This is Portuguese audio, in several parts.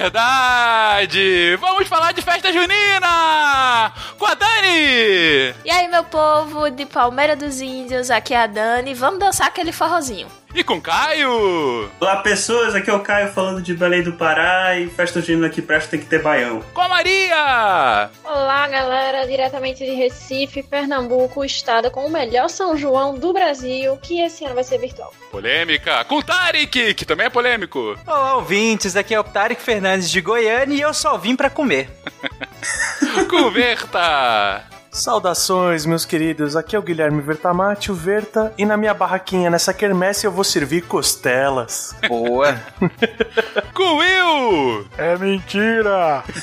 verdade! Vamos falar de festa junina! Com a Dani! E aí, meu povo de Palmeira dos Índios, aqui é a Dani. Vamos dançar aquele forrozinho. E com Caio! Olá, pessoas. Aqui é o Caio falando de Belém do Pará e festa junina que presta tem que ter baião. Com a Maria! Olá, galera. Diretamente de Recife, Pernambuco, estado com o melhor São João do Brasil, que esse ano vai ser virtual. Polêmica! Com o Tarek, que também é polêmico. Olá, ouvintes. Aqui é o Tarek Fernandes de Goiânia e eu só vim pra comer. com Verta! Saudações, meus queridos. Aqui é o Guilherme Vertamati, o Verta, e na minha barraquinha nessa quermesse eu vou servir costelas. Boa. Com Will! É mentira!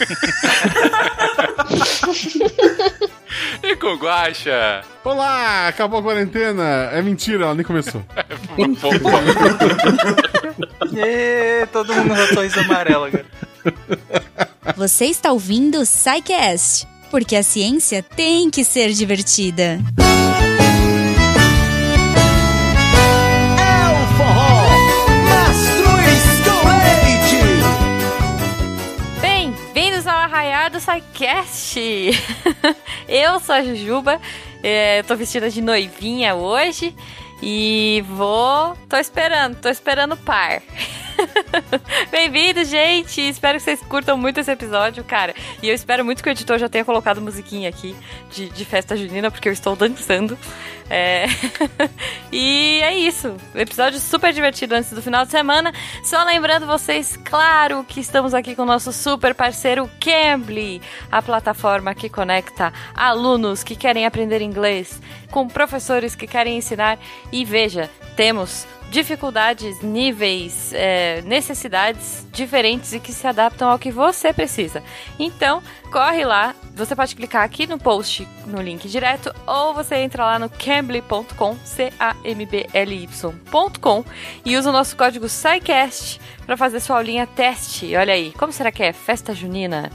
e com Guaxa? Olá, acabou a quarentena. É mentira, ela nem começou. Ê, todo mundo no sorriso amarelo agora. Você está ouvindo o SciCast, porque a ciência tem que ser divertida. É do SciCast. Eu sou a Jujuba, é, tô vestida de noivinha hoje e vou... tô esperando, tô esperando o par. Bem-vindos, gente! Espero que vocês curtam muito esse episódio, cara. E eu espero muito que o editor já tenha colocado musiquinha aqui de, de festa junina, porque eu estou dançando. É... e é isso. Episódio super divertido antes do final de semana. Só lembrando vocês, claro, que estamos aqui com o nosso super parceiro Cambly, a plataforma que conecta alunos que querem aprender inglês com professores que querem ensinar. E veja, temos dificuldades, níveis, é, necessidades diferentes e que se adaptam ao que você precisa. Então, corre lá. Você pode clicar aqui no post, no link direto, ou você entra lá no cambly.com, C-A-M-B-L-Y.com, e usa o nosso código SciCast para fazer sua aulinha teste. Olha aí, como será que é? Festa junina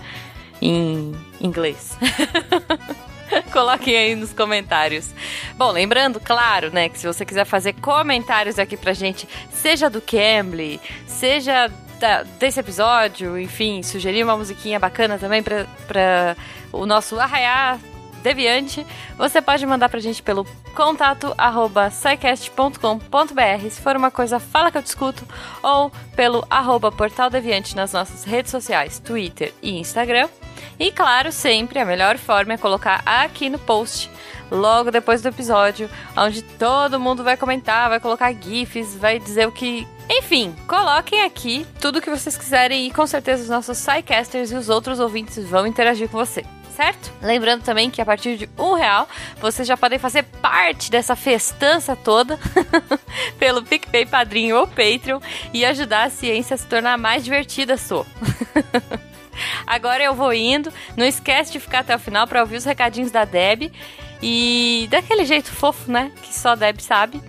em inglês. Coloquem aí nos comentários. Bom, lembrando, claro, né, que se você quiser fazer comentários aqui pra gente, seja do Cambly, seja da, desse episódio, enfim, sugerir uma musiquinha bacana também pra, pra o nosso arraiar deviante, você pode mandar pra gente pelo contato arroba se for uma coisa, fala que eu discuto, ou pelo arroba portal deviante nas nossas redes sociais, Twitter e Instagram. E claro, sempre a melhor forma é colocar aqui no post, logo depois do episódio, onde todo mundo vai comentar, vai colocar GIFs, vai dizer o que. Enfim, coloquem aqui tudo o que vocês quiserem e com certeza os nossos sidecasters e os outros ouvintes vão interagir com você certo? Lembrando também que a partir de um real vocês já podem fazer parte dessa festança toda pelo PicPay Padrinho ou Patreon e ajudar a ciência a se tornar mais divertida, sou. Agora eu vou indo. Não esquece de ficar até o final para ouvir os recadinhos da Deb. E daquele jeito fofo, né? Que só a Deb sabe.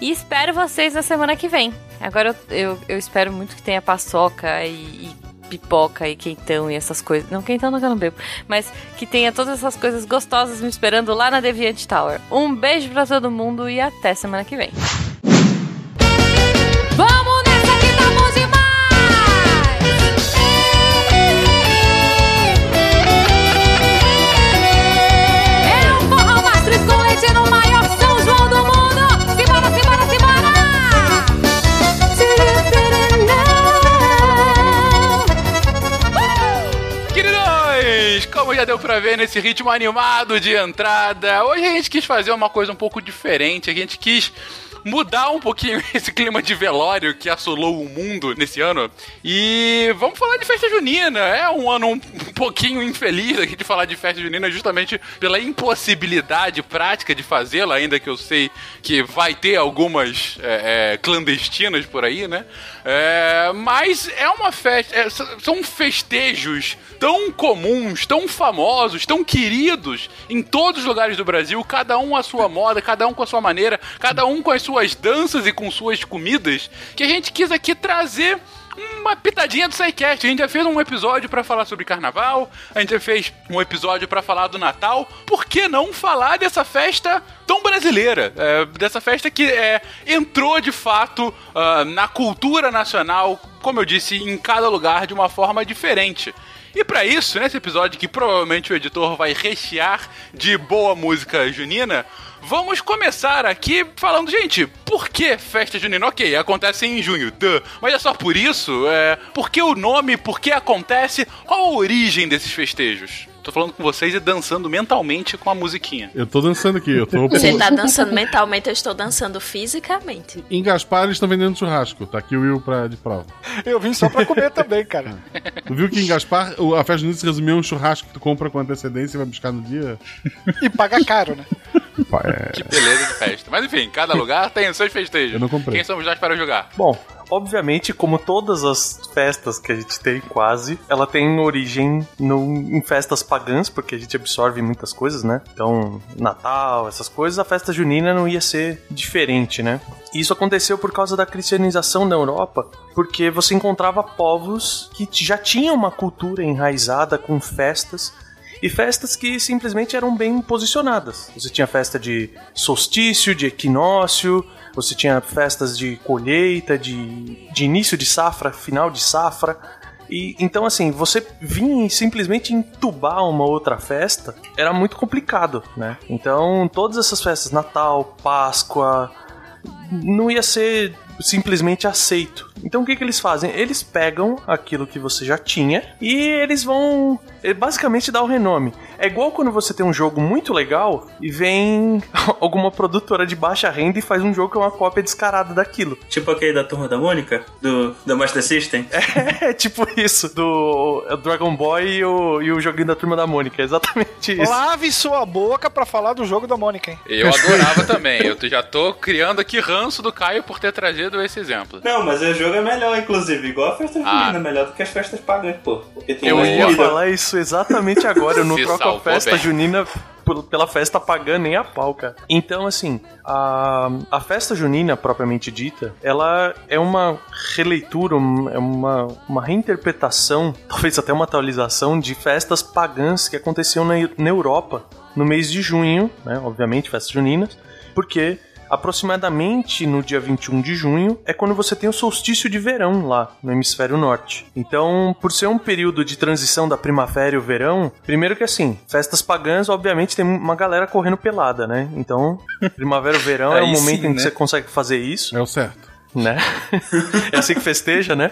E espero vocês na semana que vem. Agora eu, eu, eu espero muito que tenha paçoca e, e pipoca e quentão e essas coisas. Não, quentão não que não bebo. Mas que tenha todas essas coisas gostosas me esperando lá na Deviant Tower. Um beijo pra todo mundo e até semana que vem. Vamos pra ver nesse ritmo animado de entrada, hoje a gente quis fazer uma coisa um pouco diferente. A gente quis mudar um pouquinho esse clima de velório que assolou o mundo nesse ano. E vamos falar de festa junina. É um ano um pouquinho infeliz aqui de falar de festa junina, justamente pela impossibilidade prática de fazê-la, ainda que eu sei que vai ter algumas é, é, clandestinas por aí, né? É, mas é uma festa. é, são festejos tão comuns, tão famosos, tão queridos em todos os lugares do Brasil, cada um à sua moda, cada um com a sua maneira, cada um com as suas danças e com suas comidas, que a gente quis aqui trazer uma pitadinha do SciCast. A gente já fez um episódio pra falar sobre carnaval, a gente já fez um episódio pra falar do Natal. Por que não falar dessa festa tão brasileira? É, dessa festa que é, entrou de fato ah, na cultura nacional, como eu disse, em cada lugar de uma forma diferente. E pra isso, nesse episódio que provavelmente o editor vai rechear de boa música junina, vamos começar aqui falando, gente, por que festa junina? Ok, acontece em junho, duh. mas é só por isso? É, por que o nome? Por que acontece? Qual a origem desses festejos? Tô falando com vocês e dançando mentalmente com a musiquinha. Eu tô dançando aqui, eu tô. Você tá dançando mentalmente, eu estou dançando fisicamente. Em Gaspar eles estão vendendo churrasco. Tá aqui o Will pra, de prova. Eu vim só pra comer também, cara. Tu viu que em Gaspar a festa junina se resumiu a um churrasco que tu compra com antecedência e vai buscar no dia? E paga caro, né? É- Que beleza de festa. Mas enfim, cada lugar tem os seus festejos. Eu não comprei. Quem somos nós para jogar? Bom, obviamente, como todas as festas que a gente tem, quase, ela tem origem no, em festas pagãs, porque a gente absorve muitas coisas, né? Então, Natal, essas coisas, a festa junina não ia ser diferente, né? E Isso aconteceu por causa da cristianização na Europa, porque você encontrava povos que já tinham uma cultura enraizada com festas e festas que simplesmente eram bem posicionadas. Você tinha festa de solstício, de equinócio, você tinha festas de colheita, de, de início de safra, final de safra. E então assim, você vir simplesmente entubar uma outra festa era muito complicado, né? Então, todas essas festas, Natal, Páscoa, não ia ser simplesmente aceito. Então o que, que eles fazem? Eles pegam aquilo que você já tinha e eles vão eh, basicamente dar o renome. É igual quando você tem um jogo muito legal e vem alguma produtora de baixa renda e faz um jogo que é uma cópia descarada daquilo. Tipo aquele da Turma da Mônica, do, do Master System. É tipo isso, do é Dragon Boy e o, e o joguinho da Turma da Mônica, é exatamente isso. Lave sua boca pra falar do jogo da Mônica, hein? Eu adorava também. Eu já tô criando aqui ranço do Caio por ter trazido esse exemplo. Não, mas o jogo é melhor, inclusive. Igual a festa Ah. junina, melhor do que as festas pagãs, pô. Porque tem Eu ia falar isso exatamente agora. Eu não troco a festa bem. junina pela festa pagã nem a pau, cara. Então, assim, a, a festa junina, propriamente dita, ela é uma releitura, é uma, uma reinterpretação, talvez até uma atualização de festas pagãs que aconteciam na, na Europa no mês de junho, né? Obviamente, festas juninas, porque aproximadamente no dia 21 de junho é quando você tem o solstício de verão lá no hemisfério norte. Então, por ser um período de transição da primavera e o verão, primeiro que assim, festas pagãs, obviamente tem uma galera correndo pelada, né? Então, primavera e verão é o momento sim, em que né? você consegue fazer isso. É o certo. Né? é assim que festeja, né?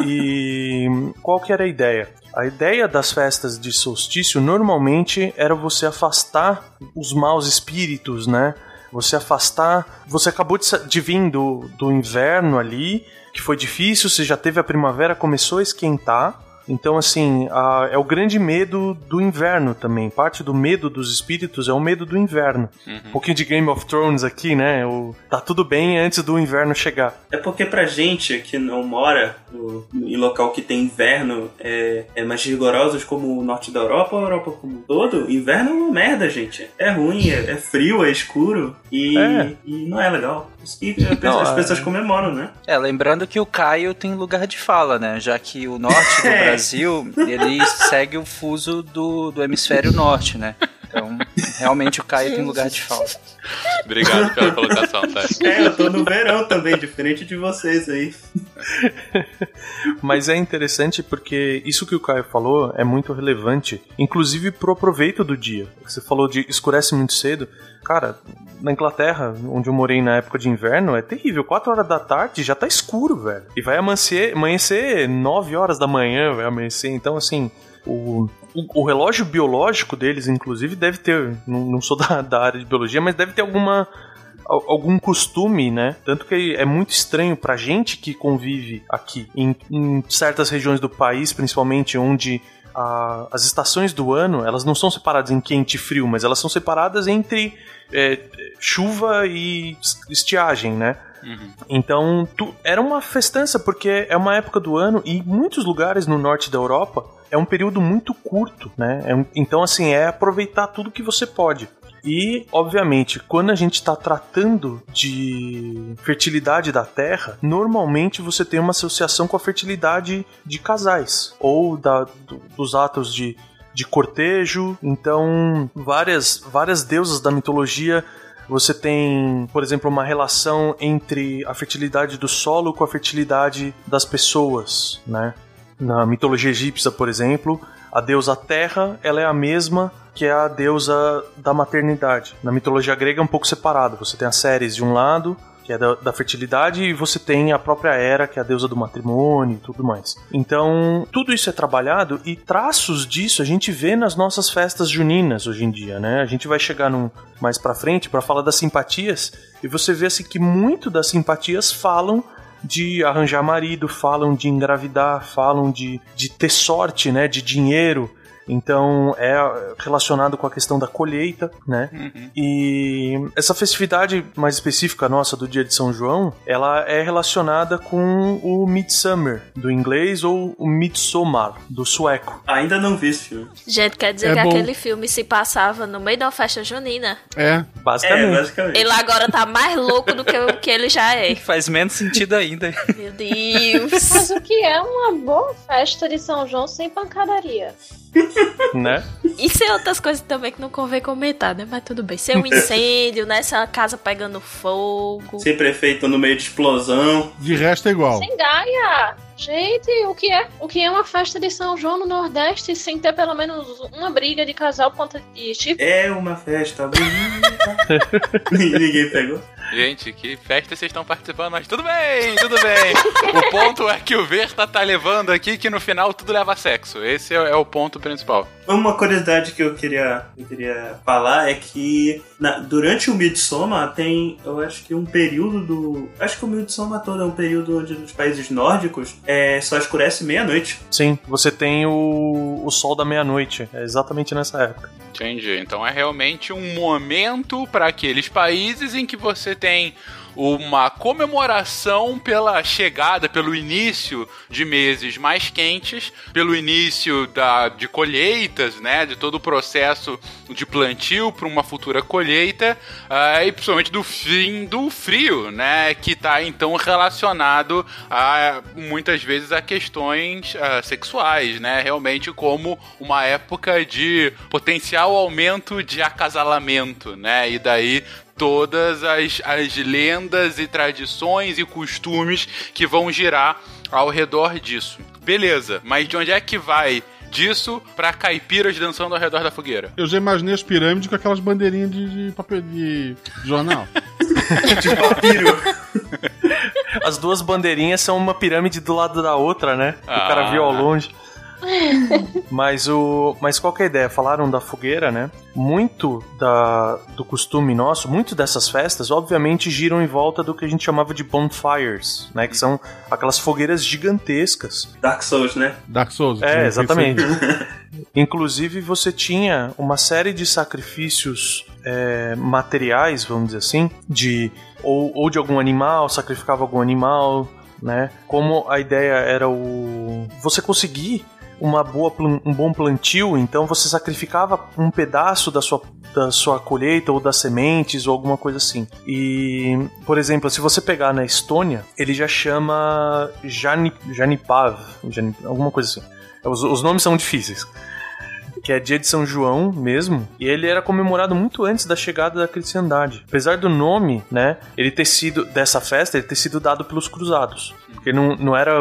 E qual que era a ideia? A ideia das festas de solstício normalmente era você afastar os maus espíritos, né? Você afastar. Você acabou de, de vir do, do inverno ali, que foi difícil, você já teve a primavera, começou a esquentar. Então, assim, a- é o grande medo do inverno também. Parte do medo dos espíritos é o medo do inverno. Um pouquinho de Game of Thrones aqui, né? O, tá tudo bem antes do inverno chegar. É porque pra gente que não mora no- em local que tem inverno é, é mais rigorosos como o norte da Europa ou a Europa como um todo, inverno é uma merda, gente. É ruim, é, é frio, é escuro e, É. e não é legal. Não, as pessoas comemoram, né? É, lembrando que o Caio tem lugar de fala, né? Já que o norte do É. Brasil, ele segue o fuso do, do hemisfério norte, né? Então, realmente o Caio tem lugar de fala. Obrigado pela colocação, tá? É, eu tô no verão também, diferente de vocês aí. Mas é interessante porque isso que o Caio falou é muito relevante, inclusive pro proveito do dia. Você falou de escurece muito cedo. Cara, na Inglaterra, onde eu morei na época de inverno, é terrível. 4 horas da tarde já tá escuro, velho. E vai amanhecer, amanhecer 9 horas da manhã, vai amanhecer. Então, assim, o, o, o relógio biológico deles, inclusive, deve ter. Não, não sou da, da área de biologia, mas deve ter alguma al- algum costume, né? Tanto que é muito estranho pra gente que convive aqui em, em certas regiões do país, principalmente onde a- as estações do ano elas não são separadas em quente e frio, mas elas são separadas entre é, chuva e es- estiagem, né? Então, tu- era uma festança, porque é uma época do ano e em muitos lugares no norte da Europa é um período muito curto, né? É um- então, assim, é aproveitar tudo que você pode. E, obviamente, quando a gente está tratando de fertilidade da terra, normalmente você tem uma associação com a fertilidade de casais ou da, do- dos atos de, de cortejo. Então, várias, várias deusas da mitologia você tem, por exemplo, uma relação entre a fertilidade do solo com a fertilidade das pessoas, né? Na mitologia egípcia, por exemplo, a deusa Terra, ela é a mesma que a deusa da maternidade. Na mitologia grega é um pouco separado. Você tem a Ceres de um lado, que é da, da fertilidade, e você tem a própria Hera, que é a deusa do matrimônio e tudo mais. Então, tudo isso é trabalhado e traços disso a gente vê nas nossas festas juninas hoje em dia, né? A gente vai chegar num, mais pra frente para falar das simpatias e você vê assim que muito das simpatias falam de arranjar marido, falam de engravidar, falam de, de ter sorte, né? De dinheiro. Então é relacionado com a questão da colheita, né? E essa festividade mais específica nossa do dia de São João, ela é relacionada com o Midsummer do inglês ou o Midsommar do sueco. Ainda não vi esse filme. Gente, quer dizer É que bom. aquele filme se passava no meio de uma festa junina. É. Basicamente. É, basicamente. Ele agora tá mais louco do que o que ele já é. Faz menos sentido ainda. Meu Deus. Mas o que é uma boa festa de São João sem pancadaria? né? E sem outras coisas também que não convém comentar, né? Mas tudo bem. Ser um incêndio, né? Ser uma casa pegando fogo. Ser prefeito no meio de explosão. De resto é igual. Sem gaia! Gente, o que é? O que é uma festa de São João no Nordeste sem ter pelo menos uma briga de casal por conta de chifre? É uma festa bonita. Ninguém pegou. Gente, que festa vocês estão participando, mas tudo bem, tudo bem. o ponto é que o Verta tá levando aqui que no final tudo leva a sexo. Esse é, é o ponto principal. Uma curiosidade que eu queria, eu queria falar é que na- durante o Midsommar tem, eu acho que um período do. Acho que o Midsommar todo é um período onde nos países nórdicos é, só escurece meia-noite. Sim, você tem o, o sol da meia-noite. É exatamente nessa época. Entendi. Então é realmente um momento para aqueles países em que você tem uma comemoração pela chegada, pelo início de meses mais quentes, pelo início da, de colheitas, né, de todo o processo de plantio para uma futura colheita, ah, e principalmente do fim do frio, né, que está então relacionado a muitas vezes a questões ah, sexuais, né, realmente como uma época de potencial aumento de acasalamento, né, e daí todas as, as lendas e tradições e costumes que vão girar ao redor disso. Beleza, mas de onde é que vai disso pra caipiras dançando ao redor da fogueira? Eu já imaginei as pirâmides com aquelas bandeirinhas de, de papel de jornal. de papiro. As duas bandeirinhas são uma pirâmide do lado da outra, né? Que O cara Ah. viu ao longe. Mas o, mas qual que é a ideia? Falaram da fogueira, né? Muito da, do costume nosso, muito dessas festas, obviamente giram em volta do que a gente chamava de bonfires, né? Que são aquelas fogueiras gigantescas. Dark Souls, né? Dark Souls. É, exatamente. Inclusive, você tinha uma série de sacrifícios é, materiais, vamos dizer assim, de ou, ou de algum animal, sacrificava algum animal, né? Como a ideia era o você conseguir uma boa um bom plantio, então você sacrificava um pedaço da sua da sua colheita ou das sementes ou alguma coisa assim. E, por exemplo, se você pegar na Estônia, ele já chama Jani, Janipav, Jani- alguma coisa assim. Os, os nomes são difíceis. Que é dia de São João mesmo, e ele era comemorado muito antes da chegada da cristandade. Apesar do nome, né, ele ter sido dessa festa, ele ter sido dado pelos cruzados. Porque não, não era.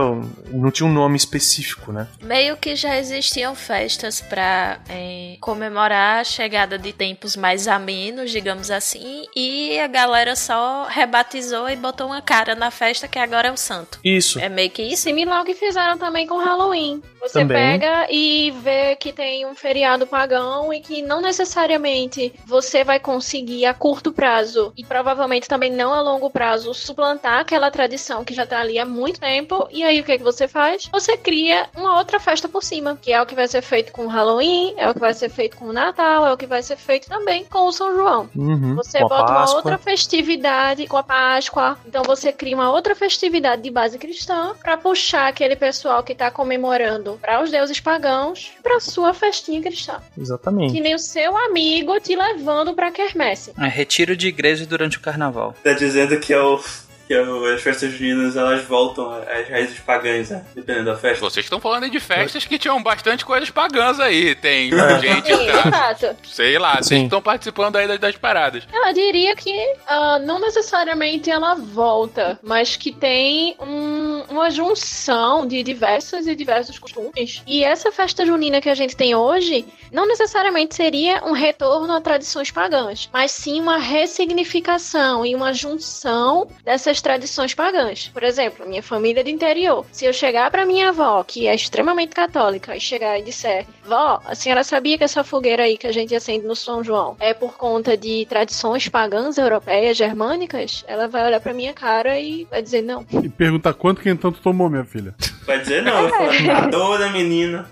não tinha um nome específico, né? Meio que já existiam festas pra é, comemorar a chegada de tempos mais amenos, digamos assim, e a galera só rebatizou e botou uma cara na festa que agora é o santo. Isso. É meio que isso. Similar ao que fizeram também com Halloween. Você Também. pega e vê que tem um feriado pagão e que não necessariamente você vai conseguir a curto prazo e provavelmente também não a longo prazo suplantar aquela tradição que já tá ali há muito tempo. E aí o que, é que você faz? Você cria uma outra festa por cima, que é o que vai ser feito com o Halloween, é o que vai ser feito com o Natal, é o que vai ser feito também com o São João. Uhum, Você bota uma outra festividade com a Páscoa. Então você cria uma outra festividade de base cristã pra puxar aquele pessoal que tá comemorando para os deuses pagãos para sua festinha cristã. Exatamente. Que nem o seu amigo te levando pra quermesse. É retiro de igreja durante o carnaval. Tá dizendo que é o. Que as festas juninas elas voltam às raízes pagãs, né? Dependendo da festa. Vocês estão falando aí de festas que tinham bastante coisas pagãs aí. Tem É. gente, Sim, tá, sei lá, vocês Sim. estão participando aí das, das paradas. Eu diria que ah, não necessariamente ela volta, mas que tem um- uma junção de diversas e diversos costumes. E essa festa junina que a gente tem hoje não necessariamente seria um retorno a tradições pagãs, mas sim uma ressignificação e uma junção dessas tradições pagãs. Por exemplo, minha família é do interior. Se eu chegar para minha avó, que é extremamente católica, e chegar e disser: Vó, a senhora sabia que essa fogueira aí que a gente acende no São João é por conta de tradições pagãs europeias, germânicas? Ela vai olhar pra minha cara e vai dizer: Não. E perguntar quanto quentão tu tomou, minha filha. Vai dizer não, vai falar, tá toda menina.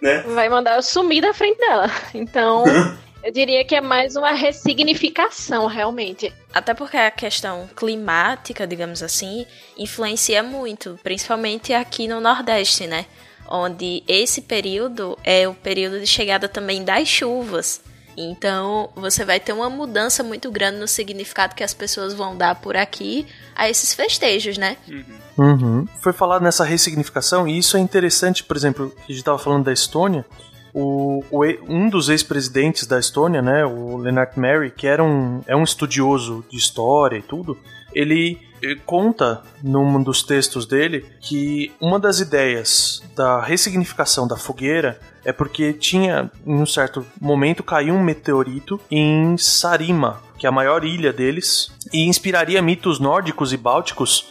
Né? Vai mandar eu sumir da frente dela. Então. Eu diria que é mais uma ressignificação, realmente. Até porque a questão climática, digamos assim, influencia muito, principalmente aqui no Nordeste, né? Onde esse período é o período de chegada também das chuvas. Então, você vai ter uma mudança muito grande no significado que as pessoas vão dar por aqui a esses festejos, né? Uhum. Foi falado nessa ressignificação, e isso é interessante, por exemplo, que a gente estava falando da Estônia. O, o um dos ex-presidentes da Estônia, né, o Lennart Meri, que era um, é um estudioso de história e tudo, ele eh, conta num dos textos dele que uma das ideias da ressignificação da fogueira é porque tinha, em um certo momento, caiu um meteorito em Sarima, que é a maior ilha deles, e inspiraria mitos nórdicos e bálticos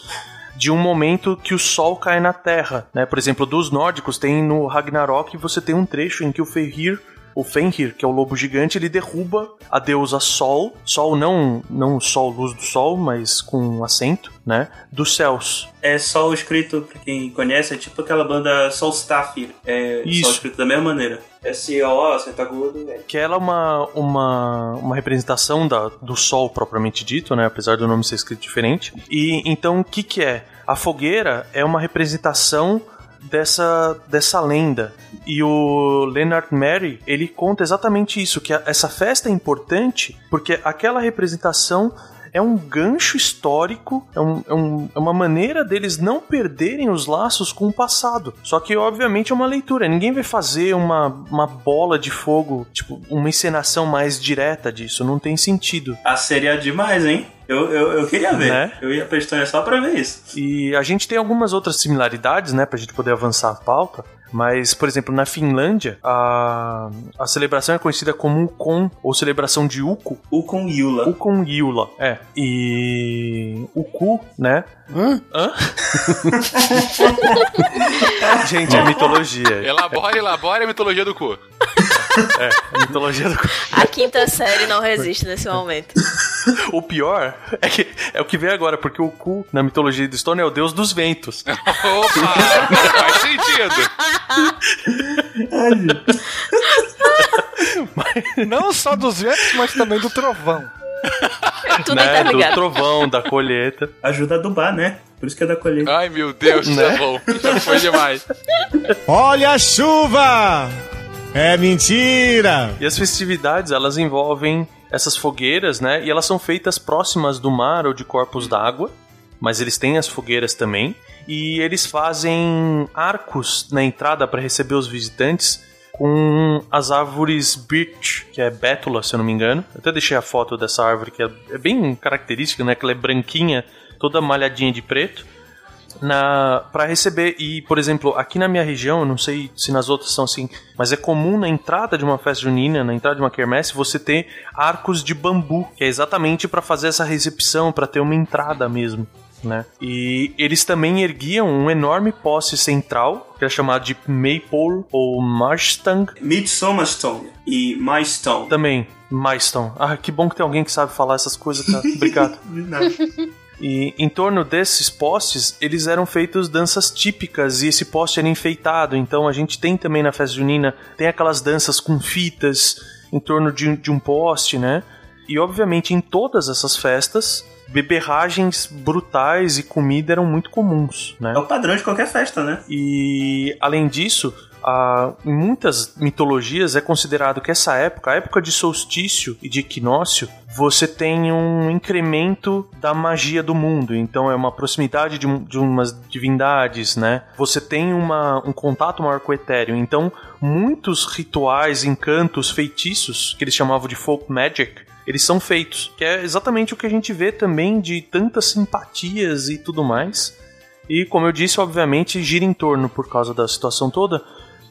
de um momento que o sol cai na Terra, né? Por exemplo, dos nórdicos tem no Ragnarok você tem um trecho em que o Fenrir o Fenrir, que é o lobo gigante, ele derruba a deusa Sol, Sol não não o Sol, luz do Sol, mas com um acento, né? Dos céus. É Sol escrito, pra quem conhece, é tipo aquela banda Solstafir. É Isso. Sol escrito da mesma maneira. S-O, acento agudo, é. Que ela é uma, uma, uma representação da, do Sol propriamente dito, né? Apesar do nome ser escrito diferente. E então o que, que é? A fogueira é uma representação dessa, dessa lenda. E o Leonard Mary, ele conta exatamente isso, que a- essa festa é importante porque aquela representação é um gancho histórico, é, um- é um- é uma maneira deles não perderem os laços com o passado. Só que, obviamente, é uma leitura. Ninguém vai fazer uma, uma bola de fogo, tipo, uma encenação mais direta disso. Não tem sentido. Ah, seria demais, hein? Eu, eu, eu queria ver. Né? Eu ia pra Estônia só pra ver isso. E a gente tem algumas outras similaridades, né, pra gente poder avançar a pauta. Mas, por exemplo, na Finlândia, a, a celebração é conhecida como Ukon, ou celebração de Uku. Ukon Yula. Ukon Yula, é. E Uku, né? Hã? Hã? gente, é mitologia. Elabora, elabora a mitologia do cu. É, a mitologia do A quinta série não resiste nesse momento. O pior é, que, é o que vem agora, porque o Ku, na mitologia do Stone, é o deus dos ventos. Opa! faz sentido. Não só dos ventos, mas também do trovão. Tudo né? Do trovão, da colheita. Ajuda a adubar, né? Por isso que é da colheita. Ai, meu Deus, Né? tá bom. Já foi demais. Olha a chuva! É mentira! E as festividades, elas envolvem essas fogueiras, né? E elas são feitas próximas do mar ou de corpos d'água, mas eles têm as fogueiras também. E eles fazem arcos na entrada para receber os visitantes com as árvores birch, que é bétula, se eu não me engano. Eu até deixei a foto dessa árvore que é, é bem característica, né? Que ela é branquinha, toda malhadinha de preto na para receber e por exemplo aqui na minha região não sei se nas outras são assim mas é comum na entrada de uma festa junina na entrada de uma quermesse você ter arcos de bambu que é exatamente para fazer essa recepção para ter uma entrada mesmo né? E eles também erguiam um enorme poste central, que é chamado de Maypole ou Marstang. Midsummerstone e Milestone. Também, Milestone. Ah, que bom que tem alguém que sabe falar essas coisas, cara. Obrigado. E em torno desses postes, eles eram feitos danças típicas e esse poste era enfeitado. Então a gente tem também na festa junina, tem aquelas danças com fitas em torno de, um- de um poste, né? E obviamente em todas essas festas, beberragens brutais e comida eram muito comuns, né? É o padrão de qualquer festa, né? E além disso, a, em muitas mitologias é considerado que essa época, a época de solstício e de equinócio, você tem um incremento da magia do mundo. Então é uma proximidade de, de umas divindades, né? Você tem uma, um contato maior com o etéreo. Então, muitos rituais, encantos, feitiços, que eles chamavam de folk magic, eles são feitos. Que é exatamente o que a gente vê também de tantas simpatias e tudo mais. E como eu disse, obviamente, gira em torno, por causa da situação toda,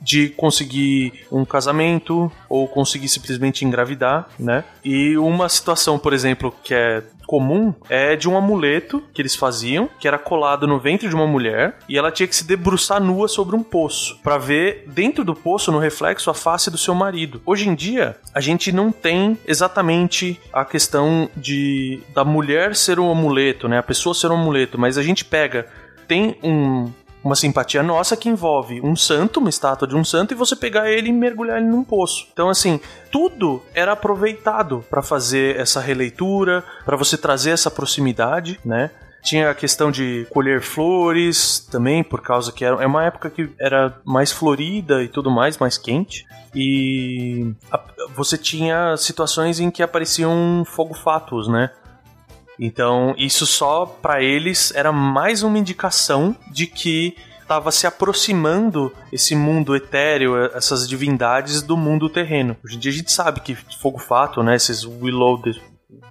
de conseguir um casamento ou conseguir simplesmente engravidar, né? E uma situação, por exemplo, que é comum é de um amuleto que eles faziam, que era colado no ventre de uma mulher, e ela tinha que se debruçar nua sobre um poço, para ver dentro do poço, no reflexo, a face do seu marido. Hoje em dia, a gente não tem exatamente a questão de da mulher ser um amuleto, né? A pessoa ser um amuleto, mas a gente pega tem um, uma simpatia nossa que envolve um santo, uma estátua de um santo, e você pegar ele e mergulhar ele num poço. Então, assim, tudo era aproveitado para fazer essa releitura, para você trazer essa proximidade, né? Tinha a questão de colher flores também, por causa que era, é uma época que era mais florida e tudo mais, mais quente. E a- você tinha situações em que apareciam fogo-fatos, né? Então, isso só pra eles era mais uma indicação de que estava se aproximando esse mundo etéreo, essas divindades do mundo terreno. Hoje em dia a gente sabe que fogo fato, né, esses Willow the,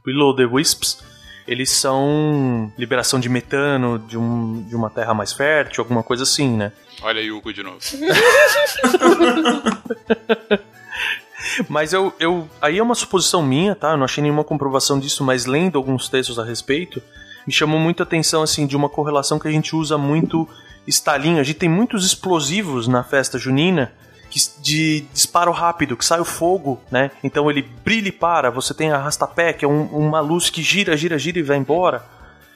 Willow the Wisps, eles são liberação de metano de, um, de uma terra mais fértil, alguma coisa assim, né? Olha aí o Hugo de novo. Mas eu, eu. Aí é uma suposição minha, tá? Eu não achei nenhuma comprovação disso, mas lendo alguns textos a respeito, me chamou muita atenção, assim, de uma correlação que a gente usa muito estalinho. A gente tem muitos explosivos na festa junina que, de disparo rápido, que sai o fogo, né? Então ele brilha e para. Você tem arrastapé, que é um- uma luz que gira, gira, gira e vai embora.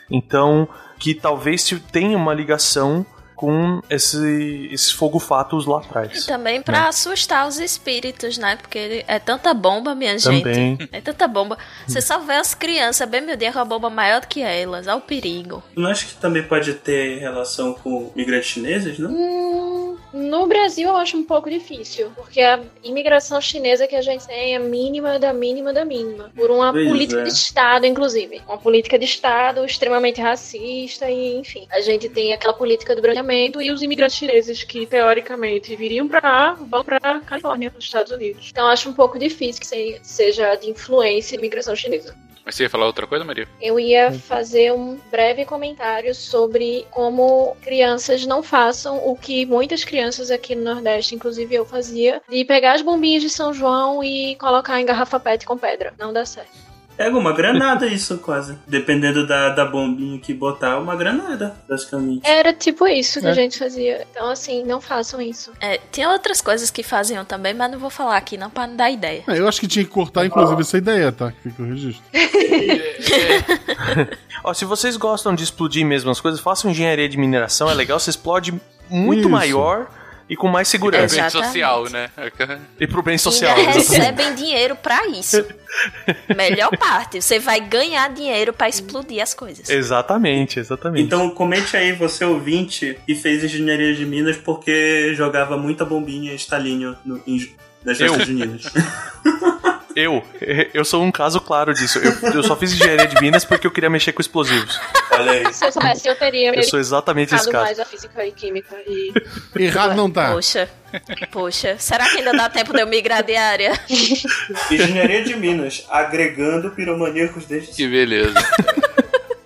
Então, que talvez tenha uma ligação com esse, esses fogo-fatos lá E atrás. também pra né? assustar os espíritos, né? Porque é tanta bomba, minha Também. gente. É tanta bomba. Você só vê as crianças, bem meu Deus, com a bomba maior do que elas. Olha o perigo. Não acha que também pode ter relação com migrantes chineses, não? Hum, no Brasil eu acho um pouco difícil, porque a imigração chinesa que a gente tem é mínima da mínima da mínima. Por uma Pois política é. de Estado, inclusive. Uma política de Estado extremamente racista e, enfim. A gente tem aquela política do branqueamento E os imigrantes chineses que, teoricamente, viriam pra cá, vão pra Califórnia, nos Estados Unidos. Então acho um pouco difícil que se- seja de influência de imigração chinesa. Mas você ia falar outra coisa, Maria? Eu ia fazer um breve comentário sobre como crianças não façam o que muitas crianças aqui no Nordeste, inclusive eu fazia, de pegar as bombinhas de São João e colocar em garrafa PET com pedra. Não dá certo. Pega uma granada isso, quase. Dependendo da, da bombinha que botar, uma granada, basicamente. Era tipo isso que É. a gente fazia. Então, assim, não façam isso. É, tinha outras coisas que faziam também, mas não vou falar aqui não pra não dar ideia. É, eu acho que tinha que cortar, inclusive, essa ideia, tá? Que fica o registro. Ó, se vocês gostam de explodir mesmo as coisas, façam engenharia de mineração, é legal, você explode muito Isso. maior e com mais segurança. Bem Exatamente. social, né? E pro bem social, Ainda recebem dinheiro pra isso. Melhor parte, você vai ganhar dinheiro pra explodir as coisas. Exatamente, exatamente. Então comente aí, você ouvinte, e fez engenharia de Minas porque jogava muita bombinha estalinho no, em, nas festas juninas. Eu, eu sou um caso claro disso. Eu, eu só fiz engenharia de Minas porque eu queria mexer com explosivos. Olha aí. Se eu soubesse, eu teria Eu sou exatamente esse caso. mais a física e química. E... Errado não tá. Poxa, poxa, será que ainda dá tempo de eu migrar de área? Engenharia de Minas, agregando piromaníacos desde Que beleza.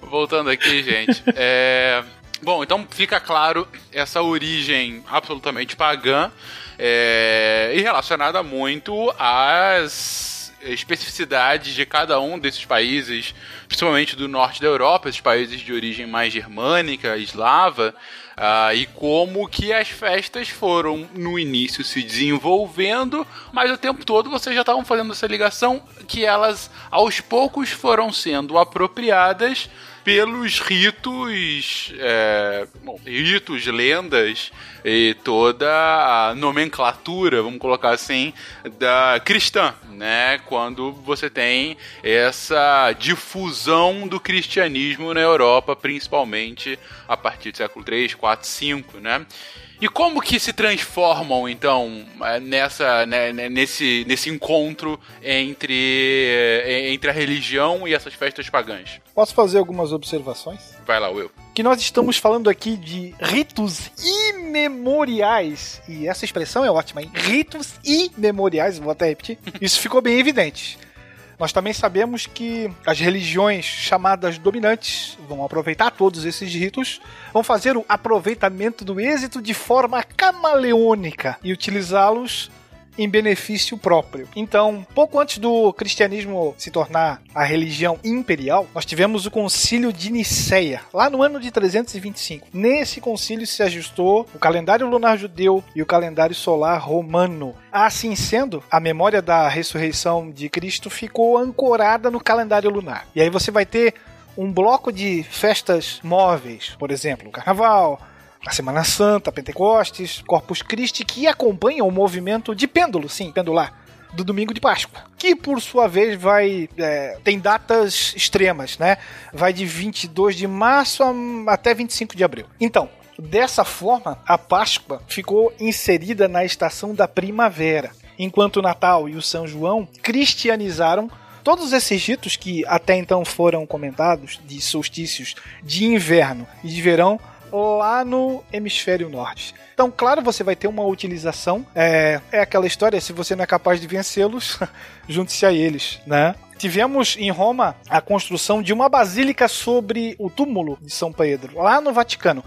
Voltando aqui, gente. É... Bom, então fica claro essa origem absolutamente pagã é, e relacionada muito às especificidades de cada um desses países, principalmente do norte da Europa, esses países de origem mais germânica, eslava, ah, e como que as festas foram no início se desenvolvendo, mas o tempo todo vocês já estavam fazendo essa ligação que elas aos poucos foram sendo apropriadas pelos ritos, é, bom, ritos, lendas e toda a nomenclatura, vamos colocar assim, da cristã, né? Quando você tem essa explosão do cristianismo na Europa, principalmente a partir do século 3, 4, 5, né? E como que se transformam, então, eh, nessa, né, né, nesse, nesse encontro entre, eh, entre a religião e essas festas pagãs? Posso fazer algumas observações? Vai lá, Will. Que nós estamos falando aqui de ritos imemoriais. E essa expressão é ótima, hein? Ritos imemoriais, vou até repetir. Isso ficou bem evidente. Nós também sabemos que as religiões chamadas dominantes vão aproveitar todos esses ritos, vão fazer o aproveitamento do êxito de forma camaleônica e utilizá-los em benefício próprio. Então, pouco antes do cristianismo se tornar a religião imperial, nós tivemos o concílio de Niceia, lá no ano de 325. Nesse concílio se ajustou o calendário lunar judeu e o calendário solar romano. Assim sendo, a memória da ressurreição de Cristo ficou ancorada no calendário lunar. E aí você vai ter um bloco de festas móveis, por exemplo, o carnaval, a Semana Santa, Pentecostes, Corpus Christi, que acompanham o movimento de pêndulo, sim, pendular, do domingo de Páscoa, que por sua vez vai é, tem datas extremas, né? Vai de 22 de março a, até 25 de abril. Então, dessa forma, a Páscoa ficou inserida na estação da primavera, enquanto o Natal e o São João cristianizaram todos esses ritos que até então foram comentados de solstícios de inverno e de verão lá no hemisfério norte. Então, claro, você vai ter uma utilização. É, é aquela história: se você não é capaz de vencê-los, junte-se a eles, né? Tivemos em Roma a construção de uma basílica sobre o túmulo de São Pedro, lá no Vaticano.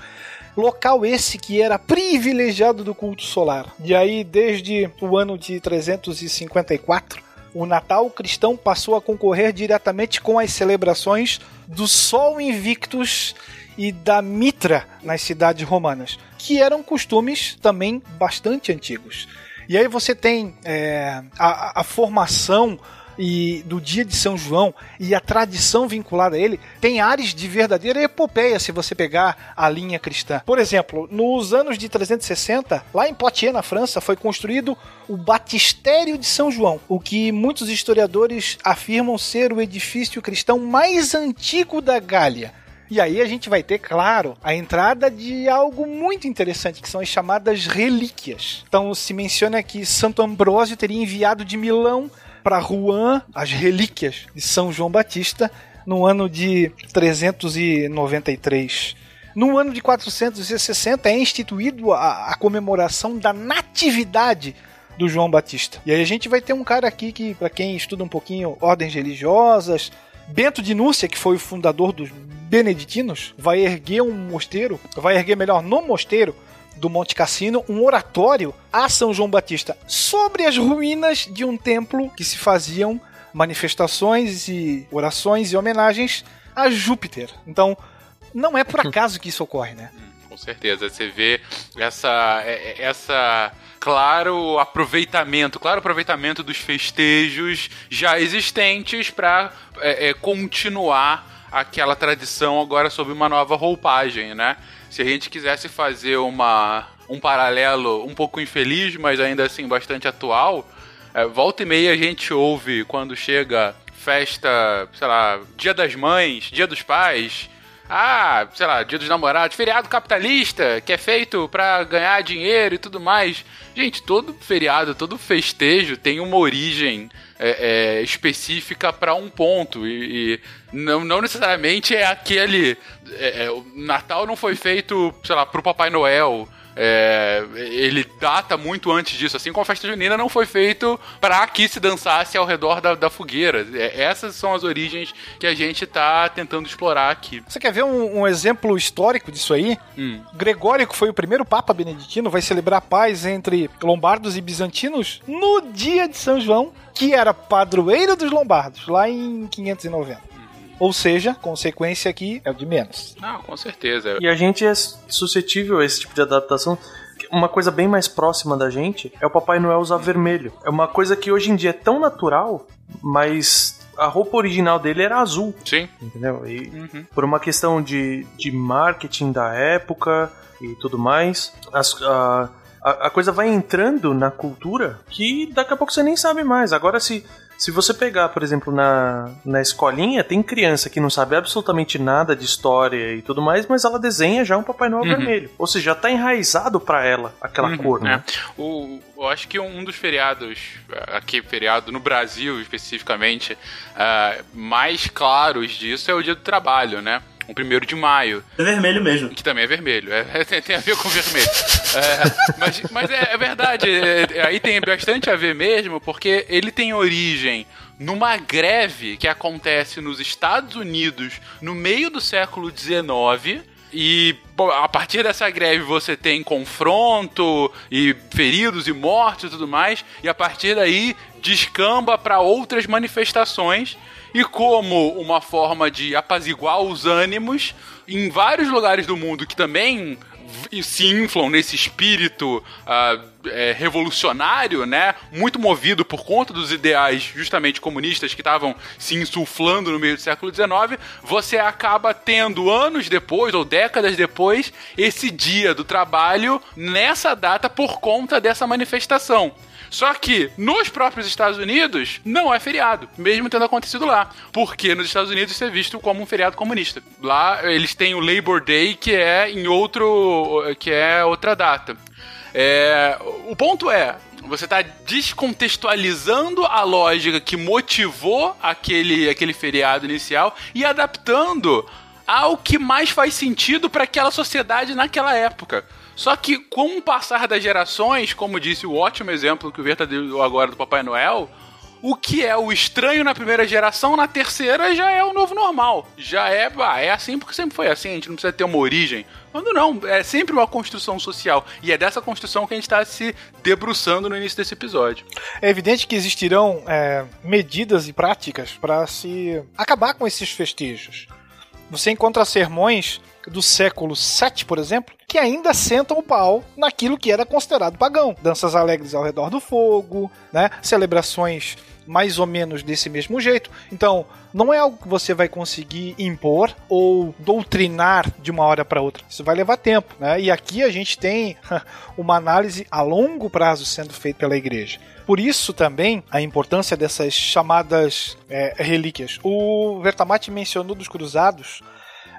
Local esse que era privilegiado do culto solar. E aí, desde o ano de 354, o Natal cristão passou a concorrer diretamente com as celebrações do Sol Invictus e da mitra nas cidades romanas, que eram costumes também bastante antigos. E aí você tem é, a, a formação e do dia de São João e a tradição vinculada a ele tem ares de verdadeira epopeia se você pegar a linha cristã. Por exemplo, nos anos de 360, lá em Poitiers, na França, foi construído o Batistério de São João, o que muitos historiadores afirmam ser o edifício cristão mais antigo da Gália. E aí a gente vai ter, claro, a entrada de algo muito interessante, que são as chamadas relíquias. Então se menciona que Santo Ambrósio teria enviado de Milão para Rouen as relíquias de São João Batista no ano de 393. No ano de 460 é instituído a, a comemoração da natividade do João Batista. E aí a gente vai ter um cara aqui que, para quem estuda um pouquinho ordens religiosas, Bento de Núcia, que foi o fundador dos beneditinos, vai erguer um mosteiro, vai erguer melhor no mosteiro do Monte Cassino um oratório a São João Batista sobre as ruínas de um templo que se faziam manifestações e orações e homenagens a Júpiter. Então, não é por acaso que isso ocorre, né? Com certeza, você vê essa essa claro aproveitamento, claro aproveitamento dos festejos já existentes para é, é, continuar aquela tradição agora sob uma nova roupagem, né? Se a gente quisesse fazer uma um paralelo um pouco infeliz, mas ainda assim bastante atual, é, volta e meia a gente ouve quando chega festa, sei lá, Dia das Mães, Dia dos Pais, ah, sei lá, dia dos namorados, feriado capitalista, que é feito para ganhar dinheiro e tudo mais. Gente, todo feriado, todo festejo tem uma origem é, é, específica para um ponto. E, e, não, não necessariamente é aquele. É, é, o Natal não foi feito, sei lá, pro Papai Noel. É, ele data muito antes disso, assim como a festa junina não foi feito para que se dançasse ao redor da, da fogueira. É, essas são as origens que a gente tá tentando explorar aqui. Você quer ver um, um exemplo histórico disso aí? Hum. Gregório, que foi o primeiro Papa beneditino, vai celebrar a paz entre lombardos e bizantinos no dia de São João, que era padroeiro dos lombardos, lá em 590. Ou seja, consequência aqui é o de menos. Não, com certeza. E a gente é suscetível a esse tipo de adaptação. Uma coisa bem mais próxima da gente é o Papai Noel usar vermelho. É uma coisa que hoje em dia é tão natural, mas a roupa original dele era azul. Sim. Entendeu? E uhum. por uma questão de, de marketing da época e tudo mais, as, a, a, a coisa vai entrando na cultura que daqui a pouco você nem sabe mais. Agora, se Se você pegar, por exemplo, na, na escolinha, tem criança que não sabe absolutamente nada de história e tudo mais, mas ela desenha já um Papai Noel Uhum. vermelho. Ou seja, já tá enraizado pra ela aquela Uhum, cor, né? é. O, eu acho que um dos feriados, eh, aqui feriado no Brasil especificamente, ah, mais claros disso é o dia do trabalho, né? O primeiro de maio. É vermelho mesmo. Que também é vermelho. É, tem, tem a ver com vermelho. É, mas mas é, é verdade. é, é, aí tem bastante a ver mesmo, porque ele tem origem numa greve que acontece nos Estados Unidos no meio do século XIX. E a partir dessa greve você tem confronto e feridos e mortos e tudo mais. E a partir daí descamba para outras manifestações. E como uma forma de apaziguar os ânimos, em vários lugares do mundo que também se inflam nesse espírito ah, é, revolucionário, né? Muito movido por conta dos ideais justamente comunistas que estavam se insuflando no meio do século XIX, você acaba tendo anos depois ou décadas depois esse dia do trabalho nessa data por conta dessa manifestação. Só que nos próprios Estados Unidos não é feriado, mesmo tendo acontecido lá. Porque nos Estados Unidos isso é visto como um feriado comunista. Lá eles têm o Labor Day, que é em outro. que é outra data. É, o ponto é, você está descontextualizando a lógica que motivou aquele, aquele feriado inicial e adaptando ao que mais faz sentido para aquela sociedade naquela época. Só que com o passar das gerações, como disse o ótimo exemplo que o Verta deu agora do Papai Noel, o que é o estranho na primeira geração, na terceira já é o novo normal. Já é, bah, é assim porque sempre foi assim, a gente não precisa ter uma origem. Quando não, é sempre uma construção social. E é dessa construção que a gente está se debruçando no início desse episódio. É evidente que existirão é, medidas e práticas para se acabar com esses festejos. Você encontra sermões do século VII, por exemplo, que ainda sentam o pau naquilo que era considerado pagão. Danças alegres ao redor do fogo, né? celebrações mais ou menos desse mesmo jeito. Então, não é algo que você vai conseguir impor ou doutrinar de uma hora para outra. Isso vai levar tempo, né? E aqui a gente tem uma análise a longo prazo sendo feita pela igreja. Por isso também a importância dessas chamadas é, relíquias. O Vertamati mencionou dos cruzados.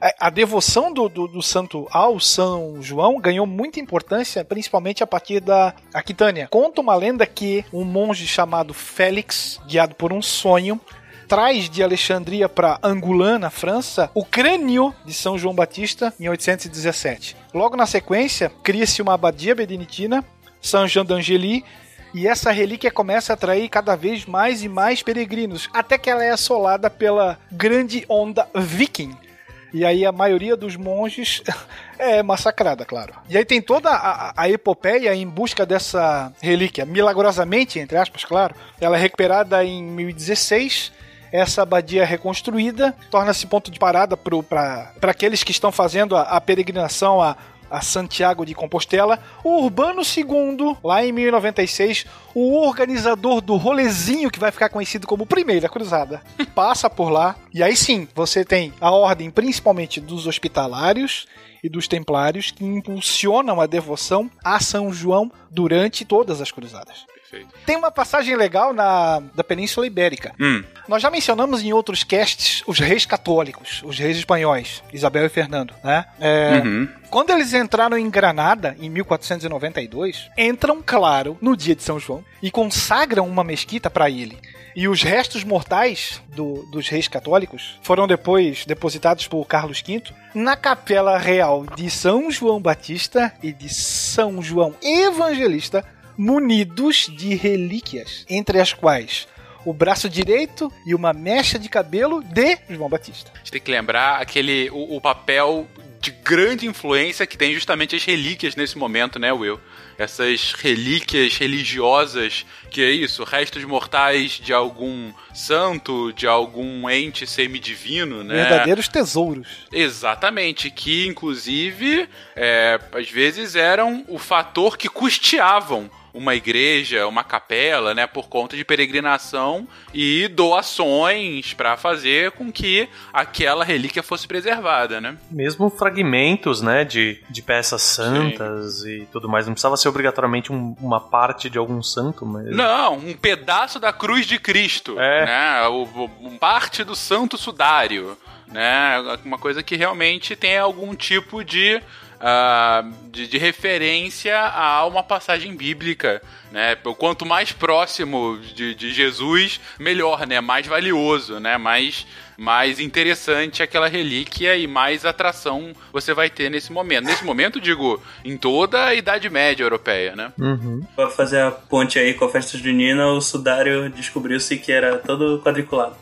É, A devoção do, do, do santo ao São João ganhou muita importância, principalmente a partir da Aquitânia. Conta uma lenda que um monge chamado Félix, guiado por um sonho, traz de Alexandria para Angoulême, na França, o crânio de São João Batista em 817. Logo na sequência, cria-se uma abadia beneditina, São Jean d'Angely, e essa relíquia começa a atrair cada vez mais e mais peregrinos, até que ela é assolada pela grande onda viking. E aí a maioria dos monges é massacrada, claro. E aí tem toda a, a- epopeia em busca dessa relíquia, milagrosamente, entre aspas, claro. Ela é recuperada em 1016. Essa abadia reconstruída, torna-se ponto de parada para aqueles que estão fazendo a, a peregrinação a, a Santiago de Compostela. O Urbano II, lá em 1096, o organizador do rolezinho que vai ficar conhecido como Primeira Cruzada, passa por lá. E aí sim, você tem a ordem principalmente dos hospitalários e dos templários que impulsionam a devoção a São João durante todas as cruzadas. Perfeito. Tem uma passagem legal na da Península Ibérica. Hum. Nós já mencionamos em outros casts os reis católicos, os reis espanhóis, Isabel e Fernando, né? É, Uhum. Quando eles entraram em Granada, em 1492, entram, claro, no dia de São João e consagram uma mesquita para ele. E os restos mortais do- dos reis católicos foram depois depositados por Carlos V na capela real de São João Batista e de São João Evangelista, munidos de relíquias, entre as quais o braço direito e uma mecha de cabelo de João Batista. A gente tem que lembrar aquele o, o papel de grande influência que tem justamente as relíquias nesse momento, né, Will? Essas relíquias religiosas, que é isso, restos mortais de algum santo, de algum ente semidivino, né? Verdadeiros tesouros. Exatamente, que inclusive é, às vezes eram o fator que custeavam uma igreja, uma capela, né, por conta de peregrinação e doações para fazer com que aquela relíquia fosse preservada, né? Mesmo elementos, né, de, de peças santas e tudo mais. Não precisava ser obrigatoriamente um- uma parte de algum santo, mas... Não, um pedaço da cruz de Cristo. É. Né? O, o- parte do santo sudário. Né? Uma coisa que realmente tem algum tipo de. Ah, de, de referência a uma passagem bíblica, né? Quanto mais próximo de, de Jesus, melhor, né? Mais valioso, né? Mais, mais interessante aquela relíquia e mais atração você vai ter nesse momento. Nesse momento, digo, em toda a Idade Média europeia, né? Uhum. Pra fazer a ponte aí com a festa junina, o sudário descobriu-se que era todo quadriculado.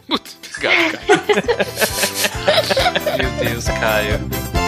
Gato, cara. Meu Deus, Caio.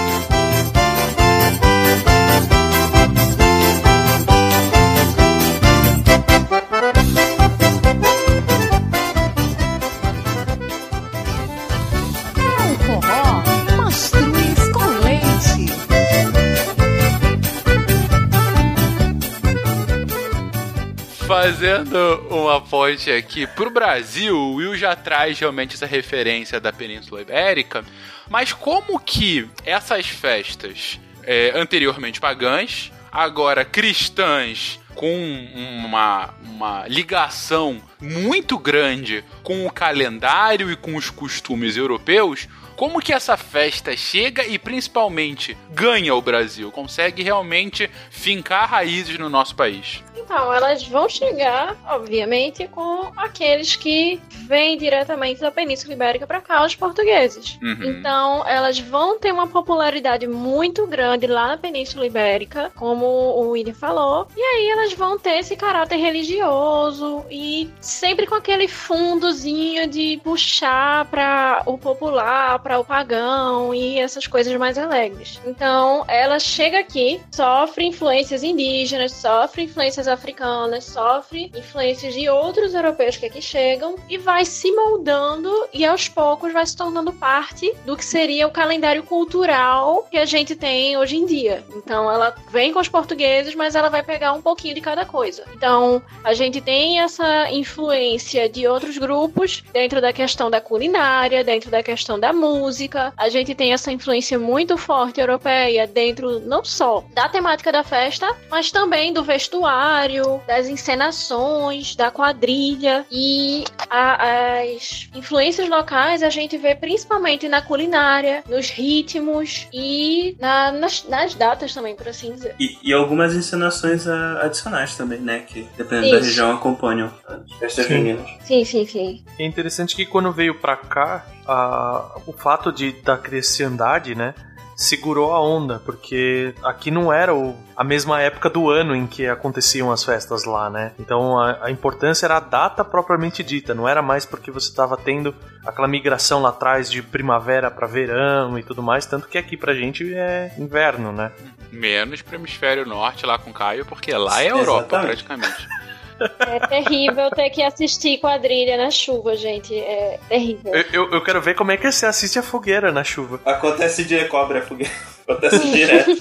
Fazendo uma ponte aqui pro Brasil, o Will já traz realmente essa referência da Península Ibérica, mas como que essas festas é, anteriormente pagãs, agora cristãs, com uma, uma ligação muito grande com o calendário e com os costumes europeus, como que essa festa chega e principalmente ganha o Brasil, consegue realmente fincar raízes no nosso país? Então, elas vão chegar, obviamente, com aqueles que vêm diretamente da Península Ibérica para cá, os portugueses. Uhum. Então, elas vão ter uma popularidade muito grande lá na Península Ibérica, como o William falou. E aí elas vão ter esse caráter religioso e sempre com aquele fundozinho de puxar para o popular, para o pagão e essas coisas mais alegres. Então, ela chega aqui, sofre influências indígenas, sofre influências africanas, sofre influências de outros europeus que aqui chegam e vai se moldando e aos poucos vai se tornando parte do que seria o calendário cultural que a gente tem hoje em dia. Então ela vem com os portugueses, mas ela vai pegar um pouquinho de cada coisa. Então a gente tem essa influência de outros grupos dentro da questão da culinária, dentro da questão da música. A gente tem essa influência muito forte europeia dentro não só da temática da festa, mas também do vestuário, das encenações, da quadrilha e a- as influências locais a gente vê principalmente na culinária, nos ritmos e na- nas, nas datas também, por assim dizer. E, e algumas encenações adicionais também, né? Que dependendo da Isso. região acompanham as festas Sim. juninas. Sim, sim, sim. É interessante que quando veio pra cá, a- o fato de da cristiandade, né, segurou a onda, porque aqui não era o- a mesma época do ano em que aconteciam as festas lá, né? Então a, a importância era a data propriamente dita, não era mais porque você estava tendo aquela migração lá atrás de primavera pra verão e tudo mais, tanto que aqui pra gente é inverno, né? Menos pro hemisfério norte lá com Caio, porque lá é Europa, Exatamente. praticamente. É terrível ter que assistir quadrilha na chuva, gente. É terrível. Eu, eu, eu quero ver como é que você assiste a fogueira na chuva. Acontece de cobra fogueira. Acontece direto.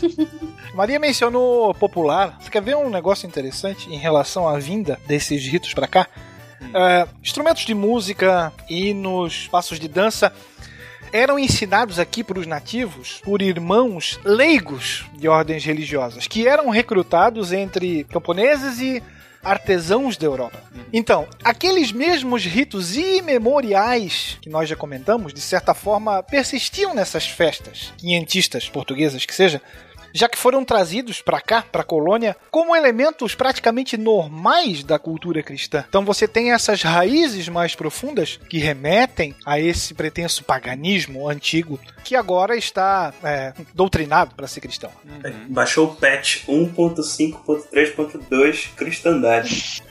Maria mencionou popular. Você quer ver um negócio interessante em relação à vinda desses ritos pra cá? É, instrumentos de música, hinos, passos de dança eram ensinados aqui para os nativos por irmãos leigos de ordens religiosas, que eram recrutados entre camponeses e artesãos da Europa. Então, aqueles mesmos ritos imemoriais que nós já comentamos, de certa forma, persistiam nessas festas quinhentistas portuguesas que seja, já que foram trazidos para cá, para a colônia, como elementos praticamente normais da cultura cristã. Então você tem essas raízes mais profundas que remetem a esse pretenso paganismo antigo que agora está é, doutrinado para ser cristão. Baixou o patch 1.5.3.2 Cristandade.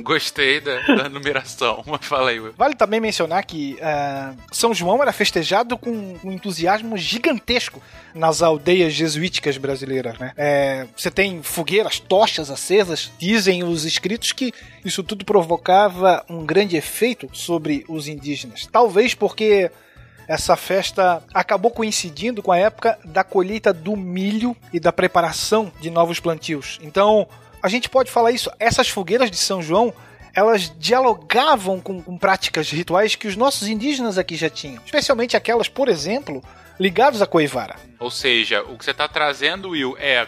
Gostei da, da numeração, mas fala aí. Vale também mencionar que ah, São João era festejado com um entusiasmo gigantesco nas aldeias jesuíticas brasileiras. Né? É, você tem fogueiras, tochas acesas. Dizem os escritos que isso tudo provocava um grande efeito sobre os indígenas. Talvez porque essa festa acabou coincidindo com a época da colheita do milho e da preparação de novos plantios. Então, a gente pode falar isso, essas fogueiras de São João, elas dialogavam com, com práticas rituais que os nossos indígenas aqui já tinham. Especialmente aquelas, por exemplo, ligadas à Coivara. Ou seja, o que você está trazendo, Will, é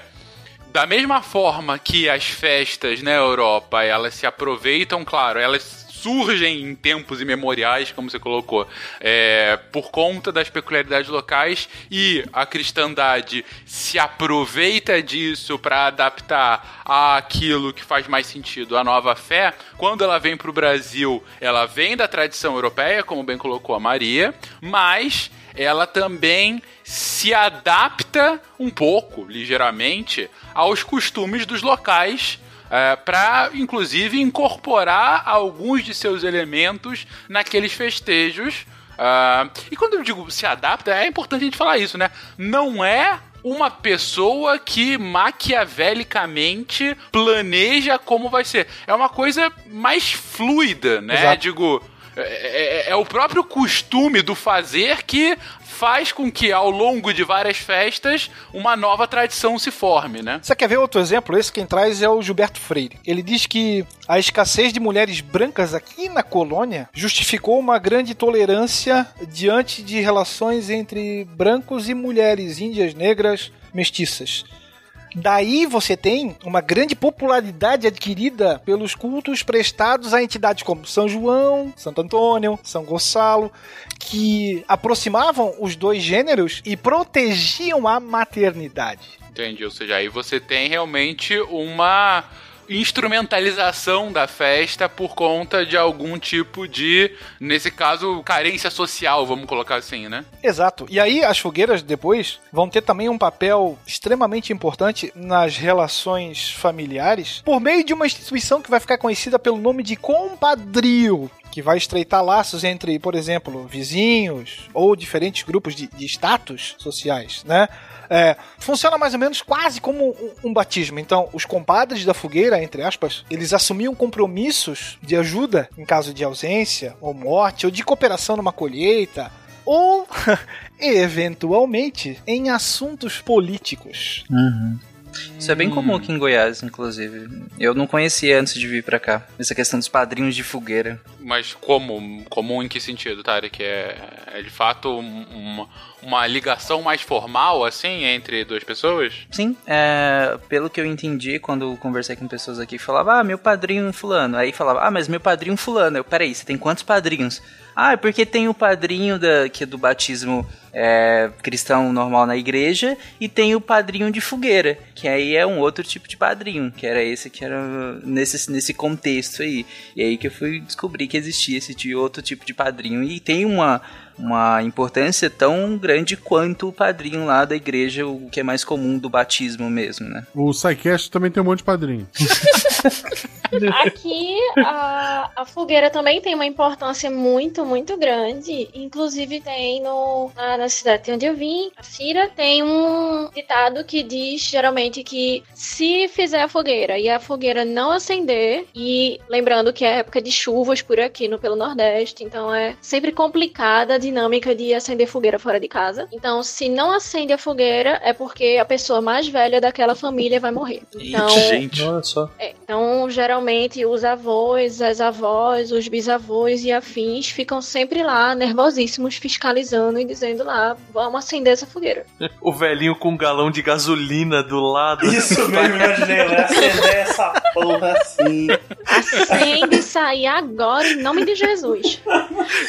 da mesma forma que as festas na Europa elas se aproveitam, claro, elas surgem em tempos imemoriais, como você colocou, é, por conta das peculiaridades locais e a cristandade se aproveita disso para adaptar aquilo que faz mais sentido à nova fé. Quando ela vem para o Brasil, ela vem da tradição europeia, como bem colocou a Maria, mas ela também se adapta um pouco, ligeiramente, aos costumes dos locais. É, para inclusive incorporar alguns de seus elementos naqueles festejos. Uh, e quando eu digo se adapta, é importante a gente falar isso, né? Não é uma pessoa que maquiavelicamente planeja como vai ser. É uma coisa mais fluida, né? Exato. Digo, é, é- é o próprio costume do fazer que faz com que ao longo de várias festas uma nova tradição se forme, né? Você quer ver outro exemplo? Esse quem traz é o Gilberto Freire. Ele diz que a escassez de mulheres brancas aqui na colônia justificou uma grande tolerância diante de relações entre brancos e mulheres índias, negras, mestiças. Daí você tem uma grande popularidade adquirida pelos cultos prestados a entidades como São João, Santo Antônio, São Gonçalo, que aproximavam os dois gêneros e protegiam a maternidade. Entendi. Ou seja, aí você tem realmente uma instrumentalização da festa por conta de algum tipo de, nesse caso, carência social, vamos colocar assim, né? Exato. E aí as fogueiras depois vão ter também um papel extremamente importante nas relações familiares por meio de uma instituição que vai ficar conhecida pelo nome de compadrio. Que vai estreitar laços entre, por exemplo, vizinhos ou diferentes grupos de, de status sociais, né? É, funciona mais ou menos quase como um, um batismo. Então, os compadres da fogueira, entre aspas, eles assumiam compromissos de ajuda em caso de ausência ou morte, ou de cooperação numa colheita, ou eventualmente em assuntos políticos. Isso é bem comum aqui em Goiás, inclusive. Eu não conhecia antes de vir pra cá. Essa questão dos padrinhos de fogueira. Mas como? Comum em que sentido, Tarek? É, é de fato um- uma, uma ligação mais formal, assim, entre duas pessoas? Sim, é, pelo que eu entendi quando eu conversei com pessoas aqui, falava, ah, meu padrinho fulano. Aí falava, ah, mas meu padrinho fulano. Eu, peraí, você tem quantos padrinhos? Ah, é porque tem o padrinho da, que é do batismo é, cristão normal na igreja e tem o padrinho de fogueira, que aí é um outro tipo de padrinho, que era esse que era nesse, nesse contexto aí. E aí que eu fui descobrir que existia esse outro tipo de padrinho e tem uma uma importância tão grande quanto o padrinho lá da igreja, o que é mais comum do batismo mesmo, né? O SciCast também tem um monte de padrinho. Aqui a, a fogueira também tem uma importância muito, muito grande. Inclusive tem no, na, na cidade onde eu vim, a Cira, tem um ditado que diz geralmente que se fizer a fogueira e a fogueira não acender, e lembrando que é época de chuvas por aqui no pelo Nordeste, então é sempre complicada a dinâmica de acender fogueira fora de casa. Então, se não acende a fogueira, é porque a pessoa mais velha daquela família vai morrer. Então, olha só. é, então, geralmente, os avós, as avós, os bisavós e afins ficam sempre lá, nervosíssimos, fiscalizando e dizendo lá, vamos acender essa fogueira. O velhinho com um galão de gasolina do lado. Isso mesmo, imaginei, né? Acender essa porra assim. Acende e sair agora, em nome de Jesus.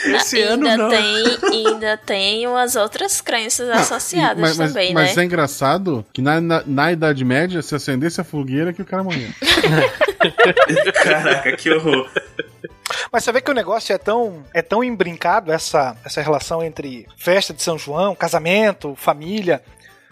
Esse ano ainda não. tem ainda tem umas outras crenças associadas mas, mas- também, mas né? é engraçado que na, na, na Idade Média, se acendesse a fogueira, que o cara morria. Caraca, que horror. Mas você vê que o negócio é tão, é tão embrincado, essa, essa relação entre festa de São João, casamento, família.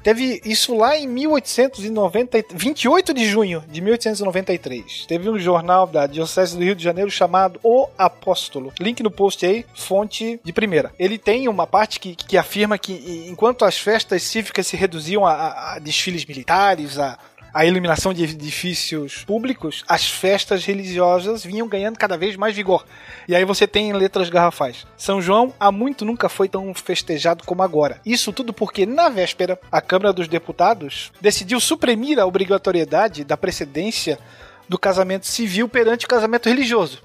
Teve isso lá em 1890, 28 de junho de 1893. Teve um jornal da Diocese do Rio de Janeiro chamado O Apóstolo. Link no post aí, fonte de primeira. Ele tem uma parte que, que afirma que enquanto as festas cívicas se reduziam a, a- a desfiles militares, a, a iluminação de edifícios públicos, as festas religiosas vinham ganhando cada vez mais vigor. E aí você tem em letras garrafais. São João há muito nunca foi tão festejado como agora. Isso tudo porque, na véspera, a Câmara dos Deputados decidiu suprimir a obrigatoriedade da precedência do casamento civil perante o casamento religioso.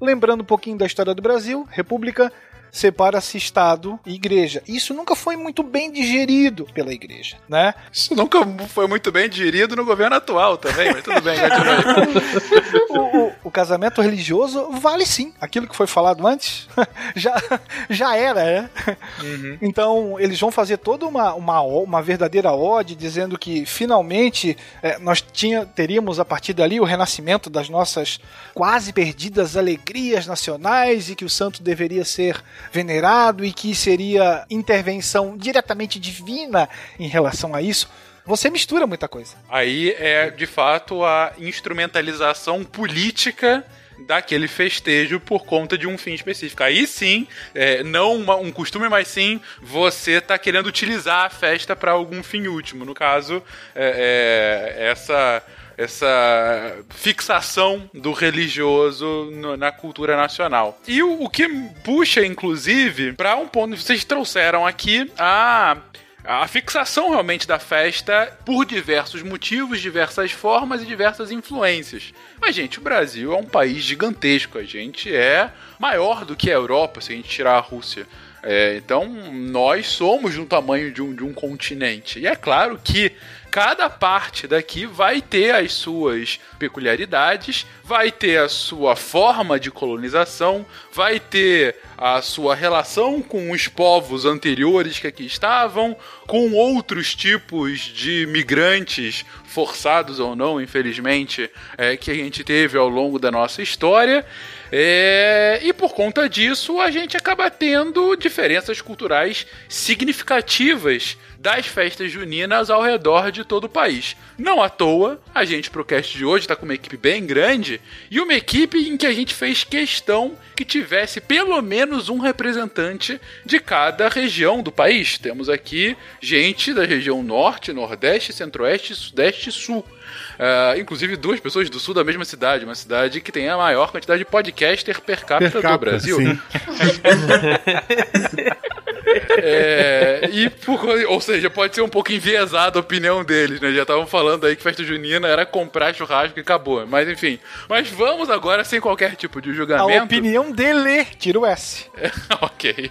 lembrando um pouquinho da história do Brasil, República separa-se Estado e Igreja. Isso nunca foi muito bem digerido pela Igreja, né? Isso nunca foi muito bem digerido no governo atual também, mas tudo bem, o, o- o casamento religioso vale sim. Aquilo que foi falado antes já, já era, né? Então, eles vão fazer toda uma, uma, uma verdadeira ode, dizendo que finalmente eh, nós tinha, teríamos a partir dali o renascimento das nossas quase perdidas alegrias nacionais e que o santo deveria ser venerado e que seria intervenção diretamente divina em relação a isso. Você mistura muita coisa. Aí é, de fato, a instrumentalização política daquele festejo por conta de um fim específico. Aí sim, é, não uma- um costume, mas sim você tá querendo utilizar a festa para algum fim último. No caso, é, é, essa essa fixação do religioso no- na cultura nacional. E o, o que puxa, inclusive, para um ponto vocês trouxeram aqui a a fixação realmente da festa por diversos motivos, diversas formas e diversas influências. Mas, gente, o Brasil é um país gigantesco. A gente é maior do que a Europa, se a gente tirar a Rússia. É, então, nós somos do tamanho de um, de um continente. E é claro que cada parte daqui vai ter as suas peculiaridades, vai ter a sua forma de colonização, vai ter a sua relação com os povos anteriores que aqui estavam, com outros tipos de migrantes, forçados ou não, infelizmente, é, que a gente teve ao longo da nossa história. É, e por conta disso, a gente acaba tendo diferenças culturais significativas das festas juninas ao redor de todo o país. Não à toa, a gente pro cast de hoje tá com uma equipe bem grande e uma equipe em que a gente fez questão que tivesse pelo menos um representante de cada região do país. Temos aqui gente da região norte, nordeste, centro-oeste, sudeste e sul. Ah, inclusive duas pessoas do sul da mesma cidade, uma cidade que tem a maior quantidade de podcaster per capita, Per do capita, Brasil. sim. É, e por- ou seja, pode ser um pouco enviesada a opinião deles, né? Já estavam falando aí que festa junina era comprar churrasco e acabou. Mas enfim. Mas vamos agora sem qualquer tipo de A julgamento. opinião dele, tira o S. ok.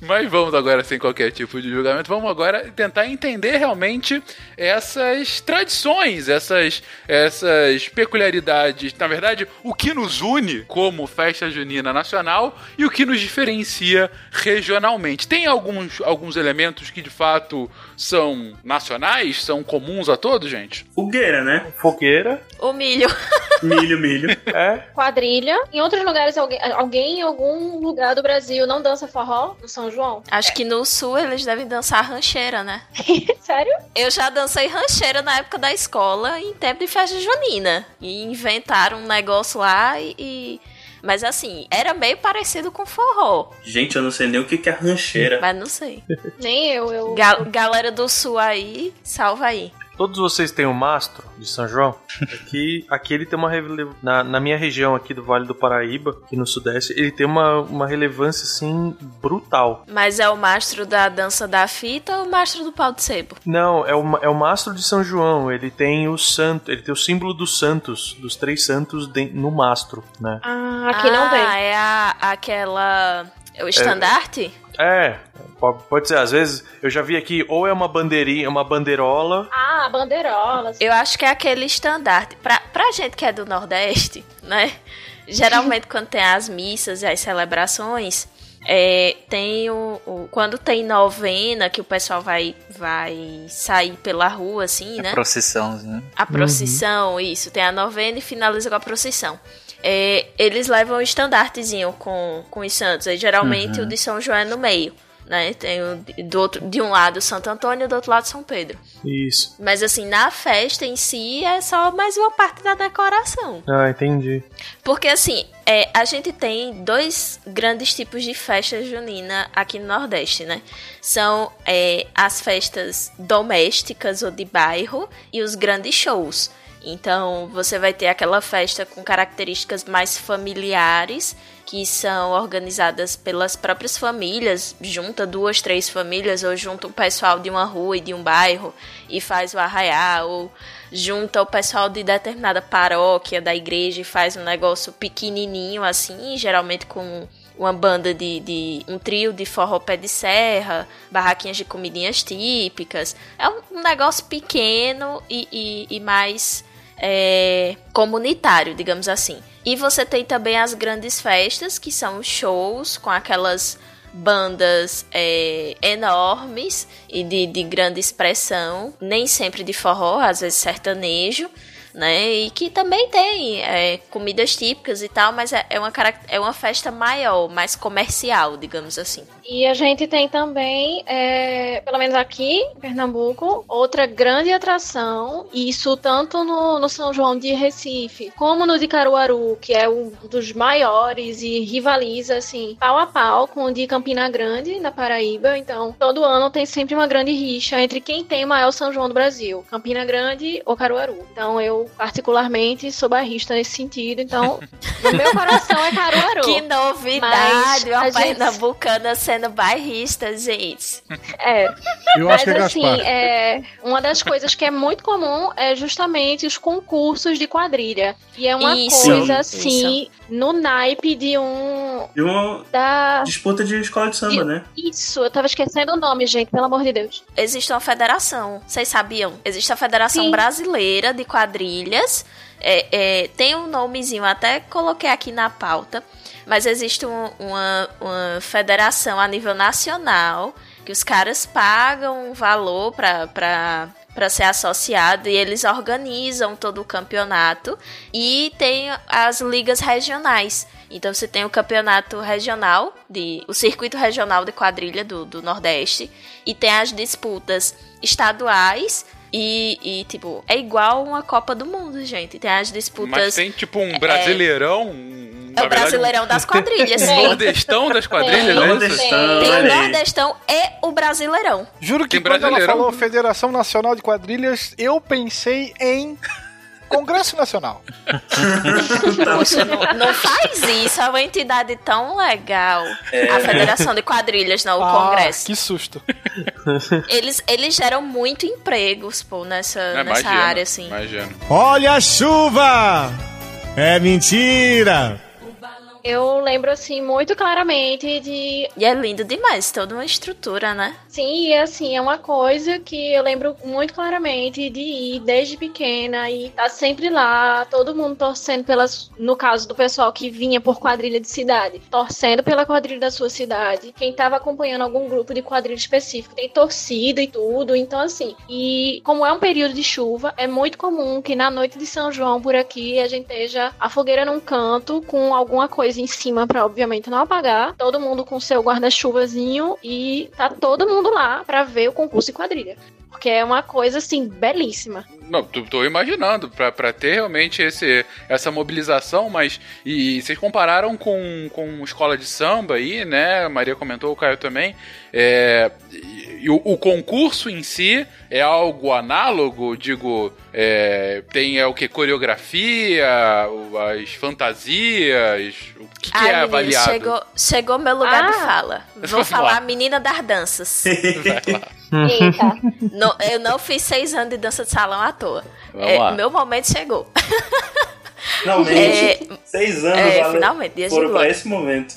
Mas vamos agora sem qualquer tipo de julgamento. Vamos agora tentar entender realmente essas tradições, essas, essas peculiaridades. Na verdade, o que nos une como festa junina nacional e o que nos diferencia regionalmente. Tem alguns, alguns elementos que de fato são nacionais, são comuns a todos, gente? Fogueira, né? Fogueira. O milho. Milho, milho. É. Quadrilha. Em outros lugares, alguém, alguém em algum lugar do Brasil não dança forró no São João? Acho que no sul eles devem dançar rancheira, né? Sério? Eu já dancei rancheira na época da escola em tempo de festa junina. E inventaram um negócio lá e. Mas assim, era meio parecido com forró. Gente, eu não sei nem o que que é rancheira. Mas não sei. Nem eu. eu Ga- galera do sul aí, salva aí. Todos vocês têm o mastro de São João? Aqui, aqui ele tem uma na, na minha região aqui do Vale do Paraíba, aqui no Sudeste, ele tem uma, uma relevância assim brutal. Mas é o mastro da dança da fita ou o mastro do pau de sebo? Não, é o, é o mastro de São João. Ele tem o santo, ele tem o símbolo dos santos, dos três santos de- no mastro, né? Ah, aqui não tem. Ah, é a, aquela. é O estandarte? É, pode, pode ser. Às vezes eu já vi aqui ou é uma bandeirinha, uma bandeirola. Ah, bandeirolas. Eu acho que é aquele estandarte. Pra, pra gente que é do Nordeste, né? Geralmente quando tem as missas e as celebrações, é, tem o, o- Quando tem novena, que o pessoal vai, vai sair pela rua, assim, né? Procissãozinha. A procissão, isso. Tem a novena e finaliza com a procissão. É, eles levam o estandartezinho com, com os santos. Aí, geralmente Uhum. o de São João é no meio. Né? Tem o, de- do outro, de um lado Santo Antônio e do outro lado São Pedro. Isso. Mas assim, na festa em si é só mais uma parte da decoração. Ah, entendi. Porque assim, é, a gente tem dois grandes tipos de festa junina aqui no Nordeste, né? São é, as festas domésticas ou de bairro e os grandes shows. Então você vai ter aquela festa com características mais familiares, que são organizadas pelas próprias famílias, junta duas, três famílias, ou junta o pessoal de uma rua e de um bairro e faz o arraial, ou junta o pessoal de determinada paróquia da igreja e faz um negócio pequenininho assim, geralmente com uma banda de, de um trio de forró pé de serra, barraquinhas de comidinhas típicas. É um negócio pequeno e, e, e mais é, comunitário, digamos assim. E você tem também as grandes festas, que são shows com aquelas bandas é, enormes e de, de grande expressão, nem sempre de forró, às vezes sertanejo né? E que também tem é, comidas típicas e tal, mas é, é, uma, é uma festa maior, mais comercial, digamos assim. E a gente tem também, é, pelo menos aqui em Pernambuco, outra grande atração, isso tanto no, no São João de Recife, como no de Caruaru, que é um dos maiores e rivaliza, assim, pau a pau com o de Campina Grande, na Paraíba. Então, todo ano tem sempre uma grande rixa entre quem tem o maior São João do Brasil, Campina Grande ou Caruaru. Então, eu, particularmente, sou barrista nesse sentido. Então, no meu coração é Caruaru. Que novidade! Uma pernambucana gente... sendo bairrista, gente. É. Eu Mas, acho que é assim, Gaspar. é, uma das coisas que é muito comum é justamente os concursos de quadrilha. E é uma Isso, coisa, assim, no naipe de um... De uma Da... disputa de escola de samba, né? Isso, eu tava esquecendo o nome, gente, pelo amor de Deus. Existe uma federação, vocês sabiam? Existe a Federação Sim. Brasileira de Quadrilhas. É, é, tem um nomezinho, até coloquei aqui na pauta. Mas existe um- uma, uma federação a nível nacional que os caras pagam um valor pra. pra para ser associado e eles organizam todo o campeonato e tem as ligas regionais. Então você tem o campeonato regional, de, o circuito regional de quadrilha do, do Nordeste, e tem as disputas estaduais. E, e, tipo, é igual uma Copa do Mundo, gente. Tem as disputas. Mas tem tipo um brasileirão. um- É o verdade, brasileirão das quadrilhas. Um nordestão das quadrilhas, é? Nordestão, Tem o. Nordestão e o Brasileirão. Juro que Tem quando ela brasileirão. falou Federação Nacional de Quadrilhas, eu pensei em Congresso Nacional. Poxa, não, não faz isso. É uma entidade tão legal. A Federação de Quadrilhas, não, o Ah, Congresso. que susto. Eles, eles geram muito empregos, pô, nessa, É, nessa imagino, área, assim. Imagino. Olha a chuva! É mentira! Eu lembro, assim, muito claramente de E é lindo demais, toda uma estrutura, né? Sim, e assim, é uma coisa que eu lembro muito claramente de ir desde pequena e tá sempre lá, todo mundo torcendo pelas. No caso do pessoal que vinha por quadrilha de cidade, torcendo pela quadrilha da sua cidade. Quem tava acompanhando algum grupo de quadrilha específico tem torcida e tudo, então assim. E como é um período de chuva, é muito comum que na noite de São João por aqui a gente esteja a fogueira num canto com alguma coisa em cima pra obviamente não apagar. Todo mundo com seu guarda-chuvazinho e tá todo mundo lá pra ver o concurso de quadrilha. Porque é uma coisa assim belíssima. Não, tô, imaginando, pra, ter realmente esse, essa mobilização, mas. E, vocês compararam com, com escola de samba aí, né? A Maria comentou, o Caio também. É, e, o, o concurso em si é algo análogo, digo, é, tem é, o que? Coreografia, as fantasias, o que, que Ai, é menino, avaliado? chegou, chegou meu lugar de Ah. fala. Vou falar lá. a menina das danças. Eita. Não- eu não fiz seis anos de dança de salão à toa. É, meu momento chegou. Finalmente, seis anos é, vale- finalmente, de foram pra glória. esse momento.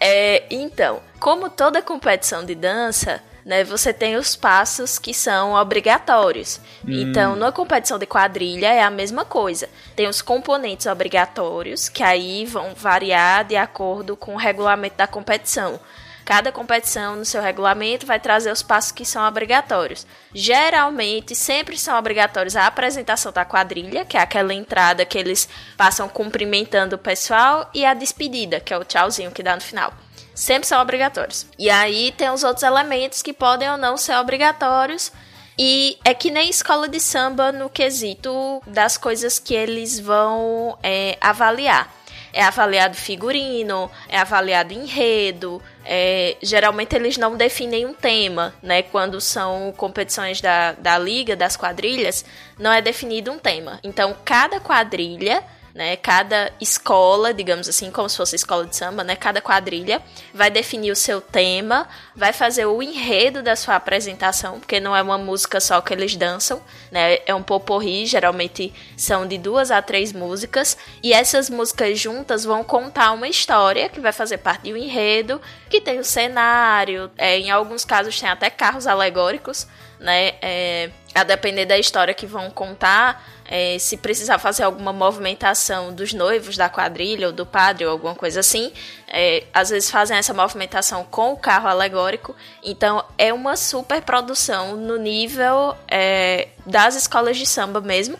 É, então, como toda competição de dança, né, você tem os passos que são obrigatórios. Então, numa competição de quadrilha é a mesma coisa. Tem os componentes obrigatórios, que aí vão variar de acordo com o regulamento da competição. Cada competição no seu regulamento vai trazer os passos que são obrigatórios. Geralmente, sempre são obrigatórios a apresentação da quadrilha, que é aquela entrada que eles passam cumprimentando o pessoal, e a despedida, que é o tchauzinho que dá no final. Sempre são obrigatórios. E aí tem os outros elementos que podem ou não ser obrigatórios. E é que nem escola de samba no quesito das coisas que eles vão é, avaliar. é avaliado figurino, é avaliado enredo. É, geralmente eles não definem um tema, né? Quando são competições da, da liga, das quadrilhas, não é definido um tema. Então, cada quadrilha né? Cada escola, digamos assim, como se fosse escola de samba, né? Cada quadrilha vai definir o seu tema, vai fazer o enredo da sua apresentação, porque não é uma música só que eles dançam, né? É um poporri, geralmente são de duas a três músicas, e essas músicas juntas vão contar uma história que vai fazer parte um enredo, que tem o cenário, é, em alguns casos tem até carros alegóricos, né? É, a depender da história que vão contar, é, se precisar fazer alguma movimentação dos noivos da quadrilha ou do padre ou alguma coisa assim, é, às vezes fazem essa movimentação com o carro alegórico. Então é uma super produção no nível é, das escolas de samba mesmo.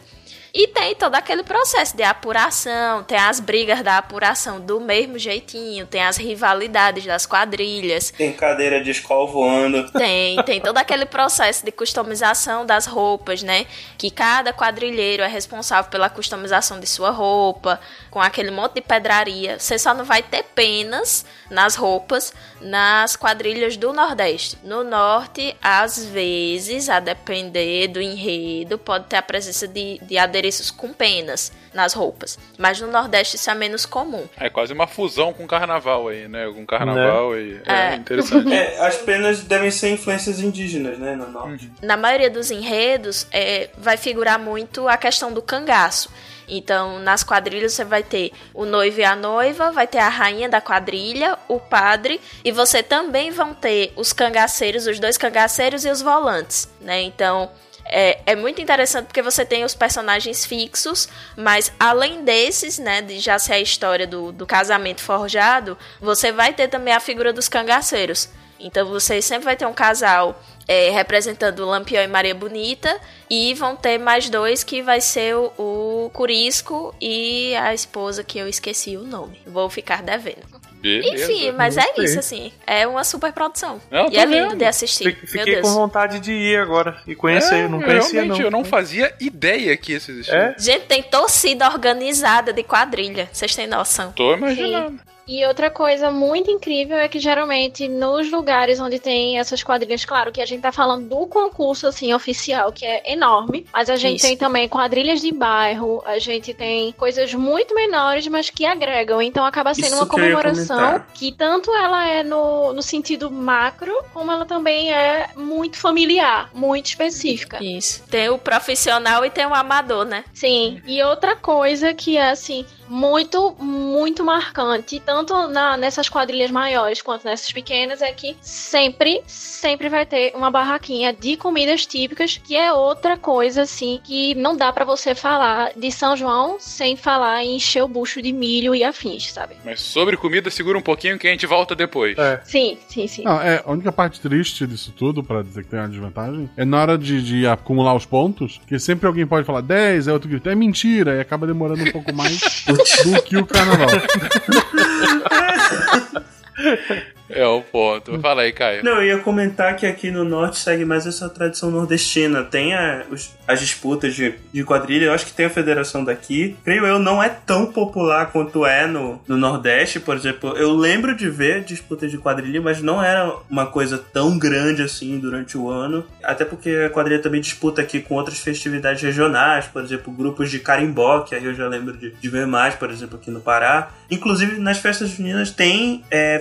E tem todo aquele processo de apuração, tem as brigas da apuração do mesmo jeitinho, tem as rivalidades das quadrilhas. Tem cadeira de escola voando. Tem, tem todo aquele processo de customização das roupas, né? Que cada quadrilheiro é responsável pela customização de sua roupa, com aquele monte de pedraria. Você só não vai ter penas nas roupas nas quadrilhas do Nordeste. No Norte, às vezes, a depender do enredo, pode ter a presença de, de adereços com penas nas roupas. Mas no Nordeste isso é menos comum. É quase uma fusão com carnaval aí, né? Com carnaval e é, É. interessante. É, as penas devem ser influências indígenas, né? No norte. Na maioria dos enredos, é, vai figurar muito a questão do cangaço. Então, nas quadrilhas você vai ter o noivo e a noiva, vai ter a rainha da quadrilha, o padre, e você também vão ter os cangaceiros, os dois cangaceiros e os volantes, né? Então, é, é muito interessante porque você tem os personagens fixos, mas além desses, né, de já ser a história do, do casamento forjado, você vai ter também a figura dos cangaceiros. Então você sempre vai ter um casal é, representando Lampião e Maria Bonita e vão ter mais dois que vai ser o, o Curisco e a esposa que eu esqueci o nome. Vou ficar devendo. Beleza. Enfim, mas é isso assim. É uma super produção. Não, e é lindo vendo. de assistir. Fiquei, Meu fiquei Deus. com vontade de ir agora e conhecer. É, não conhecia, realmente, não. eu não fazia ideia que isso existia. É? Gente, tem torcida organizada de quadrilha. Vocês têm noção? Tô imaginando. E outra coisa muito incrível é que geralmente nos lugares onde tem essas quadrilhas, claro que a gente tá falando do concurso assim oficial, que é enorme, mas a gente Isso. tem também quadrilhas de bairro, a gente tem coisas muito menores, mas que agregam. Então acaba sendo Isso uma que comemoração comentar. que tanto ela é no, no sentido macro, como ela também é muito familiar, muito específica. Isso. Tem o profissional e tem o amador, né? Sim. E outra coisa que é assim muito, muito marcante, tanto na, nessas quadrilhas maiores quanto nessas pequenas, é que sempre, sempre vai ter uma barraquinha de comidas típicas, que é outra coisa assim que não dá pra você falar de São João sem falar em encher o bucho de milho e afins, sabe? Mas sobre comida, segura um pouquinho que a gente volta depois. É. Sim, sim, sim. Não, é, a única parte triste disso tudo, pra dizer que tem uma desvantagem, é na hora de, de acumular os pontos, que sempre alguém pode falar 10, aí outro grita, é mentira, e acaba demorando um pouco mais do que o carnaval. É o ponto. Fala aí, Caio. Não, eu ia comentar que aqui no norte segue mais essa tradição nordestina. Tem a- os- as disputas de, de quadrilha, eu acho que tem a federação daqui. Creio eu, não é tão popular quanto é no, no Nordeste, por exemplo. Eu lembro de ver disputas de quadrilha, mas não era uma coisa tão grande assim durante o ano. Até porque a quadrilha também disputa aqui com outras festividades regionais, por exemplo, grupos de carimbó, que aí eu já lembro de, de ver mais, por exemplo, aqui no Pará. Inclusive, nas festas juninas tem é,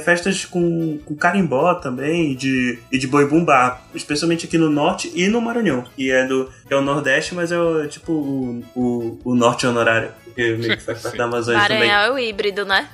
com, com carimbó também e de, e de boi bumbá, especialmente aqui no norte e no Maranhão, que é do que é o Nordeste, mas é o, tipo o, o, o norte honorário, porque meio que faz parte da Amazônia também. Maranhão é o híbrido, né?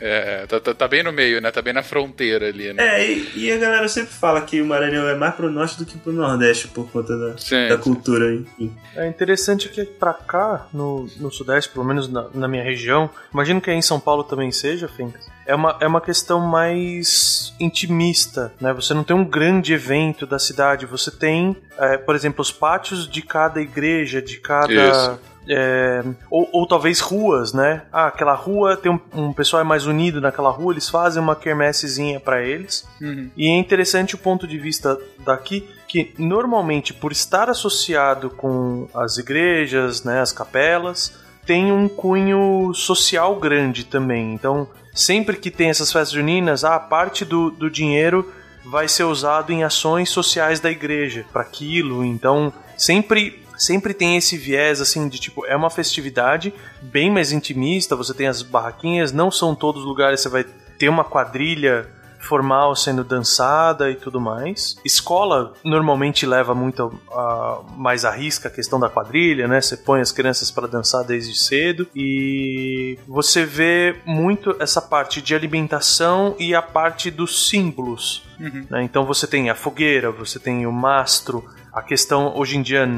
É, tá, tá- tá bem no meio, né? Tá bem na fronteira ali, né? É, e, e a galera sempre fala que o Maranhão é mais pro norte do que pro nordeste, por conta da, Sim, da sim. cultura, enfim. É interessante que pra cá, no, no Sudeste, pelo menos na, na minha região, imagino que aí em São Paulo também seja, Fencas, é uma, é uma questão mais intimista, né? Você não tem um grande evento da cidade, você tem, é, por exemplo, os pátios de cada igreja, de cada... Isso. É, ou, ou talvez ruas, né? Ah, aquela rua tem um, um pessoal é mais unido naquela rua, eles fazem uma quermessezinha pra eles. Uhum. E é interessante o ponto de vista daqui que normalmente por estar associado com as igrejas, né, as capelas, tem um cunho social grande também. Então, sempre que tem essas festas juninas, a parte do, do dinheiro vai ser usado em ações sociais da igreja para aquilo. Então, sempre sempre tem esse viés assim de tipo é uma festividade bem mais intimista. Você tem as barraquinhas, não são todos os lugares você vai ter uma quadrilha formal sendo dançada e tudo mais. Escola normalmente leva muito a, mais a risca a questão da quadrilha, né? Você põe as crianças para dançar desde cedo e você vê muito essa parte de alimentação e a parte dos símbolos. Uhum. né? Então você tem a fogueira, você tem o mastro, a questão, hoje em dia,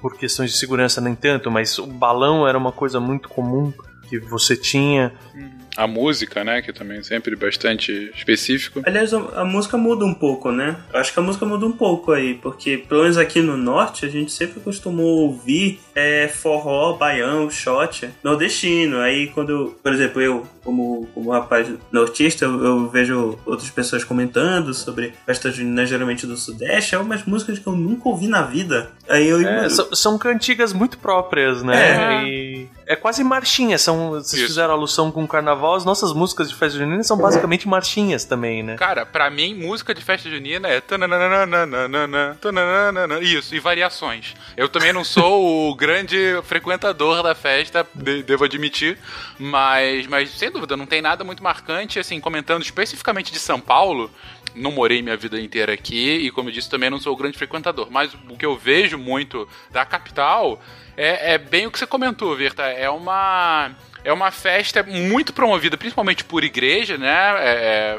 por questões de segurança, nem tanto, mas o balão era uma coisa muito comum que você tinha. A música, né? Que também é sempre bastante específico. Aliás, a, a música muda um pouco, né? Eu acho que a música muda um pouco aí, porque pelo menos aqui no norte a gente sempre costumou ouvir é, forró, baião, shot nordestino. Aí quando, por exemplo, eu, como, como rapaz nortista, eu, eu vejo outras pessoas comentando sobre festas juninas geralmente do sudeste, é umas músicas que eu nunca ouvi na vida. Aí eu É, são, são cantigas muito próprias, né? É. E é quase marchinha. São, vocês fizeram alusão com o carnaval, as nossas músicas de festa junina são basicamente marchinhas também, né? Cara, pra mim, música de festa junina é. Isso, e variações. Eu também não sou o grande frequentador da festa, de- devo admitir, mas, mas sem dúvida, não tem nada muito marcante, assim, comentando especificamente de São Paulo. Não morei minha vida inteira aqui e, como eu disse, também não sou grande frequentador. Mas o que eu vejo muito da capital é, é bem o que você comentou, Virta. É uma. É uma festa muito promovida, principalmente por igreja, né? É- é,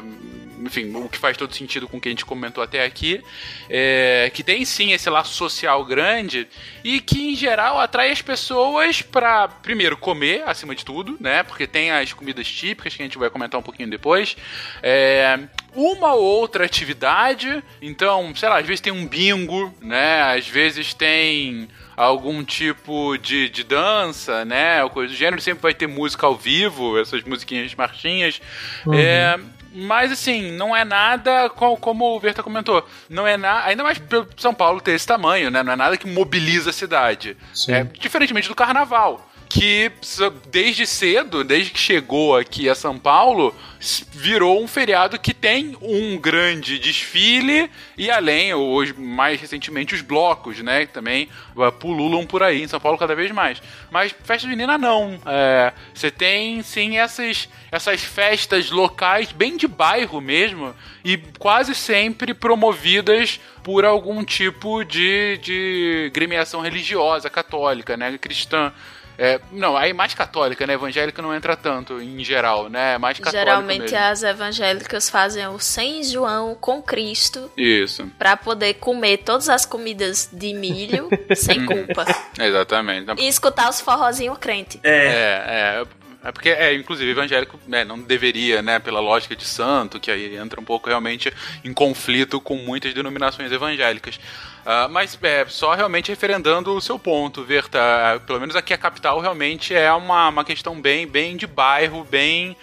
enfim, o que faz todo sentido com o que a gente comentou até aqui, é, que tem sim esse laço social grande e que em geral atrai as pessoas para primeiro comer acima de tudo, né? Porque tem as comidas típicas que a gente vai comentar um pouquinho depois. É, uma ou outra atividade, então, sei lá, às vezes tem um bingo, né? Às vezes tem algum tipo de, de dança, né? Ou coisa do gênero, sempre vai ter música ao vivo, essas musiquinhas marchinhas. Uhum. É, mas assim, não é nada co- como o Verta comentou. Não é nada. Ainda mais pelo São Paulo ter esse tamanho, né? Não é nada que mobiliza a cidade. É, diferentemente do carnaval. Que desde cedo, desde que chegou aqui a São Paulo, virou um feriado que tem um grande desfile e além, hoje, mais recentemente, os blocos, né? Que também uh, pululam por aí em São Paulo cada vez mais. Mas festa junina não. É, Você tem sim essas, essas festas locais, bem de bairro mesmo, e quase sempre promovidas por algum tipo de, de gremiação religiosa, católica, né? Cristã. É, não, aí mais católica, né? Evangélica não entra tanto em geral, né? Mais católica Geralmente mesmo. as evangélicas fazem o Sem João com Cristo Isso. pra poder comer todas as comidas de milho sem culpa. Exatamente. E escutar os forrozinhos crente. É, é. É porque, é, inclusive, evangélico né, não deveria, né, pela lógica de santo, que aí entra um pouco realmente em conflito com muitas denominações evangélicas. Ah, mas é, só realmente referendando o seu ponto, Verta. ah, Pelo menos aqui a capital realmente é uma, uma questão bem, bem de bairro, bem.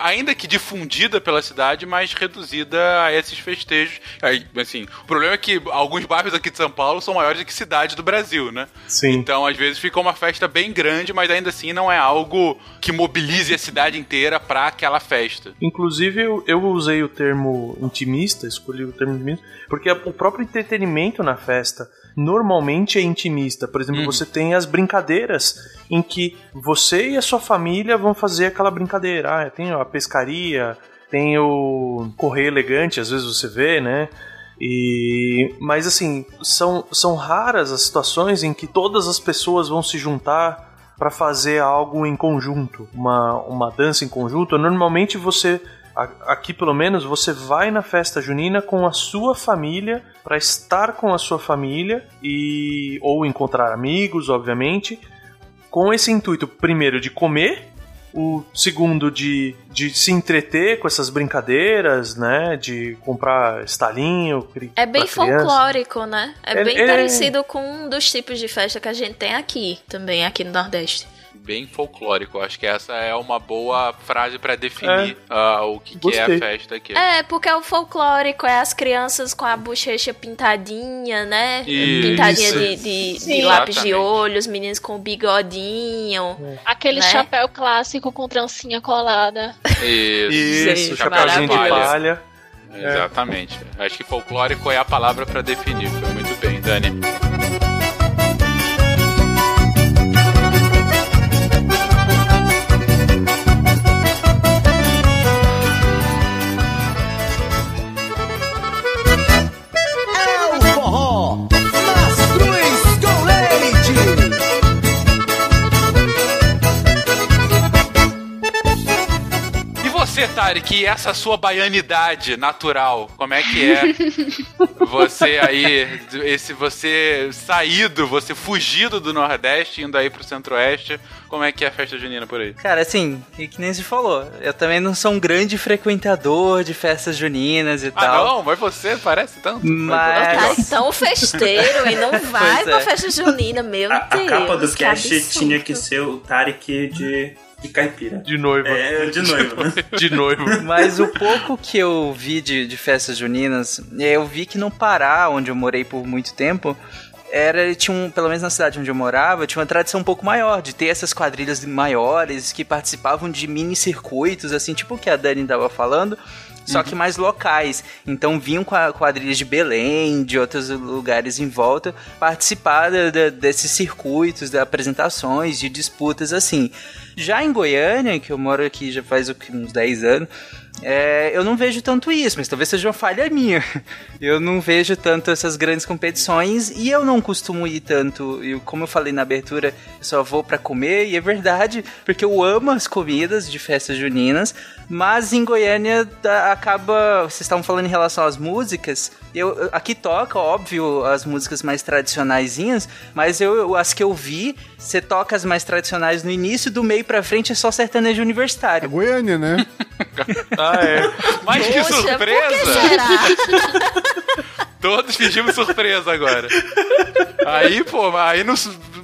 Ainda que difundida pela cidade, mas reduzida a esses festejos. Aí, assim, o problema é que alguns bairros aqui de São Paulo são maiores do que cidade do Brasil, né? Sim. Então, às vezes, fica uma festa bem grande, mas ainda assim não é algo que mobilize a cidade inteira pra aquela festa. Inclusive, eu, eu usei o termo intimista, escolhi o termo intimista, porque o próprio entretenimento na festa normalmente é intimista. Por exemplo, você tem as brincadeiras em que você e a sua família vão fazer aquela brincadeira. Ah, tem a pescaria, tem o correr elegante, às vezes você vê, né? E mas assim, são, são raras as situações em que todas as pessoas vão se juntar para fazer algo em conjunto, uma, uma dança em conjunto. Normalmente você aqui pelo menos você vai na festa junina com a sua família para estar com a sua família e ou encontrar amigos, obviamente, com esse intuito primeiro de comer, o segundo de, de se entreter com essas brincadeiras, né, de comprar estalinho, É bem folclórico, né? É Ele- bem é- parecido com um dos tipos de festa que a gente tem aqui, também aqui no Nordeste. Bem folclórico. Acho que essa é uma boa frase pra definir ah, o que, que é a festa aqui. É, porque é o folclórico, é as crianças com a bochecha pintadinha, né? Isso. Pintadinha de, de, de lápis de olho, os meninos com bigodinho. Aquele Né? chapéu clássico com trancinha colada. Isso. Isso, chapéuzinho de palha. Exatamente. Acho que folclórico é a palavra pra definir. Foi muito bem, Dani. Tarek, essa sua baianidade natural, como é que é? você aí, esse você saído, você fugido do Nordeste, indo aí pro Centro-Oeste, como é que é a festa junina por aí? Cara, assim, e que nem se falou, eu também não sou um grande frequentador de festas juninas e Ah, tal. não, mas você parece tanto. Mas- Tá tão festeiro e não vai Pois pra é. festa junina, meu A, a Deus. capa do que cast absurdo. tinha que ser o Tarek de, de caipira. De noiva. É, de noiva. De noivo. Mas o pouco que eu vi de, de festas juninas, eu vi que no Pará, onde eu morei por muito tempo, era, tinha um, pelo menos na cidade onde eu morava, tinha uma tradição um pouco maior, de ter essas quadrilhas maiores que participavam de mini circuitos, assim, tipo o que a Dani tava falando, só que mais locais. Então vinham quadrilhas de Belém, de outros lugares em volta, participar da- da- desses circuitos, de apresentações, de disputas assim. Já em Goiânia, que eu moro aqui já faz uns 10 anos, é, eu não vejo tanto isso, mas talvez seja uma falha minha. Eu não vejo tanto essas grandes competições e eu não costumo ir tanto. Eu, como eu falei na abertura, só vou pra comer, e é verdade, porque eu amo as comidas de festas juninas, mas em Goiânia acaba. Vocês estavam falando em relação às músicas. Eu, aqui toca, óbvio, as músicas mais tradicionaisinhas, mas eu, eu- as que eu vi, você toca as mais tradicionais no início, do meio pra frente é só sertanejo É universitário. Goiânia, né? Ah, é. Mas que Poxa, por que surpresa! será? Todos fingimos surpresa agora. Aí, pô, aí no,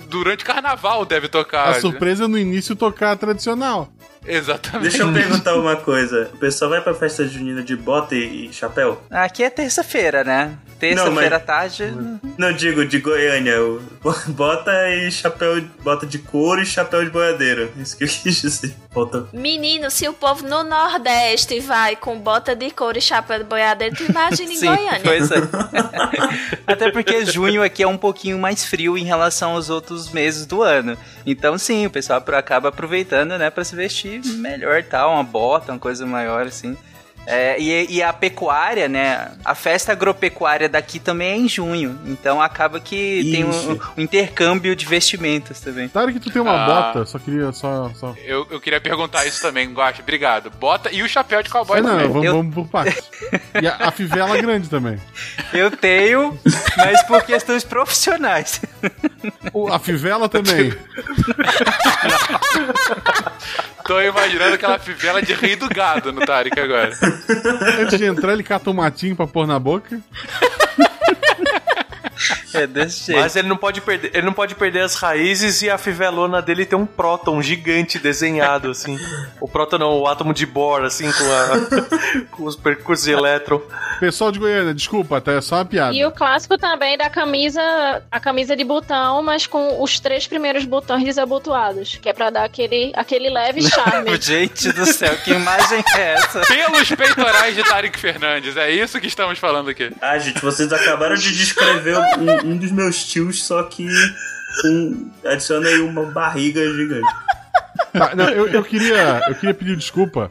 durante o carnaval deve tocar. A surpresa é no início tocar a tradicional. Exatamente. Deixa eu perguntar uma coisa. O pessoal vai pra festa junina de bota e, e chapéu? Aqui é terça-feira, né? Terça-feira mas- à tarde. Não, digo, de Goiânia. Bota e chapéu. Bota de couro e chapéu de boiadeiro. Isso que eu quis dizer. Bota. Menino, se o povo no Nordeste vai com bota de couro e chapéu de boiadeiro, tu imagina em Sim, Goiânia. pois é. Até porque junho aqui é um pouquinho mais frio em relação aos outros meses do ano. Então, sim, o pessoal acaba aproveitando, né, pra se vestir melhor, tal, uma bota, uma coisa maior, assim. É, e, e a pecuária, né? A festa agropecuária daqui também é em junho. Então acaba que tem um, Isso. um intercâmbio de vestimentas também. Claro que tu tem uma Ah. bota, só queria só. só... Eu, eu queria perguntar isso também, Guacha. Obrigado. Bota e o chapéu de cowboy É, não, também. vamos, Eu- vamos por partes. E a, a fivela grande também. Eu tenho, mas por questões profissionais. O- a fivela também. Tô imaginando aquela fivela de rei do gado no Tarek agora. Antes de entrar, ele cata um matinho pra pôr na boca. É desse jeito. Mas ele não pode perder, ele não pode perder as raízes e a fivelona dele tem um próton gigante desenhado assim. O próton não, o átomo de Bohr assim com, a, com os percursos de elétron. Pessoal de Goiânia, desculpa, tá? É só uma piada. E o clássico também da camisa, a camisa de botão, mas com os três primeiros botões desabotoados, que é pra dar aquele, aquele leve charme. Gente do céu, que imagem é essa? Pelos peitorais de Tarek Fernandes, é isso que estamos falando aqui. Ah, gente, vocês acabaram de descrever um, um dos meus tios, só que um, adiciona aí uma barriga gigante. Tá, não, eu, eu queria, eu queria pedir desculpa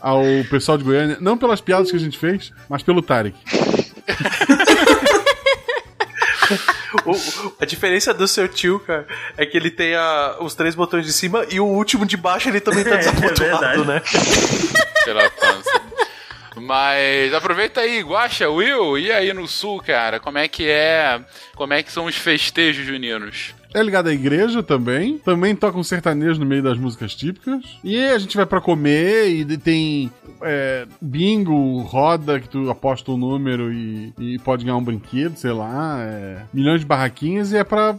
ao pessoal de Goiânia, não pelas piadas que a gente fez, mas pelo Tarek. O- a diferença do seu tio, cara, é que ele tem a- os três botões de cima e o último de baixo ele também tá É, é verdade. né? Pela pança. Mas aproveita aí, Guacha, Will, e aí no sul, cara? Como é que é? Como é que são os festejos juninos? É ligado à igreja também. Também toca um sertanejo no meio das músicas típicas. E aí a gente vai pra comer e tem é, bingo, roda, que tu aposta um número e, e pode ganhar um brinquedo, sei lá. é, milhões de barraquinhas e é pra.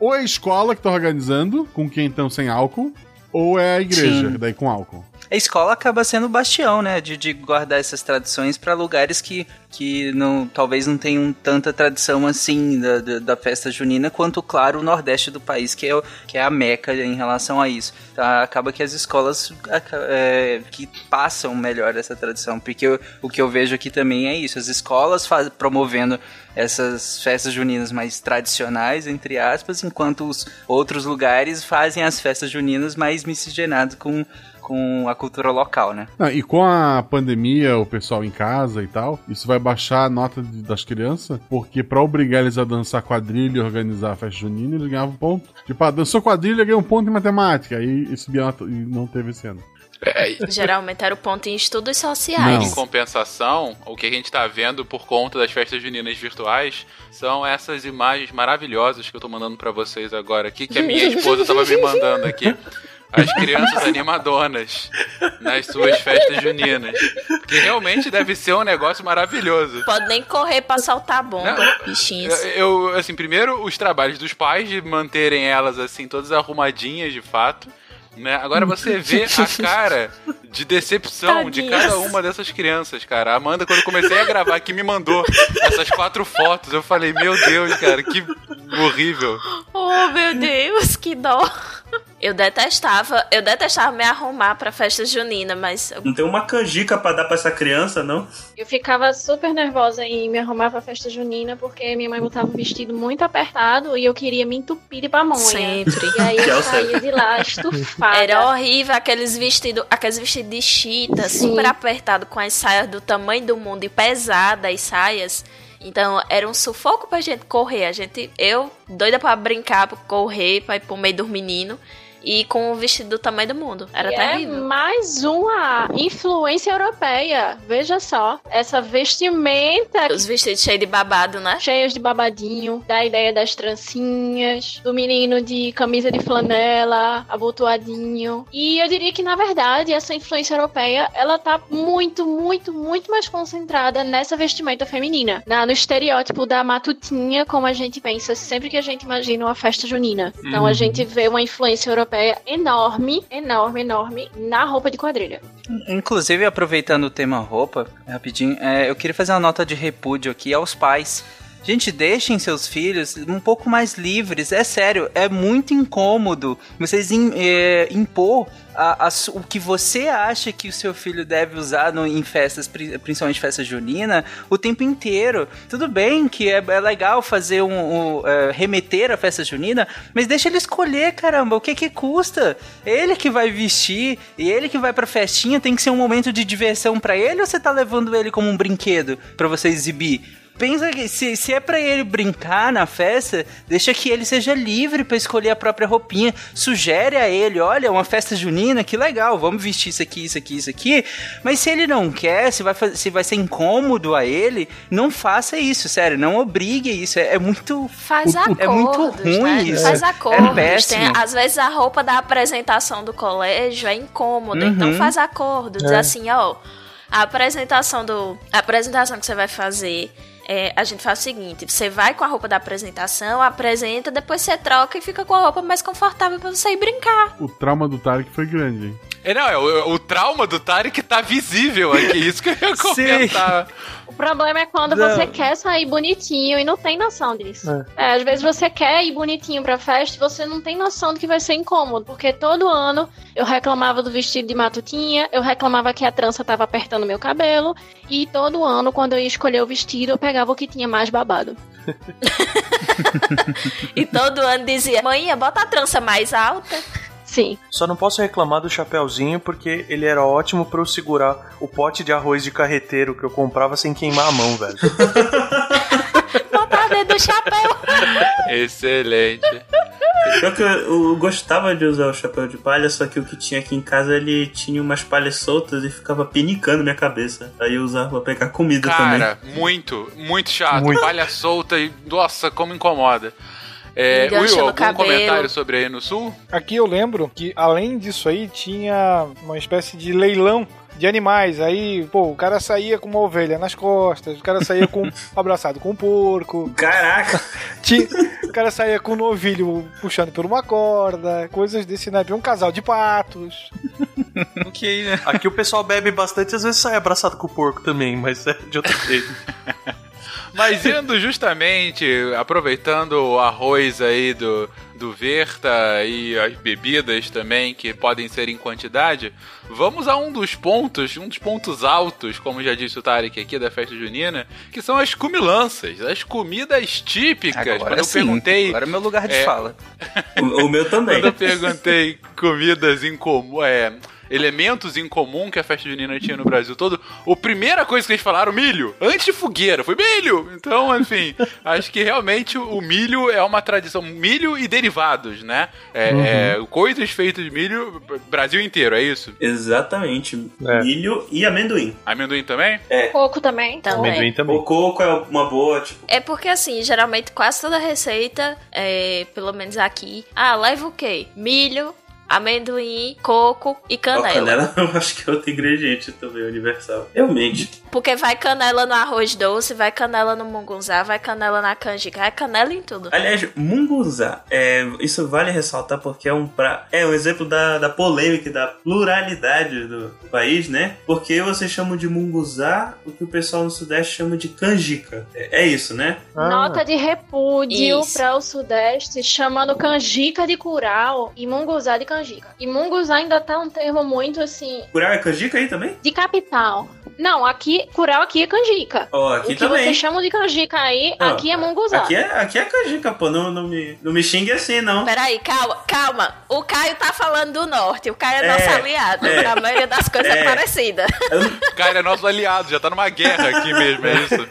ou é a escola que tá organizando, com quem estão sem álcool, ou é a igreja, Sim. daí com álcool. A escola acaba sendo o bastião, né? De, de guardar essas tradições para lugares que, que não, talvez não tenham tanta tradição assim da, da, da festa junina, quanto, claro, o nordeste do país, que é, que é a meca em relação a isso. Tá? Acaba que as escolas é, que passam melhor essa tradição, porque eu- o que eu vejo aqui também é isso: as escolas faz, promovendo essas festas juninas mais tradicionais, entre aspas, enquanto os outros lugares fazem as festas juninas mais miscigenadas com, com a cultura local, né? Ah, e com a pandemia, o pessoal em casa e tal, isso vai baixar a nota de- das crianças, porque pra obrigar eles a dançar quadrilha e organizar a festa junina, eles ganhavam ponto. Tipo, ah, dançou quadrilha, ganhou um ponto em matemática. Aí subia a nota e não teve esse ano. Geralmente era o ponto em estudos sociais. Em compensação, o que a gente tá vendo por conta das festas juninas virtuais são essas imagens maravilhosas que eu tô mandando pra vocês agora aqui, que a minha esposa tava me mandando aqui. As crianças animadonas nas suas festas juninas. Que realmente deve ser um negócio maravilhoso. Pode nem correr pra soltar a bomba, bichinhos. Eu, eu, assim, primeiro os trabalhos dos pais de manterem elas assim todas arrumadinhas de fato, né? Agora você vê a cara de decepção de Tadinhas. cada uma dessas crianças, cara. A Amanda quando eu comecei a gravar que me mandou essas quatro fotos, eu falei: "Meu Deus, cara, que horrível". Oh, meu Deus, que dó. Eu detestava, eu detestava me arrumar pra festa junina, mas eu- Não tem uma canjica pra dar pra essa criança, não? Eu ficava super nervosa em me arrumar pra festa junina porque minha mãe botava um vestido muito apertado e eu queria me entupir de pamonha. Sempre. E aí é eu saía de lá estufada. Era horrível aqueles vestidos, aqueles vestidos de chita, Sim. super apertado, com as saias do tamanho do mundo e pesadas as saias. Então era um sufoco pra gente correr. A gente, eu, doida pra brincar, pra correr, pra ir pro meio dos meninos. E com o vestido do tamanho do mundo. Era E é terrível. mais uma influência europeia. Veja só, essa vestimenta. Os vestidos cheios de babado, né? Cheios de babadinho, da ideia das trancinhas, do menino de camisa de flanela, abotoadinho. E eu diria que, na verdade, essa influência europeia, ela tá muito, muito, muito mais concentrada nessa vestimenta feminina. Na, no estereótipo da matutinha, como a gente pensa sempre que a gente imagina uma festa junina. Então a Uhum. gente vê uma influência europeia enorme, enorme, enorme na roupa de quadrilha. Inclusive, aproveitando o tema roupa, rapidinho, é, eu queria fazer uma nota de repúdio aqui aos pais. Gente, deixem seus filhos um pouco mais livres. É sério, é muito incômodo vocês im- é, impor a- a o que você acha que o seu filho deve usar no- em festas, pri- principalmente festa junina, o tempo inteiro. Tudo bem que é, é legal fazer um, um, é, remeter a festa junina, mas deixa ele escolher, caramba, o que que custa? Ele que vai vestir e ele que vai pra festinha, tem que ser um momento de diversão pra ele ou você tá levando ele como um brinquedo pra você exibir? Pensa que se, se é pra ele brincar na festa, deixa que ele seja livre pra escolher a própria roupinha. Sugere a ele, olha, uma festa junina, que legal, vamos vestir isso aqui, isso aqui, isso aqui. Mas se ele não quer, se vai, se vai ser incômodo a ele, não faça isso, sério, não obrigue isso. É, é muito. Faz acordos, É muito ruim né? isso. Faz É acordos. péssimo. Tem- às vezes a roupa da apresentação do colégio é incômoda, Uhum. então faz acordo. Diz É. assim, ó, a apresentação do. A apresentação que você vai fazer. É, a gente faz o seguinte: você vai com a roupa da apresentação, apresenta, depois você troca e fica com a roupa mais confortável pra você ir brincar. O trauma do Tarek foi grande, hein? É, não, é o, o trauma do Tarek tá visível aqui, isso que eu ia comentar. O problema é quando Não. você quer sair bonitinho e não tem noção disso. É, às vezes você quer ir bonitinho pra festa e você não tem noção de que vai ser incômodo, porque todo ano eu reclamava do vestido de matutinha, eu reclamava que a trança tava apertando meu cabelo, e todo ano, quando eu ia escolher o vestido, eu pegava o que tinha mais babado. E todo ano dizia: Mãe, bota a trança mais alta. Sim. Só não posso reclamar do chapéuzinho porque ele era ótimo pra eu segurar o pote de arroz de carreteiro que eu comprava sem queimar a mão, velho. Botar dentro do chapéu. Excelente. Pior que eu, eu gostava de usar o chapéu de palha, só que o que tinha aqui em casa ele tinha umas palhas soltas e ficava pinicando minha cabeça. Aí eu usava pra pegar comida Cara, também. muito, muito chato. Muito. Palha solta e, nossa, como incomoda. É, Will, algum cabelo. comentário sobre aí no sul? Aqui eu lembro que, além disso aí, tinha uma espécie de leilão de animais. Aí, pô, o cara saía com uma ovelha nas costas, o cara saía com abraçado com um porco. Caraca! Tinha, cara saía com o novilho puxando por uma corda, coisas desse naipe. Um casal de patos. ok, né? Aqui o pessoal bebe bastante, às vezes sai abraçado com o porco também, mas é de outro jeito. Mas indo justamente, aproveitando o arroz aí do, do Verta e as bebidas também, que podem ser em quantidade, vamos a um dos pontos, um dos pontos altos, como já disse o Tarek aqui da festa junina, que são as comilanças, as comidas típicas. Agora Quando eu sim, perguntei. agora é meu lugar de é, fala. O, o meu também. Quando eu perguntei comidas em comum, é, elementos em comum que a festa junina tinha no Brasil todo, a primeira coisa que eles falaram, milho, antes de fogueira, foi milho! Então, enfim, acho que realmente o milho é uma tradição, milho e derivados, né? É, Uhum. é, coisas feitas de milho, Brasil inteiro, é isso? Exatamente. É. Milho e amendoim. Amendoim também? É. Coco também. Também. O coco é uma boa, tipo, É porque assim, geralmente quase toda receita, é, pelo menos aqui, ah, leva o quê? Milho, amendoim, coco e canela. canela eu acho que é outro ingrediente também universal. Realmente. Porque vai canela no arroz doce, vai canela no mungunzá, vai canela na canjica, vai canela em tudo. Aliás, munguzá, é, isso vale ressaltar porque é um pra, é um exemplo da, da polêmica e da pluralidade do país, né? Porque vocês chamam de munguzá o que o pessoal no Sudeste chama de canjica. É, é isso, né? Nota de repúdio Isso. para o Sudeste, chamando canjica de curau e munguzá de canjica. E munguzá ainda tá um termo muito assim, Curau é canjica aí também? de capital. Não, aqui, curau aqui é canjica. Ó, aqui o que também. vocês chamam de canjica aí, Não, aqui é munguzá. Aqui é, aqui é canjica, pô. Não, não, me, não me xingue assim, não. Peraí, calma, calma. O Caio tá falando do norte, o Caio é, É, nosso aliado. é. A maioria das coisas é, É. parecida. Cara, é nosso aliado, já tá numa guerra aqui mesmo, é isso?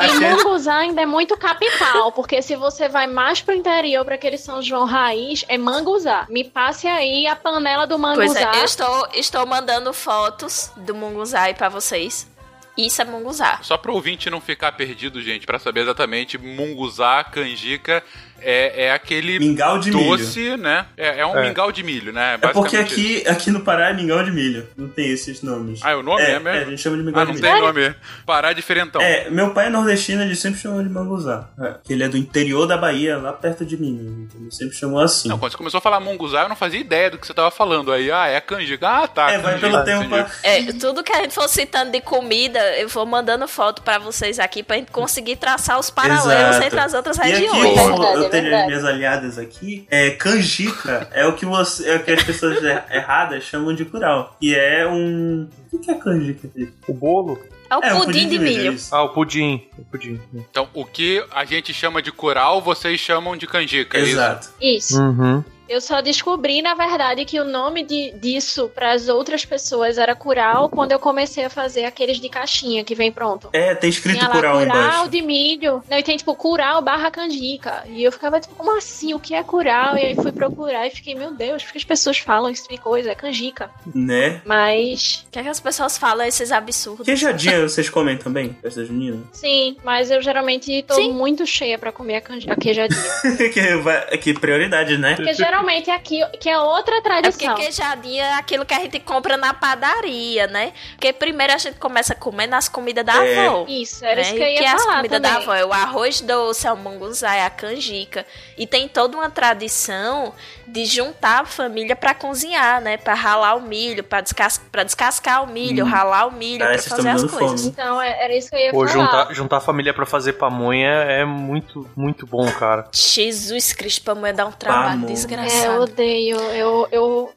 E munguzá ainda é muito capital, porque se você vai mais pro interior, pra aquele São João raiz, é manguzá. Me passe aí a panela do Pois é, manguzá. eu estou, estou mandando fotos do munguzá aí pra vocês. Isso é munguzá. Só pro ouvinte não ficar perdido, gente, pra saber exatamente, munguzá, canjica, é, é aquele Mingau de doce, né? É, é um É. mingau de milho, né? É porque aqui, aqui no Pará é mingau de milho. Não tem esses nomes. Ah, é o nome é, é mesmo? É, a gente chama de mingau Ah, de não milho. tem nome. Pará diferentão. É, meu pai é nordestino, ele sempre chamou de manguzá. É, ele é do interior da Bahia, lá perto de mim. Ele sempre chamou assim. Não, quando você começou a falar munguzá, eu não fazia ideia do que você tava falando. Aí, ah, é canjica. Ah, tá. É, vai pelo tempo. É, tudo que a gente for citando de comida, eu vou mandando foto pra vocês aqui pra gente conseguir traçar os paralelos Exato. entre as outras E aqui, regiões. como eu tenho as minhas aliadas aqui, é canjica é o que, você, é o que as pessoas er- erradas chamam de curau. E é um. O que é canjica? O bolo? É o É, um pudim, de milho. isso. Ah, o pudim. O pudim. Então, o que a gente chama de curau, vocês chamam de canjica, é isso? Exato. Isso. Uhum. Eu só descobri, na verdade, que o nome de, disso para as outras pessoas era curau quando eu comecei a fazer aqueles de caixinha que vem pronto. É, tem escrito lá curau curau embaixo. de milho. Não, e tem tipo curau barra canjica. E eu ficava tipo, como assim? O que é curau? E aí fui procurar e fiquei, meu Deus, por que as pessoas falam esse tipo de coisa? É canjica. Né? Mas, O que, é que as pessoas falam esses absurdos? Queijadinha vocês comem também? Festa junina? sim, mas eu geralmente tô Sim. muito cheia pra comer a, a queijadinha. que, vai- que prioridade, né? Porque geralmente aqui, que é outra É porque tradição. queijadinha é aquilo que a gente compra na padaria, né? Porque primeiro a gente começa a comer nas comidas da É. avó. Isso, era né? isso que eu ia que é as falar comidas também. da avó, é o arroz doce, é o munguzá, é a canjica. E tem toda uma tradição de juntar a família pra cozinhar, né? Pra ralar o milho, pra, descas descascar o milho, Hum. ralar o milho, Ah, pra vocês estão fazer as coisas. fome. Então, é- era isso que eu ia Pô, falar. juntar, juntar a família pra fazer pamonha é muito, muito bom, cara. Jesus Cristo, pra mulher dar um trabalho É, eu odeio. Eu, eu...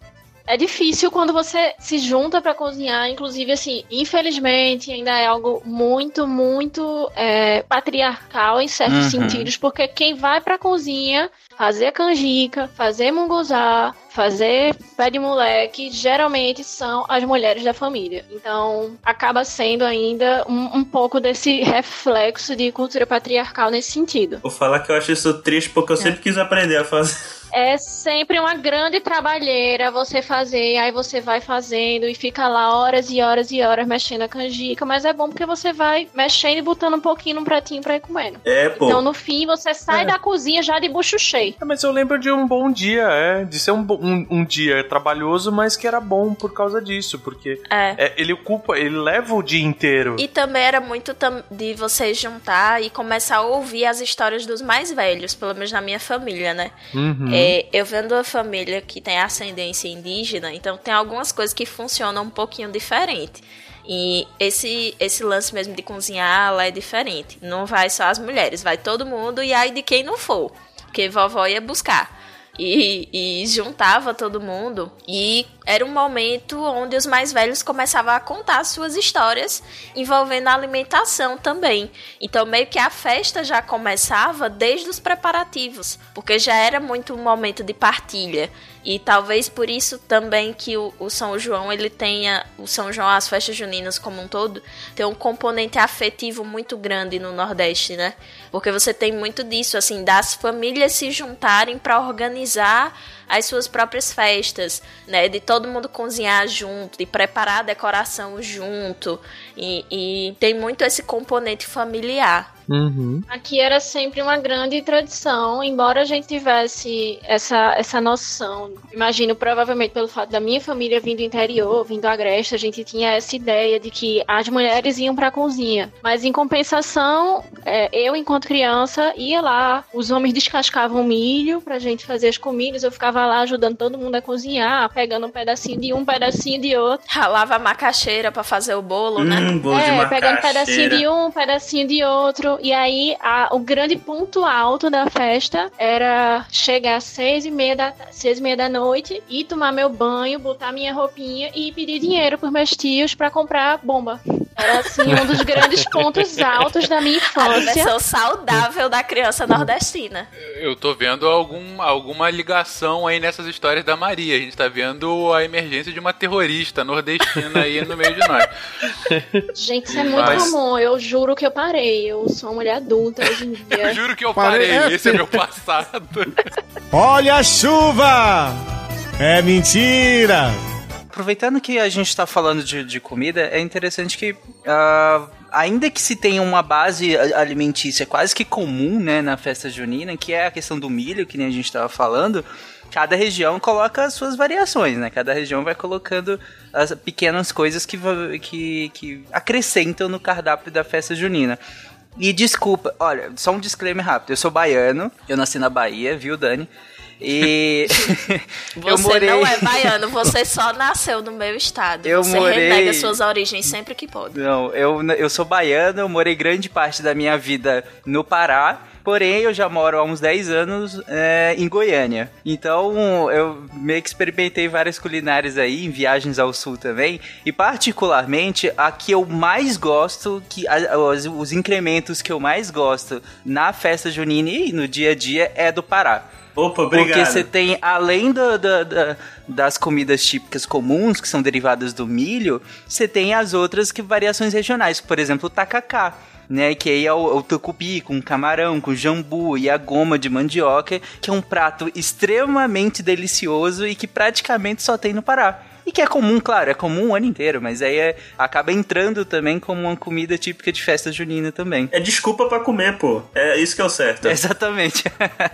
É difícil quando você se junta pra cozinhar. Inclusive, assim, infelizmente, ainda é algo muito, muito é, patriarcal em certos Uhum. sentidos. Porque quem vai pra cozinha fazer canjica, fazer munguzá, fazer pé de moleque, geralmente são as mulheres da família. Então, acaba sendo ainda um, um pouco desse reflexo de cultura patriarcal nesse sentido. Vou falar que eu acho isso triste porque eu É. sempre quis aprender a fazer. É sempre uma grande trabalheira você fazer, aí você vai fazendo e fica lá horas e horas e horas mexendo a canjica, mas é bom porque você vai mexendo e botando um pouquinho num pratinho pra ir comendo. É, pô. Então no fim você sai É. da cozinha já de bucho cheio. É, Mas eu lembro de um bom dia, é. De ser um, um, um dia trabalhoso, mas que era bom por causa disso. Porque É. é, ele ocupa, ele leva o dia inteiro. E também era muito de você juntar e começar a ouvir as histórias dos mais velhos, pelo menos na minha família, né? Uhum. É, eu vendo uma família que tem ascendência indígena, então tem algumas coisas que funcionam um pouquinho diferente. E esse, esse lance mesmo de cozinhar lá é diferente. Não vai só as mulheres, vai todo mundo e aí de quem não for. Porque vovó ia buscar. E, e juntava todo mundo. E era um momento onde os mais velhos começavam a contar suas histórias envolvendo a alimentação também. Então, meio que a festa já começava desde os preparativos, porque já era muito um momento de partilha. E talvez por isso também que o, o São João ele tenha, o São João, as festas juninas como um todo, tem um componente afetivo muito grande no Nordeste, né? Porque você tem muito disso, assim, das famílias se juntarem para organizar as suas próprias festas, né? De todo mundo cozinhar junto, de preparar a decoração junto. E, e tem muito esse componente familiar. Uhum. Aqui era sempre uma grande tradição, embora a gente tivesse essa, essa noção. Imagino, provavelmente, pelo fato da minha família vindo do interior, vindo do Agreste, a gente tinha essa ideia de que as mulheres iam pra cozinha. Mas, em compensação, é, eu, enquanto criança, ia lá, os homens descascavam milho pra gente fazer as comidas, eu ficava lá ajudando todo mundo a cozinhar, pegando um pedacinho de um, um pedacinho de outro. Ralava a macaxeira para fazer o bolo, né? Hum, bolo de É, pegando um pedacinho de um, um pedacinho de outro. E aí, a- o grande ponto alto da festa era chegar às seis e meia da, seis e meia da noite e tomar meu banho, botar minha roupinha e pedir dinheiro pros meus tios pra comprar bomba. Era, assim, um dos grandes pontos altos da minha A infância. versão saudável da criança nordestina. Eu tô vendo algum, alguma ligação aí nessas histórias da Maria. A gente tá vendo a emergência de uma terrorista nordestina aí no meio de nós. Gente, isso é muito Mas- comum. Eu juro que eu parei. Eu sou uma mulher adulta hoje em dia. Eu juro que eu parei. Parece. Esse é meu passado. Olha a chuva! É mentira! Aproveitando que a gente tá falando de, de comida, é interessante que, ah, ainda que se tenha uma base alimentícia quase que comum, né, na festa junina, que é a questão do milho, que nem a gente tava falando, cada região coloca as suas variações, né? Cada região vai colocando as pequenas coisas que, que, que acrescentam no cardápio da festa junina. E desculpa, olha, só um disclaimer rápido. Eu sou baiano, eu nasci na Bahia, viu, Dani? E Você morei não é baiano, você só nasceu no meu estado. Eu você morei- renega suas origens sempre que pode. Não, eu, eu sou baiano, eu morei grande parte da minha vida no Pará. Porém, eu já moro há uns 10 anos é, em Goiânia. Então, eu meio que experimentei várias culinárias aí, em viagens ao sul também. E, particularmente, a que eu mais gosto, que a- os, os incrementos que eu mais gosto na festa junina e no dia a dia é do Pará. Opa, Porque obrigado. você tem, além do- do- da- das comidas típicas comuns, que são derivadas do milho, você tem as outras que variações regionais. Por exemplo, o tacacá. Né, que aí é o, o tucupi com camarão, com jambu e a goma de mandioca, que é um prato extremamente delicioso e que praticamente só tem no Pará. E que é comum, claro, é comum o ano inteiro, mas aí é- acaba entrando também como uma comida típica de festa junina também. É desculpa pra comer, pô. É isso que é o certo. Exatamente.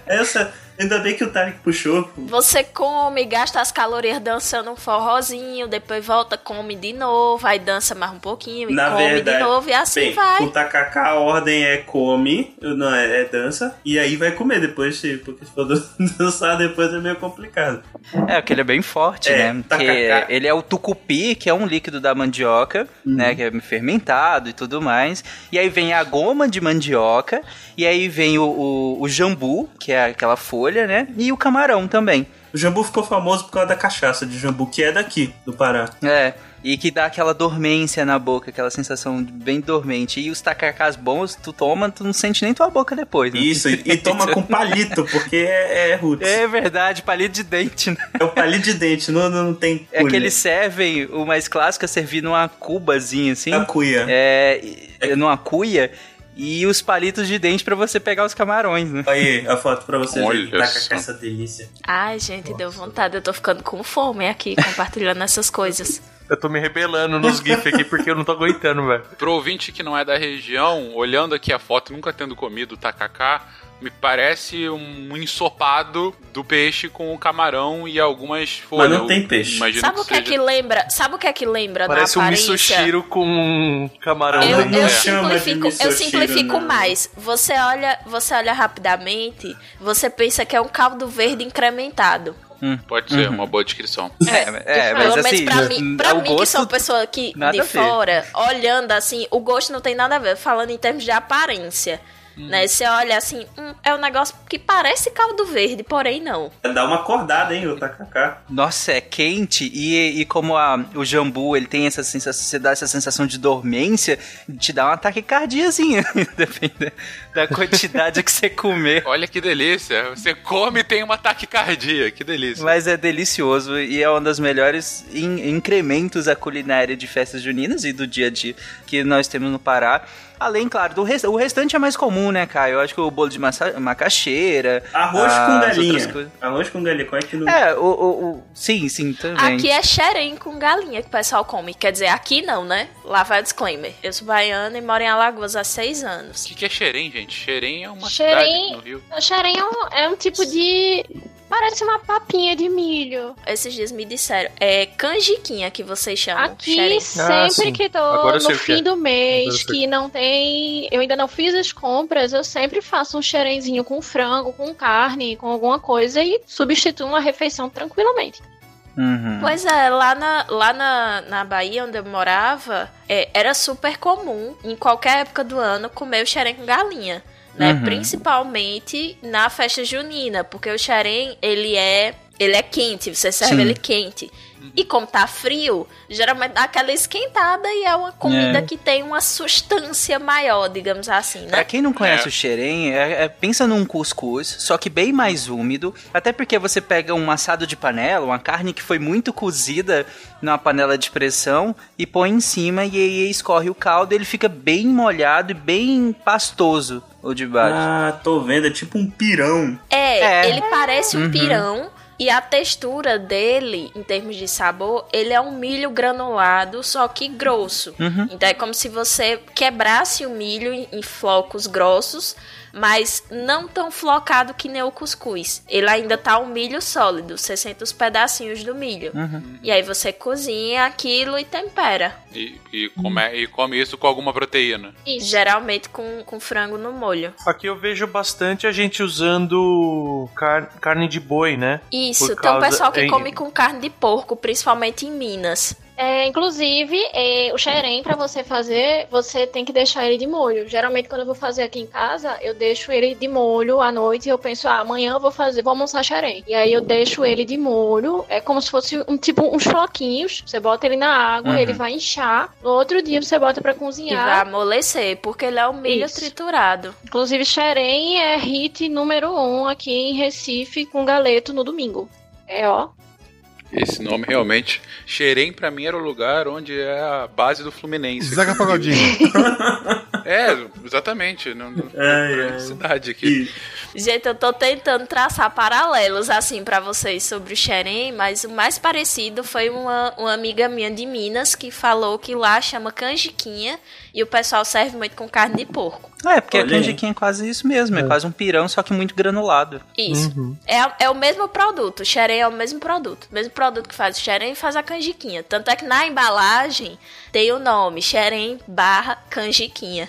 Essa, ainda bem que o Tarek puxou. Você come, gasta as calorias dançando um forrozinho, depois volta, come de novo, aí dança mais um pouquinho e Na come verdade, de novo e assim bem, vai. o tacacá, a ordem é come, não, é, é dança, e aí vai comer depois, porque se for dançar depois é meio complicado. É, porque ele é bem forte, É, né? tacacá. Ele é o tucupi, que é um líquido da mandioca, Uhum. né? Que é fermentado e tudo mais. E aí vem a goma de mandioca, e aí vem o, o, o jambu, que é aquela folha, né? E o camarão também. O jambu ficou famoso por causa da cachaça de jambu, que é daqui, do Pará. É, e que dá aquela dormência na boca, aquela sensação bem dormente. E os tacacás bons, tu toma, tu não sente nem tua boca depois. Né? Isso, e, e toma com palito, porque é, é roots. É verdade, palito de dente, né? É o palito de dente, não, não tem É que eles servem, o mais clássico é servir numa cubazinha, assim. A cuia. É, e- numa cuia. E os palitos de dente pra você pegar os camarões, né? Aí, a foto pra você Olha ver. Tá com essa delícia. Ai, gente, deu vontade. Eu tô ficando com fome aqui, compartilhando essas coisas. Eu tô me rebelando nos GIFs aqui porque eu não tô aguentando, velho. Pro ouvinte que não é da região, olhando aqui a foto, nunca tendo comido tacacá, me parece um ensopado do peixe com o camarão e algumas folhas. Mas não tem peixe. Imagino Sabe o que é seja. que lembra? Sabe o que é que lembra Parece na um aparência? misoshiro com um camarão. Eu, né? eu de simplifico, eu simplifico não. mais. Você olha, você olha rapidamente, você pensa que é um caldo verde incrementado. Pode ser, uma boa descrição. É, mas Pelo assim, menos pra mim, pra o mim que gosto sou pessoa que de fora, olhando assim, o gosto não tem nada a ver, falando em termos de aparência. Hum. Né? Você olha assim, hum, é um negócio que parece caldo verde, porém não. Dá uma acordada, hein, o tacacá. Nossa, é quente e, e como a- o jambu ele tem essa sensação, você dá essa sensação de dormência, te dá uma taquicardiazinha, dependendo da quantidade que você comer. Olha que delícia. Você come e tem uma taquicardia. Que delícia. Mas é delicioso e é um dos melhores in- incrementos à culinária de festas juninas e do dia a dia que nós temos no Pará. Além, claro, do rest... o restante é mais comum, né, Caio? Eu acho que o bolo de macaxeira. Arroz com galinha. Arroz com galinha. Qual é que não... É, o, o, o- Sim, sim, também. Aqui é xerém com galinha que o pessoal come. Quer dizer, aqui não, né? Lá vai o disclaimer. Eu sou baiana e moro em Alagoas há seis anos. O que, que é Xerém, gente? Xerém é uma Xerém- cidade no Rio. Xerém é um, é um tipo de. Parece uma papinha de milho. Esses dias me disseram, é canjiquinha que vocês chamam. Aqui, xerém. Ah, sempre sim. que tô Agora no que é. fim do mês, que não tem. Eu ainda não fiz as compras, eu sempre faço um xerenzinho com frango, com carne, com alguma coisa e substituo uma refeição tranquilamente. Uhum. Pois é, lá na, lá na, na Bahia, onde eu morava, é, era super comum, em qualquer época do ano, comer o xerém com galinha. Né? Uhum. Principalmente na festa junina, porque o xerém, ele é, ele é quente, você serve Sim. ele quente. E como tá frio, geralmente dá aquela esquentada e é uma comida É. que tem uma substância maior, digamos assim, Pra né? quem não conhece É. o xerém, é, é- pensa num cuscuz, só que bem mais úmido. Até porque você pega um assado de panela, uma carne que foi muito cozida numa panela de pressão e põe em cima e aí escorre o caldo, ele fica bem molhado e bem pastoso o de baixo. Ah, tô vendo. É tipo um pirão. É, É. ele parece um Uhum. pirão. E a textura dele, em termos de sabor, ele é um milho granulado, só que grosso. Uhum. Então é como se você quebrasse o milho em, em flocos grossos, mas não tão flocado que nem o cuscuz. Ele ainda tá um milho sólido, você sente os pedacinhos do milho. Uhum. E aí você cozinha aquilo e tempera. E, e, come, e come isso com alguma proteína. Isso. Geralmente com, com frango no molho. Aqui eu vejo bastante a gente usando car- carne de boi, né? Isso, Por tem um causa- pessoal que come com carne de porco, principalmente em Minas. É, inclusive, é, o xerém, pra você fazer, você tem que deixar ele de molho. Geralmente, quando eu vou fazer aqui em casa, eu deixo ele de molho à noite e eu penso, ah, amanhã eu vou fazer, vou almoçar xerém. E aí eu deixo ele de molho, é como se fosse um tipo uns floquinhos. Você bota ele na água, Uhum. ele vai inchar. No outro dia você bota pra E vai cozinhar. amolecer, porque ele é um milho Isso. triturado. Inclusive, xerém é hit número um aqui em Recife com galeto no domingo. É, ó. Esse nome realmente. Xerém pra mim era o lugar onde é a base do Fluminense. Zeca Pagodinho. É, exatamente. Não, não, Ai, ai. cidade aqui. E Gente, eu tô tentando traçar paralelos assim pra vocês sobre o xerém, mas o mais parecido foi uma, uma amiga minha de Minas que falou que lá chama canjiquinha e o pessoal serve muito com carne de porco. É, porque a aí. canjiquinha é quase isso mesmo, é. quase um pirão, só que muito granulado. Isso. É, é o mesmo produto. O xerém é o mesmo produto. O mesmo produto que faz o xerém faz a canjiquinha. Tanto é que na embalagem tem o nome xerém barra canjiquinha.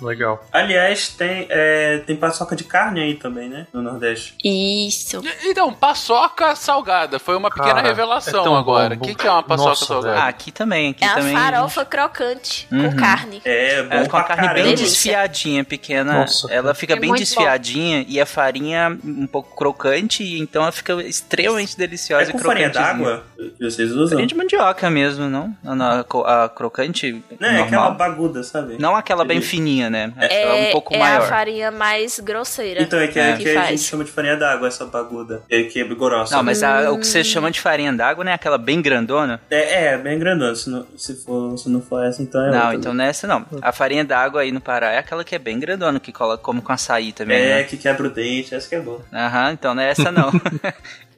Legal. Aliás, tem, é, tem paçoca de carne aí também, né? No Nordeste. Isso. Então, paçoca salgada. Foi uma pequena Cara, revelação é agora. O bom. que, que é uma paçoca Nossa, salgada? Ah, aqui também, aqui É a também. farofa crocante Uhum. com carne. É, bom É, com a carne bem caramba. Delícia. desfiadinha, pequena. Nossa, ela fica É bem desfiadinha e a farinha um pouco crocante, e então ela fica extremamente deliciosa É com e farinha crocantezinha. d'água? que vocês usam. Farinha de mandioca mesmo, não? A, a, a crocante Não, é normal. aquela baguda, sabe? Não aquela bem Aquele- fininha, né? Aquela É, um pouco é maior. a farinha mais grosseira. Então, é que, é, que que a gente chama de farinha d'água, essa baguda. É que é grossa. Não, mas a- o que Hum. você chama de farinha d'água, né? Aquela bem grandona. É, é, bem grandona. Se não, se, for, se não for essa, então é não, outra. então não é essa não. A farinha d'água aí no Pará é aquela que é bem grandona, que cola, come com açaí também, É, né? que quebra o dente, essa que é boa. Aham, então não é essa não.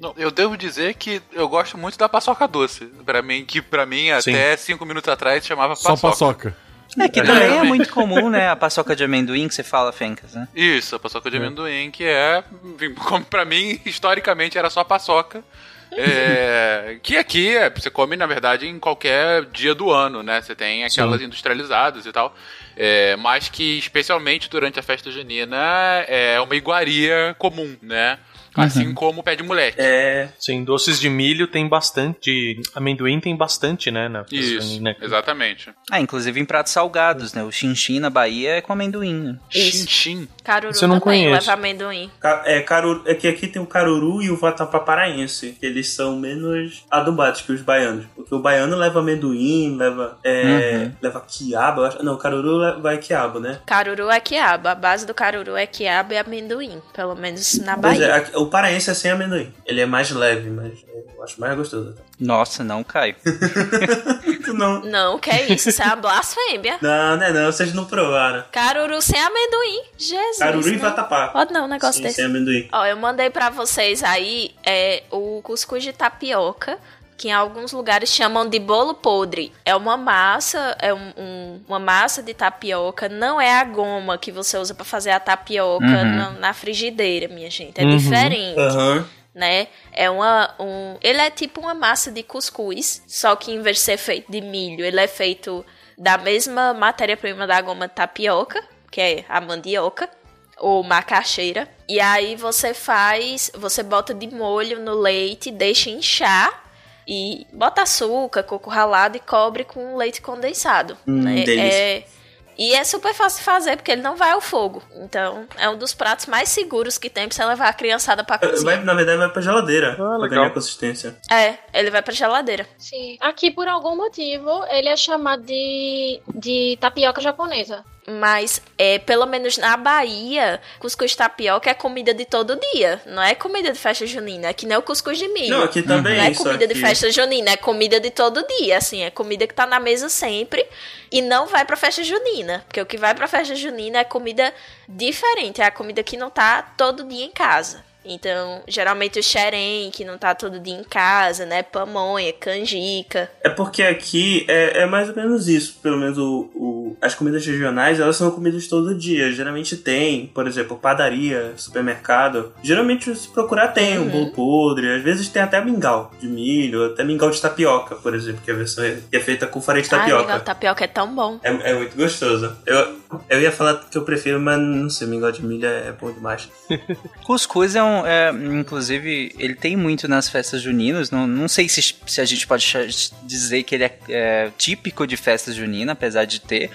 Não, eu devo dizer que eu gosto muito da paçoca doce. Pra mim, que pra mim até cinco minutos atrás chamava Só paçoca. É que também é muito comum, né? A paçoca de amendoim que você fala, Fencas, né? Isso, a paçoca de amendoim, que é, como pra mim, historicamente era só paçoca. É, que aqui é, você come, na verdade, em qualquer dia do ano, né? Você tem aquelas Sim. industrializadas e tal. É, mas que, especialmente durante a festa junina, é uma iguaria comum, né? Assim como o pé de moleque. É. Sim, doces de milho tem bastante. Amendoim tem bastante, né? Na Isso, né? exatamente. Ah, inclusive em pratos salgados, né? O chinchim na Bahia é com amendoim. né? Isso. Chin-chin. Caruru Você não também conhece. leva amendoim. Ca- É, caruru, é que aqui tem o caruru e o vatapá paraense, que eles são menos adubados que os baianos. Porque o baiano leva amendoim, leva. É, Uhum. leva quiabo, eu acho. Não, o caruru vai quiabo, né? Caruru é quiabo. A base do caruru é quiabo e amendoim. Pelo menos na Pois é, Bahia. aqui- o paraense é sem amendoim. Ele é mais leve, mas eu acho mais gostoso. até. Nossa, não, Caio. Tu não. Não, que é isso? Isso é uma blasfêmia. Não, não é não, vocês não provaram. Caruru sem amendoim. Jesus. Caruru e não. vatapá. Pode não, um negócio Sim, desse. sem amendoim. Ó, eu mandei pra vocês aí é, o cuscuz de tapioca, que em alguns lugares chamam de bolo podre. É uma massa, é um- um- uma massa de tapioca, não é a goma que você usa pra fazer a tapioca Uhum. na, na frigideira, minha gente. É Uhum. diferente. Aham. Né? É uma. Um, ele é tipo uma massa de cuscuz, só que em vez de ser feito de milho, ele é feito da mesma matéria-prima da goma de tapioca, que é a mandioca ou macaxeira. E aí você faz, você bota de molho no leite, deixa inchar e bota açúcar, coco ralado e cobre com leite condensado. Hum, né? É, e é super fácil de fazer, porque ele não vai ao fogo. Então, é um dos pratos mais seguros que tem pra você levar a criançada pra cozinha. Vai, na verdade, vai pra geladeira. pra legal. ganhar consistência. É, ele vai pra geladeira. Sim. Aqui, por algum motivo, ele é chamado de, de tapioca japonesa. Mas, é, pelo menos na Bahia, cuscuz tapioca é comida de todo dia. Não é comida de festa junina. É que nem o cuscuz de milho. Não, aqui também. Não é só comida de festa junina, é comida de todo dia, assim, é comida que tá na mesa sempre e não vai pra festa junina, porque o que vai pra festa junina é comida diferente, é a comida que não tá todo dia em casa. Então, geralmente o xerém, que não tá todo dia em casa, né? Pamonha, canjica. É porque aqui é, é mais ou menos isso. Pelo menos o, o- as comidas regionais, elas são comidas todo dia. Geralmente tem, por exemplo, padaria, supermercado. Geralmente, se procurar, tem Uhum. um bolo podre. Às vezes tem até mingau de milho, até mingau de tapioca, por exemplo, que é a versão que é feita com farinha de tapioca. legal, tapioca é tão bom. É, é muito gostoso. Eu, eu ia falar que eu prefiro, mas não sei, mingau de milho é, bom demais. Cuscuz é um. é, inclusive, ele tem muito nas festas juninas. Não, não sei se, se a gente pode dizer que ele é, é típico de festa junina, apesar de ter.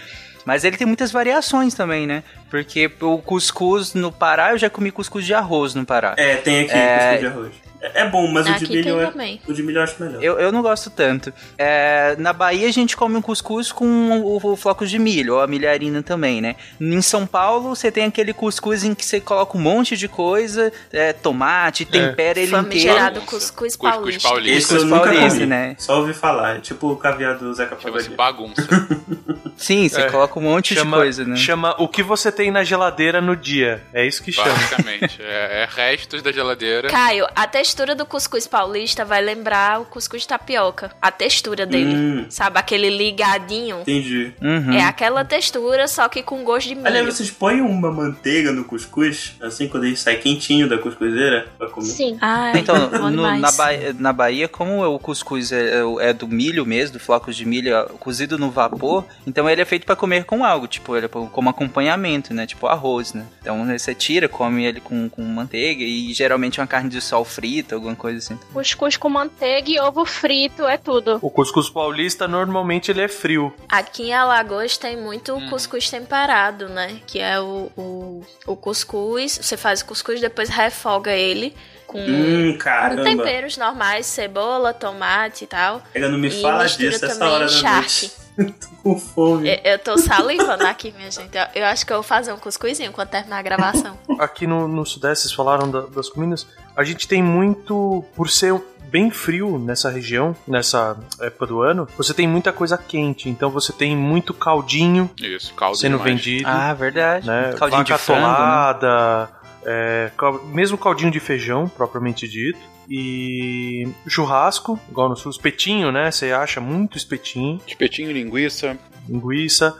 Mas ele tem muitas variações também, né? Porque o cuscuz no Pará, eu já comi cuscuz de arroz no Pará. É, tem aqui É. cuscuz de arroz. É, é bom, mas o Aqui de milho é, também. o de milho eu acho melhor. Eu, eu não gosto tanto. É, na Bahia a gente come um cuscuz com o, o flocos de milho, ou a milharina também, né? Em São Paulo você tem aquele cuscuz em que você coloca um monte de coisa, é, tomate, tempera ele inteiro. Famigerado cuscuz Cuscuz paulista. paulista. Esse eu Cuscuz nunca paulista, comi, né? Só ouvi falar. É tipo o caviar do Zeca Pagodinho. bagunça. Sim, você É. coloca um monte Chama, de coisa, né? chama o que você tem na geladeira no dia. É isso que chama. Basicamente. É, é restos da geladeira. Caio, a textura do cuscuz paulista vai lembrar o cuscuz de tapioca. A textura dele. Hum. Sabe, aquele ligadinho. Entendi. Uhum. É aquela textura, só que com gosto de milho. Aliás, vocês põem uma manteiga no cuscuz, assim, quando ele sai quentinho da cuscuzeira pra comer? Sim. Ai, Então, no- na, Bahia, na Bahia, como o cuscuz é, é do milho mesmo, do flocos de milho, é cozido no vapor, então ele é feito pra comer com algo, tipo, ele é como acompanhamento, né? Tipo arroz, né? Então você tira, come ele com, com manteiga e geralmente uma carne de sol frita, alguma coisa assim. Cuscuz com manteiga e ovo frito é tudo. O cuscuz paulista normalmente ele é frio. Aqui em Alagoas tem muito Hum. cuscuz temperado, né? Que é o, o, o cuscuz. Você faz o cuscuz, depois refoga ele com, Hum, com temperos normais, cebola, tomate e tal. Pega, não me E fala mistura disso essa também hora da charque. noite. Tô com fome. Eu, eu tô salivando aqui, minha gente. Eu, eu acho que eu vou fazer um cuscuzinho quando terminar a gravação. Aqui no, no Sudeste, vocês falaram da- das comidas, a gente tem muito, por ser bem frio nessa região, nessa época do ano, você tem muita coisa quente, então você tem muito caldinho Isso, caldo sendo demais. vendido. Ah, verdade. né? Caldinho Vaca de frango, né? atolada, é, cal- mesmo caldinho de feijão, propriamente dito. E churrasco, igual no sul, espetinho, né? Você acha muito espetinho, Espetinho, linguiça. linguiça.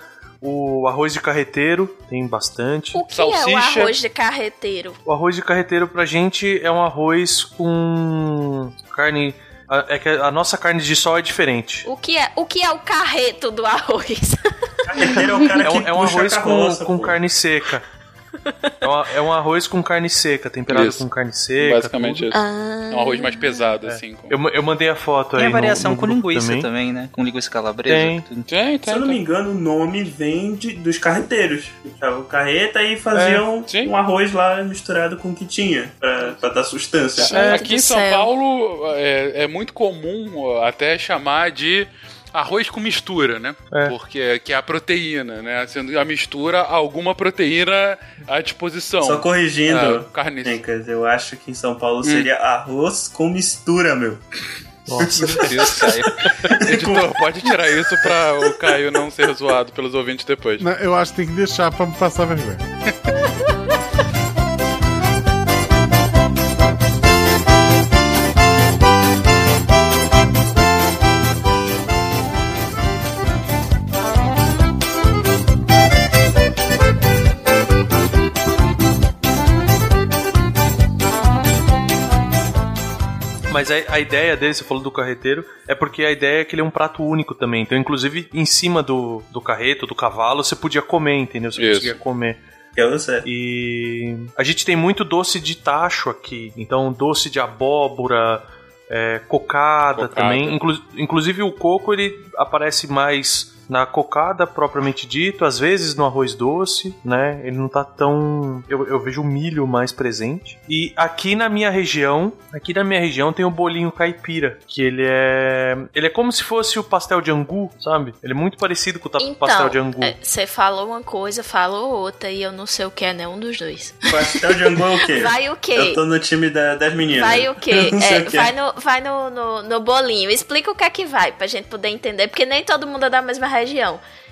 O arroz de carreteiro tem bastante. O que é o Salsicha. arroz de carreteiro? O arroz de carreteiro pra gente é um arroz com carne. a- É que a nossa carne de sol é diferente. O que é o, que é o carreto do arroz? Carreteiro é o cara É que um, é um arroz com, com carne seca. É, uma- é um arroz com carne seca, temperado Isso. com carne seca. Basicamente tudo. isso. Ah. É um arroz mais pesado, assim. Com... Eu, eu mandei a foto Tem aí. a variação no, no com linguiça também. também. né? Com linguiça calabresa. Tem. tudo. Tem, Se tem, eu não me tem. engano, o nome vem de- dos carreteiros. Puxavam carreta e faziam sim. um arroz lá misturado com o que tinha, pra, pra dar sustância. É, aqui em São céu. Paulo é, é muito comum até chamar de arroz com mistura, né? É. Porque que é a proteína, né? Sendo a mistura alguma proteína à disposição. Só corrigindo, É, carne. Fencas, eu acho que em São Paulo seria arroz com mistura, meu. Nossa. Deus, Caio. Editor, pode tirar isso pra o Caio não ser zoado pelos ouvintes depois. Não, eu acho que tem que deixar pra passar vergonha. Mas a, a ideia dele, você falou do carreteiro, é porque a ideia é que ele é um prato único também. Então, inclusive, em cima do, do carreto, do cavalo, você podia comer, entendeu? Você Isso. conseguia comer. Eu sei. E a gente tem muito doce de tacho aqui. Então, doce de abóbora, é, cocada, Cocada. também. Inclu- inclusive, o coco ele aparece mais na cocada propriamente dito, às vezes no arroz doce, né? Ele não tá tão. Eu, eu vejo o milho mais presente. E aqui na minha região, aqui na minha região tem o bolinho caipira, que ele é. Ele é como se fosse o pastel de angu, sabe? Ele é muito parecido com o ta- pastel de angu. é, você falou uma coisa, falou outra, e eu não sei o que é nenhum dos dois. Pastel de angu é o quê? Vai o quê? Eu tô no time da- das meninas. Vai o quê? É, o quê. vai no, vai no, no, no bolinho. Explica o que é que vai, pra gente poder entender, porque nem todo mundo é da mesma região.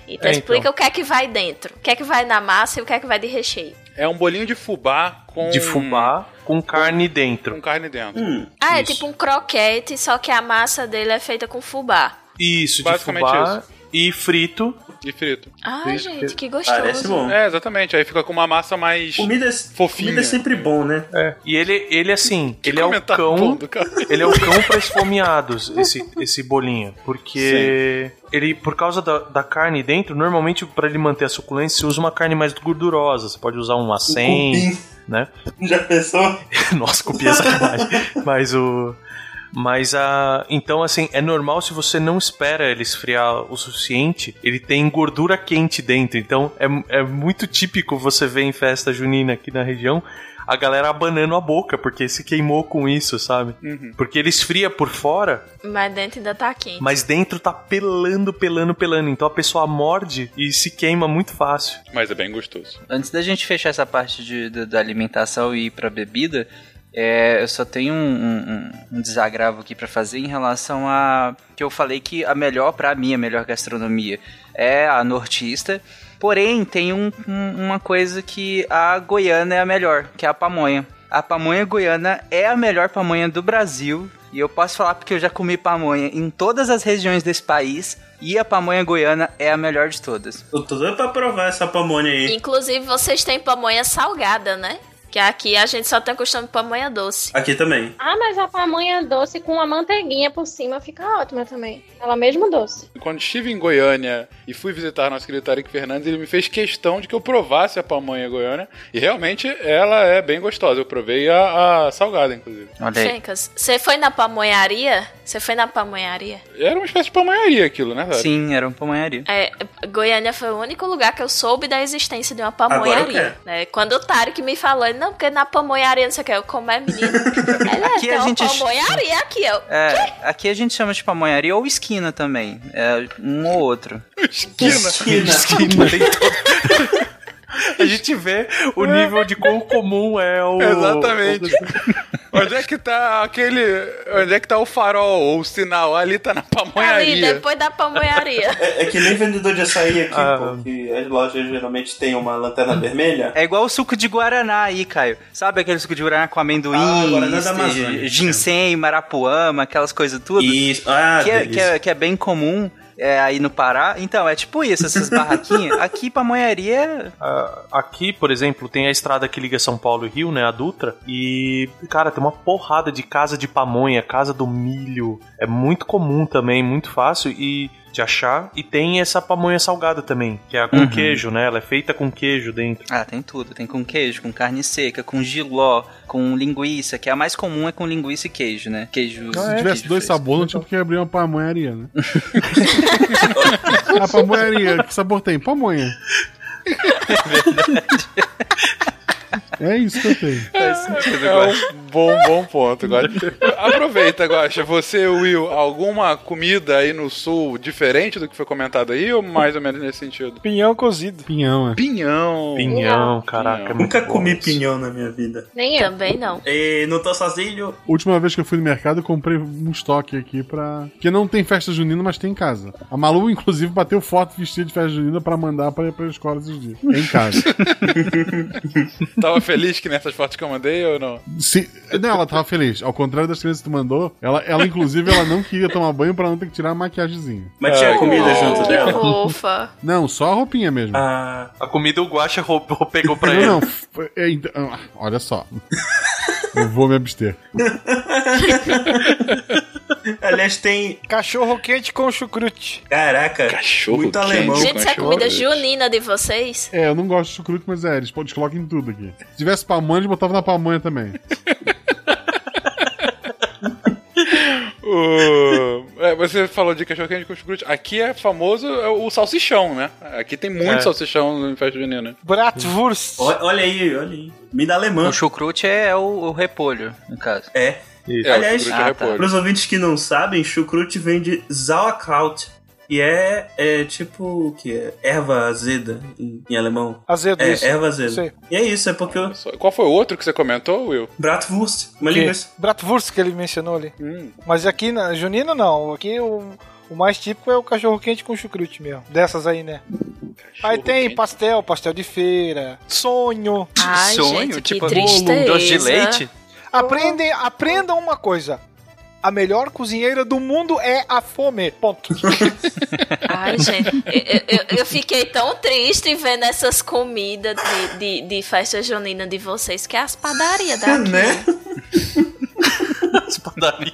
Então É, explica então. o que é que vai dentro. O que é que vai na massa e o que é que vai de recheio. É um bolinho de fubá com. De fubá com carne dentro. Com carne dentro. Hum, Ah, é Isso. tipo um croquete, só que a massa dele é feita com fubá. Isso, de Basicamente fubá e frito. E frito. Ai, Isso, gente, que gostoso. parece bom. É, exatamente. Aí fica com uma massa mais. Comida, Fofinha. comida é sempre bom, né? É. E ele, ele assim, ele é o cão. do cara. Ele é o cão para esfomeados, esse, esse bolinho. Porque ele, por causa da, da carne dentro, normalmente para ele manter a suculência, você usa uma carne mais gordurosa. Você pode usar um acém, né? Já pensou? Nossa, cupim é sacanagem. Mas o. Mas a. Então, assim, é normal se você não espera ele esfriar o suficiente, ele tem gordura quente dentro. Então, é, é muito típico você ver em festa junina aqui na região a galera abanando a boca, porque se queimou com isso, sabe? Uhum. Porque ele esfria por fora, Mas dentro ainda tá quente. mas dentro tá pelando, pelando, pelando. Então a pessoa morde e se queima muito fácil. Mas é bem gostoso. Antes da gente fechar essa parte de, da- da alimentação e ir pra bebida, é, eu só tenho um, um- um desagravo aqui pra fazer em relação a que eu falei que a melhor pra mim, a melhor gastronomia é a nortista. Porém, tem um- um- uma coisa que a goiana é a melhor, que é a pamonha. A pamonha goiana é a melhor pamonha do Brasil. E eu posso falar porque eu já comi pamonha em todas as regiões desse país. E a pamonha goiana é a melhor de todas. Eu tô doido pra provar essa pamonha aí. Inclusive, vocês têm pamonha salgada, né? Que aqui a gente só tem costume de pamonha doce. Aqui também. Ah, mas a pamonha doce com a manteiguinha por cima fica ótima também. Ela mesmo doce. Quando estive em Goiânia e fui visitar nosso querido Tarek Fernandes, ele me fez questão de que eu provasse a pamonha goiana. E realmente ela é bem gostosa. Eu provei a, a salgada, inclusive. Fencas, você foi na pamonharia? Você foi na pamonharia? Era uma espécie de pamonharia aquilo, né, Tarek? Sim, era uma pamonharia. É, Goiânia foi o único lugar que eu soube da existência de uma pamonharia. Né? Quando o Tarek me falou, ele, não, porque na pamonharia, não sei o que, eu como é menino. Ele, é, Aqui tem a gente- pamonharia aqui, eu. É, aqui a gente chama de pamonharia ou esquina também. É um ou outro. Esquina. Esquina. Tem todo- A gente vê o nível de quão comum é o. Exatamente. Onde é que tá aquele. Onde é que tá o farol ou o sinal? Ali tá na Ali, pamonharia. depois da pamonharia. É, é que nem vendedor de açaí aqui, Ah. pô, que as lojas geralmente têm uma lanterna vermelha. É igual o suco de Guaraná aí, Caio. Sabe aquele suco de Guaraná com amendoim, Ah, Guaraná da este- Amazônia. ginseng, marapuama, aquelas coisas tudo? Isso, ah, que, é, que, é, que é bem comum é, aí no Pará. Então, é tipo isso, essas barraquinhas. Aqui, pamonharia... Ah, aqui, por exemplo, tem a estrada que liga São Paulo e Rio, né? A Dutra. E, cara, tem uma porrada de casa de pamonha, casa do milho. É muito comum também, muito fácil e de achar. E tem essa pamonha salgada também, que é com Uhum. queijo, né? Ela é feita com queijo dentro. Ah, tem tudo. Tem com queijo, com carne seca, com giló, com linguiça, que a mais comum é com linguiça e queijo, né? Queijo... Se tivesse dois sabores, não tinha porque abrir uma pamonharia, né? a pamonharia, que sabor tem? Pamonha. É isso que eu tenho. Faz sentido, É um bom, bom ponto, Guaxa. Aproveita, Guaxa. Você, Will, alguma comida aí no sul diferente do que foi comentado aí ou mais ou menos nesse sentido? Pinhão cozido. Pinhão, é. Pinhão. Pinhão, caraca. é muito Nunca bom comi isso. pinhão na minha vida. Nem eu. Também não. E não tô sozinho. Última vez que eu fui no mercado, eu comprei um estoque aqui pra. Que não tem festa junina, mas tem em casa. A Malu, inclusive, bateu foto vestida de festa junina pra mandar pra ir pra escola esses dias. Em casa. Tava feliz que nessas fotos que eu mandei ou não? Se... Não, ela tava feliz. Ao contrário das crianças que tu mandou, ela, ela inclusive, ela não queria tomar banho pra não ter que tirar a maquiagemzinha. Mas tinha Ah, comida que junto Que dela? fofa. Não, só a roupinha mesmo. Ah, A comida o Guaxa roubou, pegou pra ele. não, não. é, então, ah, olha só. Eu vou me abster. aliás, tem. Cachorro quente com chucrute. Caraca, Cachorro muito quente. alemão. Gente, isso é comida junina de vocês? É, eu não gosto de chucrute, mas é, eles podem eles colocam em tudo aqui. Se tivesse pamonha, eles botavam na pamonha também. O- é, você falou de cachorro quente com chucrute. Aqui é famoso é o salsichão, né? Aqui tem muito É. salsichão em festa junina. Bratwurst. Olha, olha aí, olha aí. Comida alemã. O chucrute é o, o repolho, no caso. É. Isso. É, Aliás, chucrute ah, é tá. Para os ouvintes que não sabem, chucrute vem de Sauerkraut. E é, é tipo o que é? Erva azeda em, em alemão. Azedo, É, isso. erva azeda. Sei. E é isso, é porque Só- Qual foi o outro que você comentou, Will? Bratwurst, uma Que- linguiça. Bratwurst que ele mencionou ali. Hum. Mas aqui na Junina não. Aqui o, o mais típico é o cachorro quente com chucrute mesmo. Dessas aí, né? Aí tem quente. pastel, pastel de feira, sonho. Ai, Sonho, gente, que tipo, tristeza. doce de leite? Aprendem, aprendam uma coisa. A melhor cozinheira do mundo é a fome. Ponto. Ai, gente, eu, eu- eu fiquei tão triste vendo essas comidas de, de, de festa junina de vocês, que é as padarias daqui. Né? Padaria.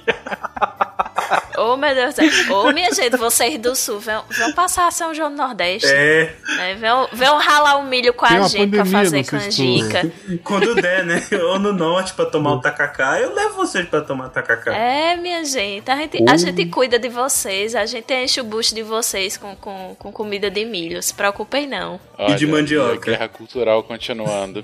Ô, meu Deus do céu. Ô, minha gente, vocês do Sul, vão, vão passar São João do Nordeste. É, Né? Vão, vão ralar o milho com a gente pra fazer canjica. quando der, né? Ou no norte pra tomar o tacacá, eu levo vocês pra tomar tacacá. É, minha gente, a gente, a gente cuida de vocês, a gente enche o bucho de vocês com, com, com comida de milho, se preocupem não. E de Olha, mandioca. a Guerra cultural continuando.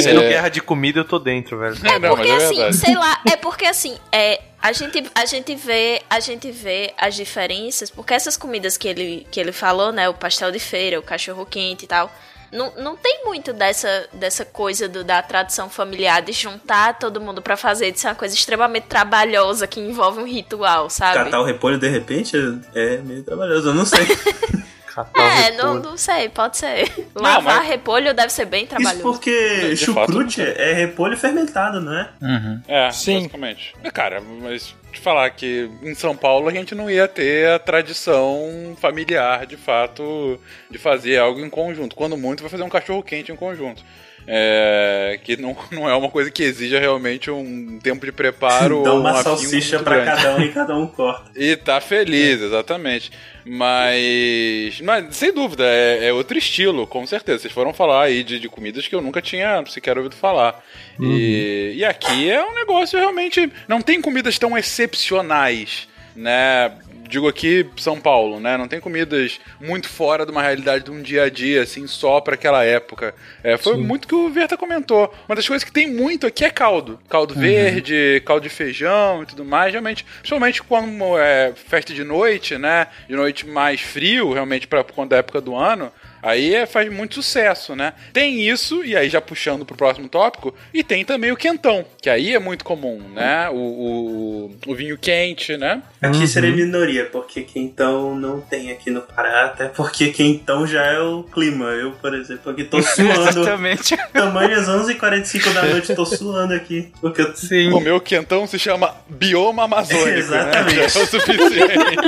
Sendo É, guerra de comida, eu tô dentro, velho. É, não, porque mas é assim, verdade. sei lá, é porque assim, é, a gente, a gente vê, a gente vê as diferenças, porque essas comidas que ele, que ele falou, né, o pastel de feira, o cachorro quente e tal, não, não tem muito dessa, dessa coisa do, da tradição familiar de juntar todo mundo pra fazer, de ser uma coisa extremamente trabalhosa que envolve um ritual, sabe? Catar o repolho de repente é meio trabalhoso, eu não sei. É, não, não sei, pode ser. Lavar mas- repolho deve ser bem Isso trabalhoso. porque De chucrute fato, é repolho fermentado, não é? Uhum. É, Sim. basicamente. É, Cara, mas te falar que em São Paulo a gente não ia ter a tradição familiar, de fato, de fazer algo em conjunto. Quando muito, vai fazer um cachorro quente em conjunto. É, que não, não é uma coisa que exija realmente um tempo de preparo Dá ou uma um salsicha grande. cada um e cada um corta. E tá feliz, exatamente. Mas, mas sem dúvida, é, é outro estilo, com certeza. Vocês foram falar aí de, de comidas que eu nunca tinha sequer ouvido falar. E, e aqui é um negócio realmente. Não tem comidas tão excepcionais, né? Digo aqui São Paulo, né? Não tem comidas muito fora de uma realidade de um dia a dia, assim, só pra aquela época. É, foi muito que o Verta comentou. Uma das coisas que tem muito aqui é caldo. Caldo verde, caldo de feijão e tudo mais. Realmente, principalmente quando é festa de noite, né? De noite mais frio, realmente, pra quando é a época do ano. Aí é- faz muito sucesso, né? Tem isso, e aí já puxando pro próximo tópico, e tem também o quentão, que aí é muito comum, né? O, o, o vinho quente, né? Aqui seria minoria, porque quentão não tem aqui no Pará, até porque quentão já é o clima. Eu, por exemplo, aqui tô suando. Exatamente. Tamanho às 11h45 da noite, tô suando aqui. Porque eu... Sim. O meu quentão se chama bioma amazônico, Exatamente. né? É o suficiente.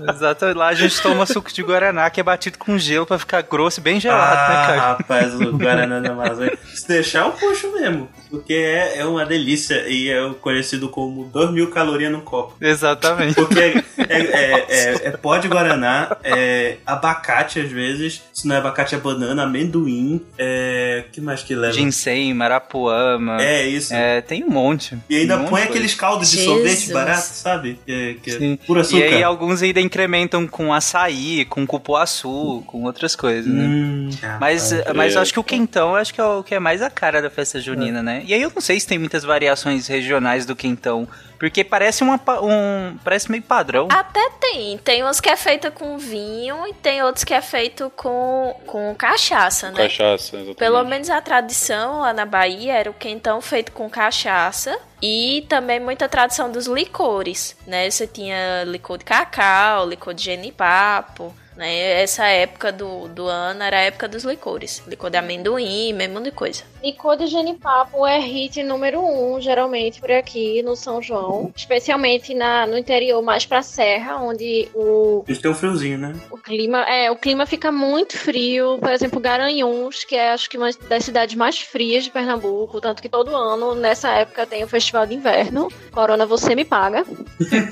Exato. Lá a gente toma suco de Guaraná que é batido com gelo pra ficar grosso e bem gelado, né, Ah, cara? rapaz, o Guaraná da Amazônia. Se deixar, eu puxo mesmo. Porque é, é uma delícia e é conhecido como 2 mil calorias num copo. Exatamente. Porque é, é, é, é- é pó de Guaraná, é abacate às vezes, se não é abacate é banana, amendoim, é... o que mais que leva? Ginseng, marapuama. É, isso. É, tem um monte. E ainda Um põe aqueles caldos de Jesus. sorvete barato, sabe? Que, é- que é Sim. puro açúcar. E aí alguns ainda incrementam com açaí, com cupuaçu, com outras coisas, né? Hum, Mas, mas eu acho que o quentão eu acho que é o que é mais a cara da festa junina, né? E aí eu não sei se tem muitas variações regionais do quentão, porque parece uma um parece meio padrão. Até tem. Tem uns que é feito com vinho e tem outros que é feito com, com cachaça, né? Cachaça, exatamente. Pelo menos a tradição lá na Bahia era o quentão feito com cachaça e também muita tradição dos licores, né? Você tinha licor de cacau, licor de genipapo, né? Essa época do, do ano era a época dos licores. Licor de amendoim, mesmo de coisa. Licor de genipapo é hit número um, geralmente, por aqui no São João. Especialmente na, no interior, mais pra serra, onde o, Eles têm um friozinho, né? o clima é o clima fica muito frio. Por exemplo, Garanhuns, que é acho que uma das cidades mais frias de Pernambuco. Tanto que todo ano, nessa época, tem o festival de inverno. Corona, você me paga.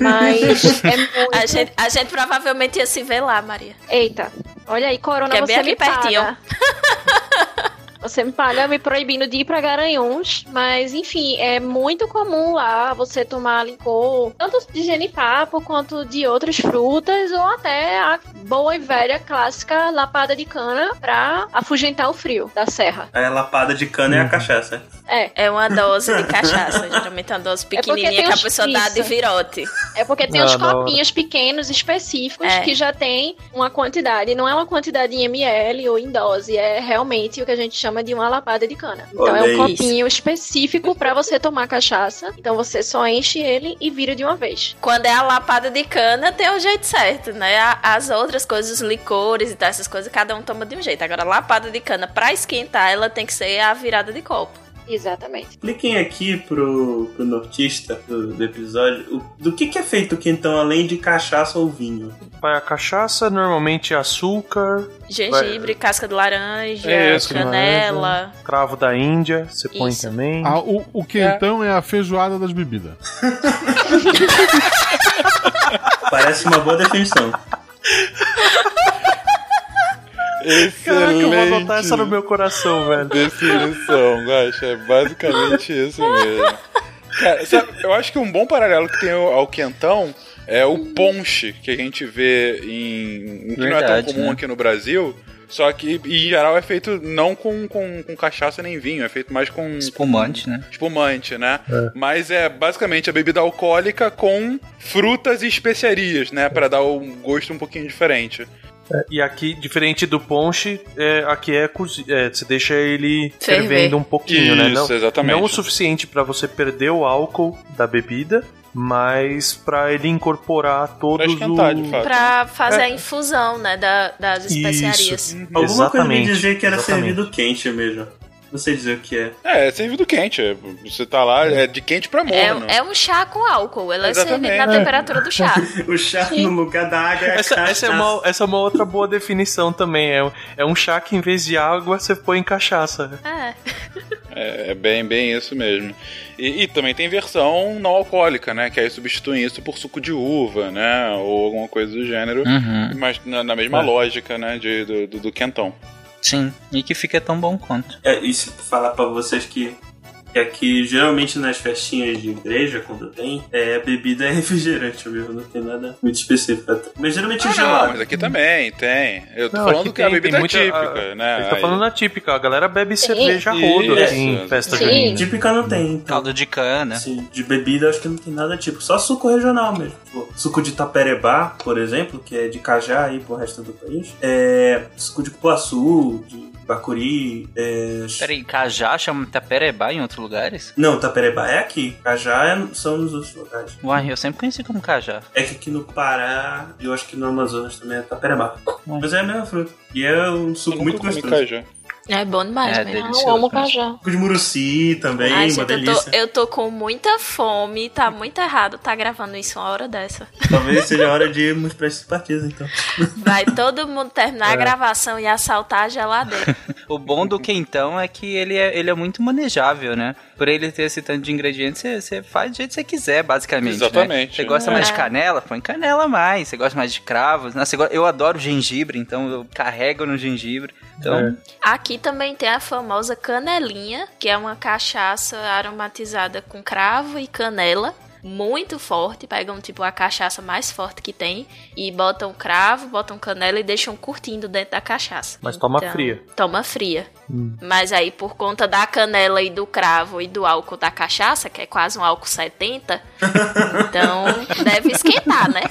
Mas é muito. A gente, a gente provavelmente ia se ver lá, Maria. Eita, olha aí, Corona, Que é bem você aqui me pertinho. paga. Você me paga me proibindo de ir pra Garanhuns, mas enfim, é muito comum lá você tomar licor, tanto de genipapo quanto de outras frutas, ou até a boa e velha clássica lapada de cana pra afugentar o frio da serra. A lapada de cana é a cachaça. É. É uma dose de cachaça, geralmente é uma dose porque pequenininha tem que a pessoa dá de virote. É porque tem Ah, uns copinhos pequenos específicos É. que já tem uma quantidade. Não é uma quantidade em ml ou em dose, é realmente o que a gente chama de uma lapada de cana. Então Olha é um aí. copinho específico pra você tomar cachaça. Então você só enche ele e vira de uma vez. Quando é a lapada de cana, tem o jeito certo, né? As outras coisas, os licores e tal, essas coisas, cada um toma de um jeito. Agora, a lapada de cana, pra esquentar, ela tem que ser a virada de copo. Exatamente. Expliquem aqui pro, pro nortista do, do episódio o- do que, que é feito o quentão além de cachaça ou vinho. Vai a cachaça, normalmente açúcar. Gengibre, casca de laranja, É isso, canela. laranja, Cravo da Índia, você põe Isso. também. Ah, o, o quentão é. a feijoada das bebidas. Parece uma boa definição. Caraca, eu vou anotar essa no meu coração, velho. Definição, Guaxa, é basicamente isso mesmo. Cara, sabe, eu acho que um bom paralelo que tem ao, quentão é o ponche que a gente vê em. que não é tão Verdade, comum né? aqui no Brasil. Só que, em geral, é feito não com, com, com cachaça nem vinho, é feito mais com. Espumante, né? Espumante, né? É. Mas é basicamente a bebida alcoólica com frutas e especiarias, né? Pra dar um gosto um pouquinho diferente. É, E aqui, diferente do ponche, é, aqui é, cozi- é você deixa ele Ferver. fervendo um pouquinho, né? Isso, Não, exatamente. Não o suficiente pra você perder o álcool da bebida, mas pra ele incorporar todos esquentar, o... de fato. Pra fazer É. a infusão, né, da- das especiarias. Isso. Alguma coisa me Exatamente, dizer que era exatamente. servido quente mesmo. Não sei dizer o que é. É, é servido quente. é- Você tá lá, é de quente pra morno. É, é um chá com álcool. Ela é Exatamente. servida na temperatura do chá. o chá no lugar da água é Essa, essa é uma, essa é uma outra boa definição também. É, é um chá que em vez de água você põe em cachaça. É. É, é bem, bem isso mesmo. E, e também tem versão não alcoólica, né? Que aí substituem isso por suco de uva, né? Ou alguma coisa do gênero. Uhum. Mas na, na mesma É. lógica, né? De, do, do, do quentão. Sim, e que fica tão bom quanto. É, se falar pra vocês que, que aqui, geralmente nas festinhas de igreja, quando tem, é, a bebida é refrigerante mesmo, não tem nada muito específico. Mas geralmente é Ah, gelado. não, mas aqui também tem. Eu tô Não, falando que a tem- bebida tem é muita- típica, né? Ele tá falando a típica, a galera bebe Sim. cerveja a rodo em festa Sim. junina. Típica não tem. Então. Caldo de cana. Assim, de bebida acho que não tem nada tipo. Só suco regional mesmo. Tipo, suco de taperebá, por exemplo, que é de cajá aí pro resto do país. É, suco de cupuaçu, de bacuri. É... Peraí, cajá chama taperebá em outros lugares? Não, taperebá é aqui. Cajá é- são nos outros lugares. Uai, eu sempre conheci como cajá. É que aqui no Pará, eu acho que no Amazonas também é taperebá. Mas é a mesma fruta. E é um suco Eu muito gostoso. cajá. É bom demais É, mesmo. delicioso. Eu amo cajá. De muruci também, Ai, uma gente, eu delícia. tô, eu tô com muita fome, tá muito errado tá gravando isso uma hora dessa. Talvez seja a hora de irmos pra esses partidos, então. Vai todo mundo terminar É. a gravação e assaltar a geladeira. O bom do quentão é que ele é, ele é muito manejável, né? Por ele ter esse tanto de ingredientes, você- você faz do jeito que você quiser, basicamente. né? Exatamente. Você gosta mais de É. canela? Põe canela mais. Você gosta mais de cravos? Né? Você Eu adoro gengibre, então eu carrego no gengibre. Então, É. Aqui também tem a famosa canelinha, que é uma cachaça aromatizada com cravo e canela. Muito forte, pegam tipo a cachaça mais forte que tem e botam cravo, botam canela e deixam curtindo dentro da cachaça. Mas toma Então, fria. Toma fria. Hum. Mas aí, por conta da canela e do cravo e do álcool da cachaça, que é quase um álcool 70, então deve esquentar, né?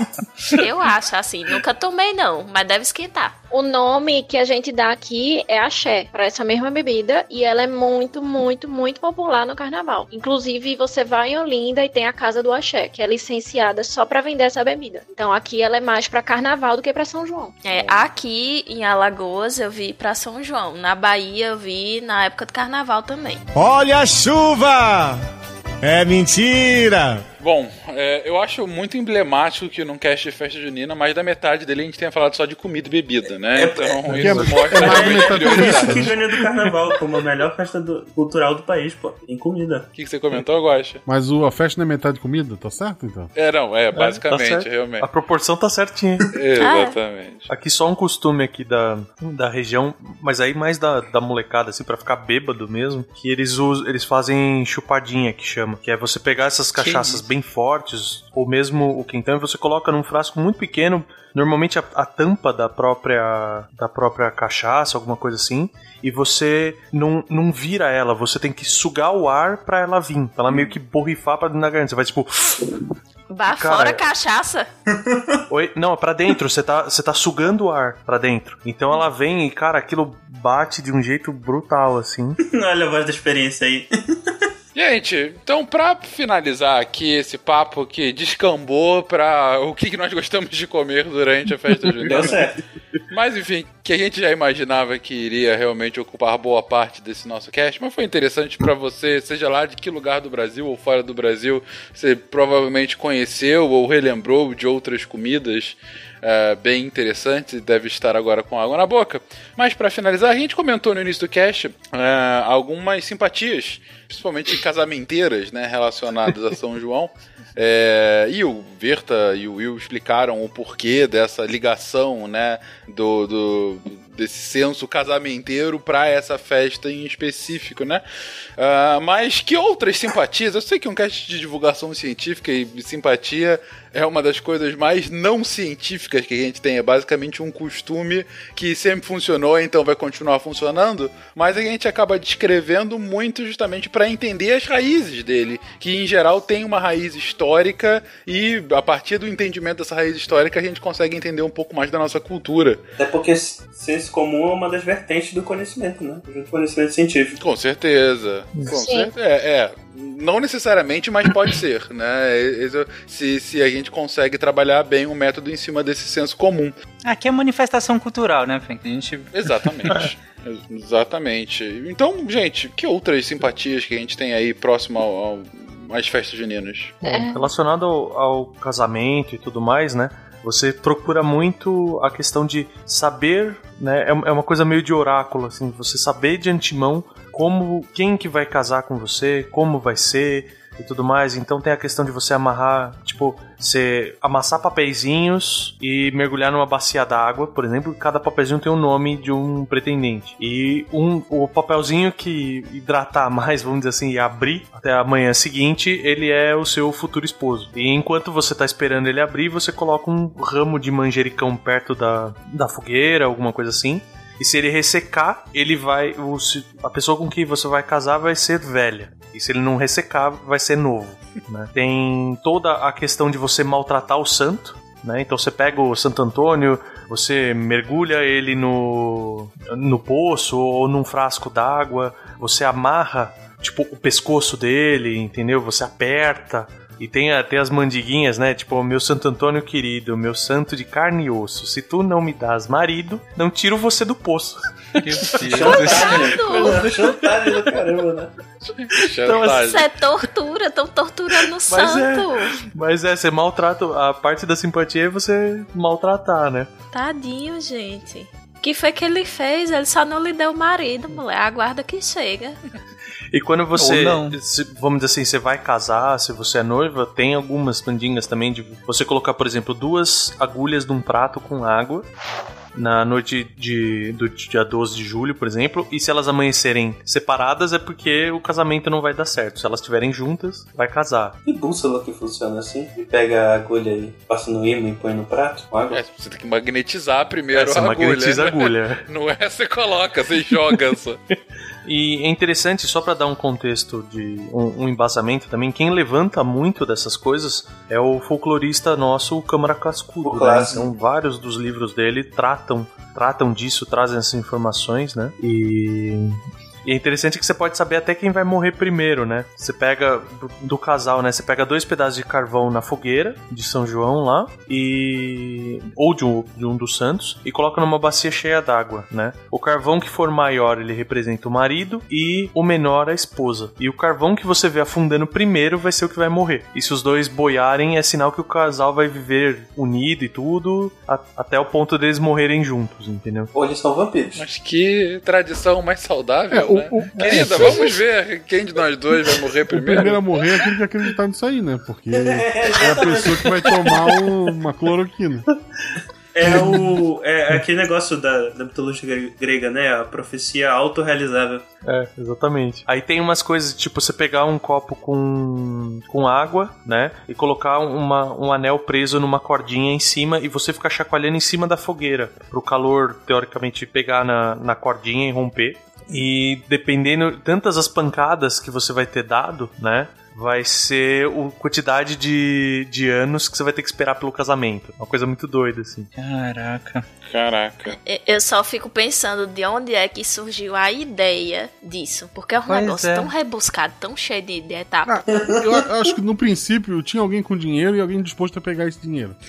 Eu acho assim. Nunca tomei, não, mas deve esquentar. O nome que a gente dá aqui é axé, para essa mesma bebida, e ela é muito, muito, muito popular no carnaval. Inclusive, você vai em Olinda e tem a Casa do Axé, que é licenciada só para vender essa bebida. Então, aqui ela é mais para carnaval do que para São João. É, aqui em Alagoas eu vi pra São João. Na Bahia eu vi na época do carnaval também. Olha a chuva! É mentira! Bom, é, eu acho muito emblemático que num cast de festa junina, mais da metade dele a gente tenha falado só de comida e bebida, né? então é- isso é- mostra é mais metade isso que ganha do carnaval como a melhor festa do- cultural do país, pô. Tem comida. O que, que você comentou, Guaxa? Mas o, a festa não é metade comida, tá certo então? É, não, é, tá basicamente, certo. realmente. A proporção tá certinha. Exatamente. Aqui só um costume aqui da, da região, mas aí mais da, da molecada, assim, pra ficar bêbado mesmo, que eles usam, eles fazem chupadinha, que chama. Que é você pegar essas cachaças bem fortes, ou mesmo o quentão, e você coloca num frasco muito pequeno, normalmente a, a tampa da própria, da própria cachaça, alguma coisa assim, e você não, não vira ela, você tem que sugar o ar pra ela vir, pra ela meio que borrifar pra dentro da garganta. Você vai tipo. Vá Cara, fora é- cachaça. Oi? Não, é pra dentro. Você tá, você tá sugando o ar pra dentro. Então ela vem e, cara, aquilo bate de um jeito brutal, assim. Olha a voz da experiência aí. Gente, então pra finalizar aqui esse papo que descambou pra o que nós gostamos de comer durante a festa junina. Deu certo. Mas enfim, que a gente já imaginava que iria realmente ocupar boa parte desse nosso cast, mas foi interessante pra você, seja lá de que lugar do Brasil ou fora do Brasil, você provavelmente conheceu ou relembrou de outras comidas eh, bem interessantes e deve estar agora com água na boca. Mas pra finalizar, a gente comentou no início do cast eh, algumas simpatias, principalmente casamenteiras, né, relacionadas a São João. É, e o Verta e o Will explicaram o porquê dessa ligação, né, do, do- desse senso casamenteiro para essa festa em específico, né? Ah, mas que outras simpatias? Eu sei que um cast de divulgação científica e simpatia é uma das coisas mais não científicas que a gente tem. É basicamente um costume que sempre funcionou, então vai continuar funcionando. Mas a gente acaba descrevendo muito justamente para entender as raízes dele, que em geral tem uma raiz histórica e a partir do entendimento dessa raiz histórica a gente consegue entender um pouco mais da nossa cultura. Até porque senso comum é uma das vertentes do conhecimento, né? Do conhecimento científico. Com certeza. Com certeza. É, é. Não necessariamente, mas pode ser, né? Se, se a gente consegue trabalhar bem um método em cima desse senso comum. Aqui é manifestação cultural, né, Frank? A gente... Exatamente. Exatamente. Então, gente, que outras simpatias que a gente tem aí próximo ao, ao, às festas juninas? Bom, relacionado ao, ao casamento e tudo mais, né? Você procura muito a questão de saber, né? É é uma coisa meio de oráculo, assim, você saber de antemão como quem que vai casar com você, como vai ser e tudo mais. Então tem a questão de você amarrar, tipo, você amassar papeizinhos e mergulhar numa bacia d'água, por exemplo, cada papelzinho tem o nome de um pretendente. E um, o papelzinho que hidratar mais, vamos dizer assim, e abrir até a manhã seguinte, ele é o seu futuro esposo. E enquanto você tá esperando ele abrir, você coloca um ramo de manjericão perto da, da fogueira, alguma coisa assim. E se ele ressecar, ele vai. o- se- a pessoa com quem você vai casar vai ser velha. E se ele não ressecar, vai ser novo. né? Tem toda a questão de você maltratar o santo. Né? Então você pega o Santo Antônio, você mergulha ele no, no poço ou num frasco d'água, você amarra tipo o pescoço dele, entendeu? Você aperta. E tem até as mandiguinhas, né? Tipo, meu Santo Antônio querido, meu santo de carne e osso, se tu não me dás marido, não tiro você do poço. Chantagem. Chantagem do caramba, né? Então, assim, Isso é tortura, estão torturando o santo. Mas é, você maltrata. A parte da simpatia é você maltratar, né? Tadinho, gente. O que foi que ele fez? Ele só não lhe deu marido, mulher. Aguarda que chega. E quando você, se- vamos dizer assim, você vai casar, se você é noiva, tem algumas pandingas também de você colocar, por exemplo, duas agulhas num prato com água na noite de, do dia 12 de julho, por exemplo, e se elas amanhecerem separadas é porque o casamento não vai dar certo. Se elas estiverem juntas, vai casar. E bússola que funciona assim? E pega a agulha e passa no imã e põe no prato com água? É, você tem que magnetizar primeiro É, você a agulha. magnetiza a né? agulha. Não é você coloca, você joga só. E é interessante, só para dar um contexto de um, um embasamento também, quem levanta muito dessas coisas é o folclorista nosso, o Câmara Cascudo. O né? Então, vários dos livros dele tratam, tratam disso, trazem essas informações, né? E. E é interessante que você pode saber até quem vai morrer primeiro, né? Você pega do, do casal, né? Você pega dois pedaços de carvão na fogueira de São João lá e ou de um, de um dos santos e coloca numa bacia cheia d'água, né? O carvão que for maior ele representa o marido e o menor a esposa. E o carvão que você vê afundando primeiro vai ser o que vai morrer. E se os dois boiarem é sinal que o casal vai viver unido e tudo a- até o ponto deles morrerem juntos, entendeu? Ou eles são vampiros. Mas que tradição mais saudável, É, né? o- Querida, é. vamos ver quem de nós dois vai morrer O primeiro. primeiro a morrer é aquele que acreditar nisso aí, né? Porque é a pessoa que vai tomar uma cloroquina. É o. É aquele negócio da, da mitologia gre- grega, né? A profecia autorrealizável. É, exatamente. Aí tem umas coisas, tipo, você pegar um copo com, com água, né? E colocar uma, um anel preso numa cordinha em cima e você ficar chacoalhando em cima da fogueira. Pro calor, teoricamente, pegar na, na cordinha e romper. E dependendo, tantas as pancadas que você vai ter dado, né? Vai ser a quantidade de, de anos que você vai ter que esperar pelo casamento. Uma coisa muito doida, assim. Caraca. Caraca. Eu só fico pensando de onde é que surgiu a ideia disso. Porque é um Pois negócio é. tão rebuscado, tão cheio de, de etapas. Eu a- acho que no princípio tinha alguém com dinheiro e alguém disposto a pegar esse dinheiro.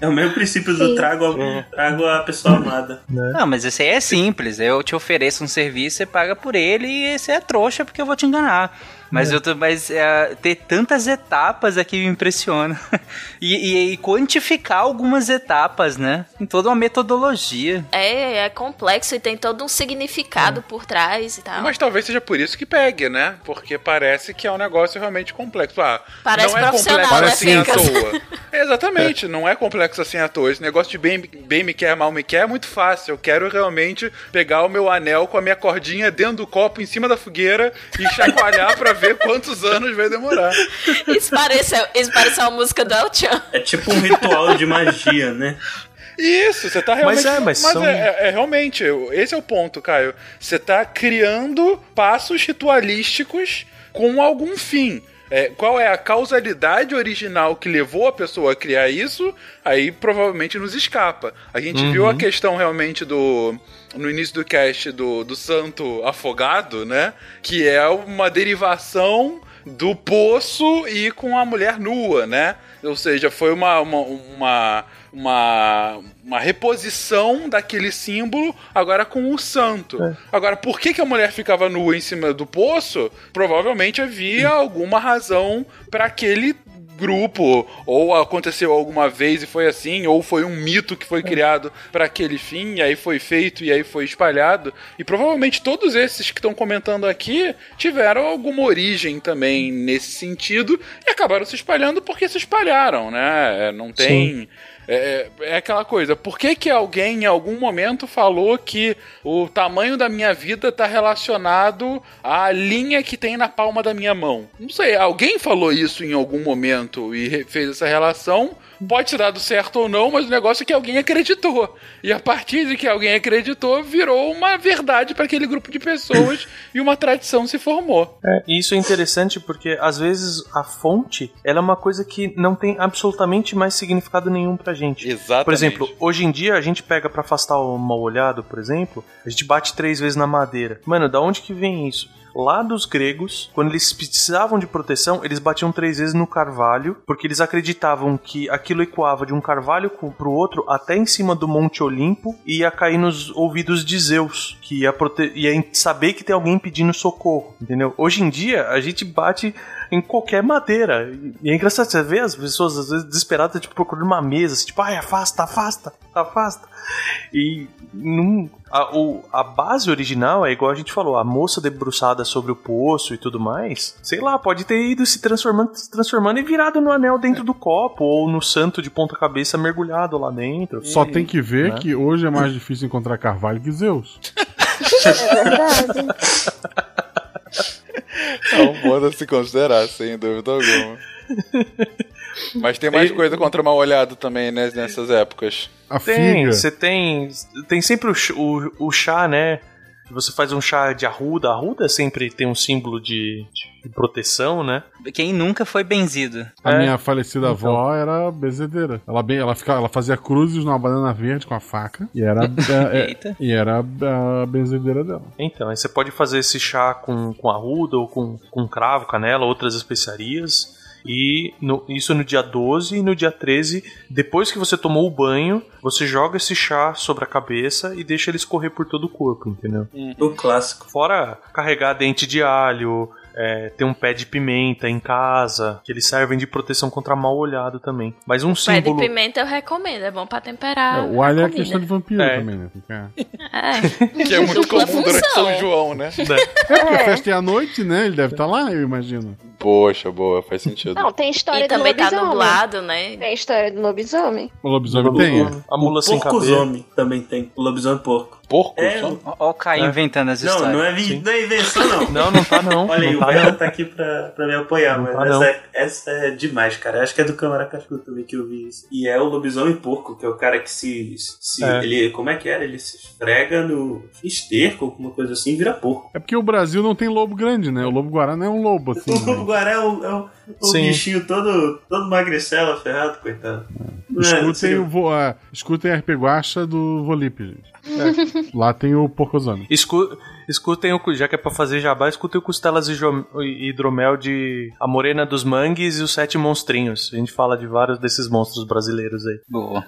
É o mesmo princípio do trago a, trago a pessoa amada. Não, mas esse aí é simples. Eu te ofereço um serviço, você paga por ele e você é trouxa porque eu vou te enganar. Mas, eu tô, mas é, ter tantas etapas aqui me impressiona. E, e- e quantificar algumas etapas, né? Tem toda uma metodologia. É, é complexo e tem todo um significado por trás e tal. Mas talvez seja por isso que pegue, né? Porque parece que é um negócio realmente complexo. Ah, Parece não é profissional, complexo né, assim à toa. Exatamente, não é complexo assim à toa. Esse negócio de bem, bem me quer, mal me quer é muito fácil. Eu quero realmente pegar o meu anel com a minha cordinha dentro do copo em cima da fogueira e chacoalhar pra ver quantos anos vai demorar. Isso parece, isso parece uma música do El Chan. É tipo um ritual de magia, né? Isso, você tá realmente. Mas é, mas são- é, é- é realmente, esse é o ponto, Caio. Você tá criando passos ritualísticos com algum fim. É, qual é a causalidade original que levou a pessoa a criar isso, aí provavelmente nos escapa. A gente Uhum. viu a questão realmente do. No início do cast do, do santo afogado, né? Que é uma derivação do poço e com a mulher nua, né? Ou seja, foi uma, uma, uma, uma, uma reposição daquele símbolo agora com o santo. Agora, por que, que a mulher ficava nua em cima do poço? Provavelmente havia alguma razão para aquele grupo, ou aconteceu alguma vez e foi assim, ou foi um mito que foi criado para aquele fim, e aí foi feito e aí foi espalhado. E provavelmente todos esses que estão comentando aqui tiveram alguma origem também nesse sentido e acabaram se espalhando porque se espalharam, né? É, Não tem. É, é aquela coisa, por que, que alguém em algum momento falou que o tamanho da minha vida está relacionado à linha que tem na palma da minha mão? Não sei, alguém falou isso em algum momento e fez essa relação. Pode ter dado certo ou não, mas o negócio é que alguém acreditou. E a partir de que alguém acreditou, virou uma verdade para aquele grupo de pessoas e uma tradição se formou. É, e isso é interessante porque às vezes a fonte ela é uma coisa que não tem absolutamente mais significado nenhum pra gente. Exatamente. Por exemplo, hoje em dia a gente pega pra afastar o mal olhado, por exemplo, a gente bate três vezes na madeira. Mano, da onde que vem isso? Lá dos gregos, quando eles precisavam de proteção, eles batiam três vezes no carvalho, porque eles acreditavam que aquilo ecoava de um carvalho co- pro outro até em cima do Monte Olimpo e ia cair nos ouvidos de Zeus, que ia, prote- ia saber que tem alguém pedindo socorro, entendeu? Hoje em dia, a gente bate em qualquer madeira. E é engraçado, você vê as pessoas às vezes desesperadas, tipo, procurando uma mesa, assim, tipo, ai, afasta, afasta, afasta. E não- a, o- a base original é igual a gente falou, a moça debruçada sobre o poço e tudo mais. Sei lá, pode ter ido se transformando, se transformando e virado no anel dentro do copo, ou no santo de ponta cabeça mergulhado lá dentro. Só tem que ver Né? que hoje é mais difícil encontrar Carvalho que Zeus. É verdade. É um ponto a se considerar, sem dúvida alguma. Mas tem mais coisa contra mal olhado também, né, nessas épocas. A Tem, você tem. Tem sempre o, o, o chá, né? Você faz um chá de arruda. A arruda sempre tem um símbolo de, de proteção, né? Quem nunca foi benzido? A É. minha falecida Então. avó era bezedeira. Ela, bem, ela, ficava, ela fazia cruzes numa banana verde com a faca. E era, é, é, Eita. e era a benzedeira dela. Então, aí você pode fazer esse chá com, com arruda ou com, com cravo, canela, outras especiarias. E no- isso no dia 12 e no dia 13, depois que você tomou o banho, você joga esse chá sobre a cabeça e deixa ele escorrer por todo o corpo, entendeu? O clássico. Fora carregar dente de alho, é, ter um pé de pimenta em casa, que eles servem de proteção contra mal olhado também. Mas um Pé de símbolo. pimenta eu recomendo, é bom pra temperar. É, o alho é a questão de vampiro É. também, né? Porque é, É. Que é muito Dupla comum durante função. São João, né? é porque a festa é à noite, né? Ele deve estar lá, eu imagino. Poxa, boa, faz sentido. Não, tem história E do também tá lobisomem. nublado, né? Tem história do lobisomem. O lobisomem tem. é. A mula sem cabelo. Também tem. O lobisomem porco. Porco? É, só? Ó, o Caio inventando as Não, histórias. não é, vi- não é invenção, não. Não, não tá não. Olha aí, não o tá, Vera não. tá aqui pra, pra me apoiar, Não mas tá, essa, não. é, essa é demais, cara. Acho que é do Câmara Cascudo também que eu vi isso. E é o lobisomem porco, que é o cara que se. se É. ele, como é que era? Ele se esfrega no esterco, alguma coisa assim, e vira porco. É porque o Brasil não tem lobo grande, né? O lobo guará não é um lobo, assim. O lobo né? guará é o, é o, o Sim. bichinho todo, todo magricela, ferrado, coitado. Não é, Escutem, seria- o, vo- a- escutem a RP Guacha do Volipe, gente. Lá tem o porcosome. Escu- escutem o. Já que é pra fazer jabá, escutem o Costelas Hidro- Hidromel de A Morena dos Mangues e os Sete Monstrinhos. A gente fala de vários desses monstros brasileiros aí. Boa.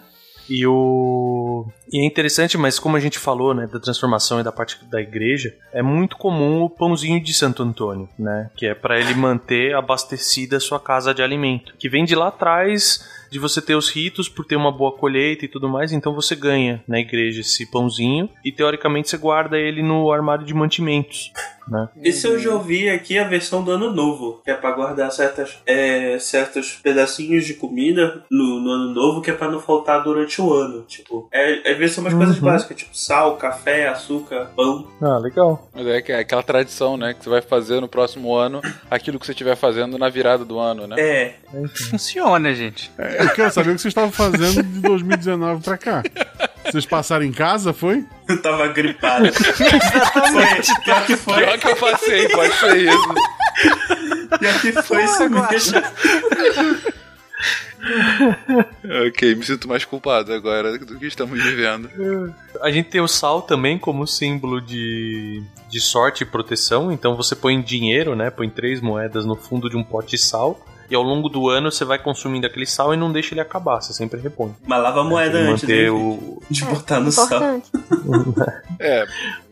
E o. E é interessante, mas como a gente falou, né, da transformação e da parte da igreja, é muito comum o pãozinho de Santo Antônio, né? Que é pra ele manter abastecida a sua casa de alimento. Que vem de lá atrás de você ter os ritos por ter uma boa colheita e tudo mais, então você ganha na igreja esse pãozinho e teoricamente você guarda ele no armário de mantimentos, né? Esse eu já ouvi aqui a versão do ano novo, que é pra guardar certas, é, certos pedacinhos de comida no, no ano novo, que é pra não faltar durante o ano. Tipo, é, às vezes são umas coisas Uhum. básicas, tipo sal, café, açúcar, pão. Ah, legal. Mas é que- é aquela tradição, né? Que você vai fazer no próximo ano aquilo que você estiver fazendo na virada do ano, né? É, Funciona, gente. É, Eu quero saber o que vocês estavam fazendo de 2019 pra cá. Vocês passaram em casa, foi? eu tava gripado. foi, pior que foi. Pior que eu passei, pode ser isso. E aqui foi isso mesmo. ok, me sinto mais culpado agora do que estamos vivendo. A gente tem o sal também como símbolo de, de sorte e proteção. Então você põe dinheiro, né? Põe três moedas no fundo de um pote de sal. E ao longo do ano você vai consumindo aquele sal e não deixa ele acabar, você sempre repõe. Mas lava a moeda que antes, manter né? o- De botar no sal. Importante. É,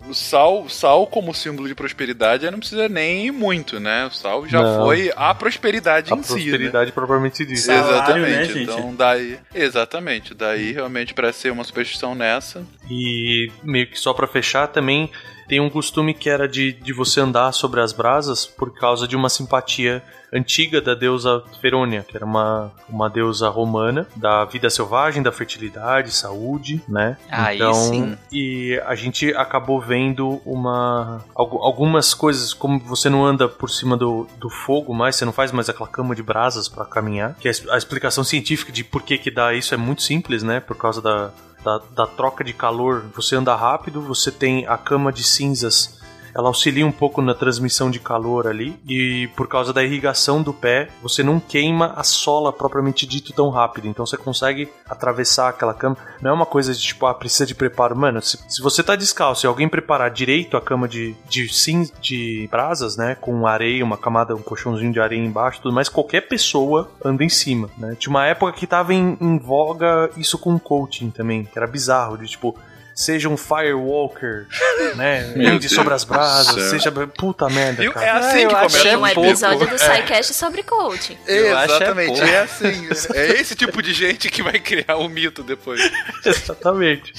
o sal, sal como símbolo de prosperidade não precisa nem ir muito, né? O sal já Não. foi a prosperidade A em si, né? prosperidade propriamente dita. Salário, exatamente. né, gente? então daí, exatamente, daí realmente para ser uma superstição nessa. E meio que só pra fechar também tem um costume que era de, de você andar sobre as brasas por causa de uma simpatia antiga da deusa Ferônia, que era uma, uma deusa romana da vida selvagem, da fertilidade, saúde, né? Aí então, sim. E a gente acabou vendo uma algu- algumas coisas, como você não anda por cima do, do fogo mais, você não faz mais aquela cama de brasas pra caminhar, que a, a explicação científica de por que que dá isso é muito simples, né? Por causa da, da, da troca de calor. Você anda rápido, você tem a cama de cinzas ela auxilia um pouco na transmissão de calor ali e por causa da irrigação do pé, você não queima a sola propriamente dito tão rápido, então você consegue atravessar aquela cama. Não é uma coisa de tipo, ah, precisa de preparo. Mano, se, se você tá descalço e alguém preparar direito a cama de, de, cin, de brasas, né, com areia, uma camada, um colchãozinho de areia embaixo, tudo mais, qualquer pessoa anda em cima, né? Tinha uma época que tava em, em voga isso com coaching também, que era bizarro, de tipo, seja um firewalker, né? Ande sobre as brasas, seja. Puta merda, Viu? cara. É assim eu que acho começa Tem é um pouco. episódio do É. SciCast sobre coaching. Eu acho é Exatamente, pouco. é, assim. É esse tipo de gente que vai criar o mito depois. Exatamente.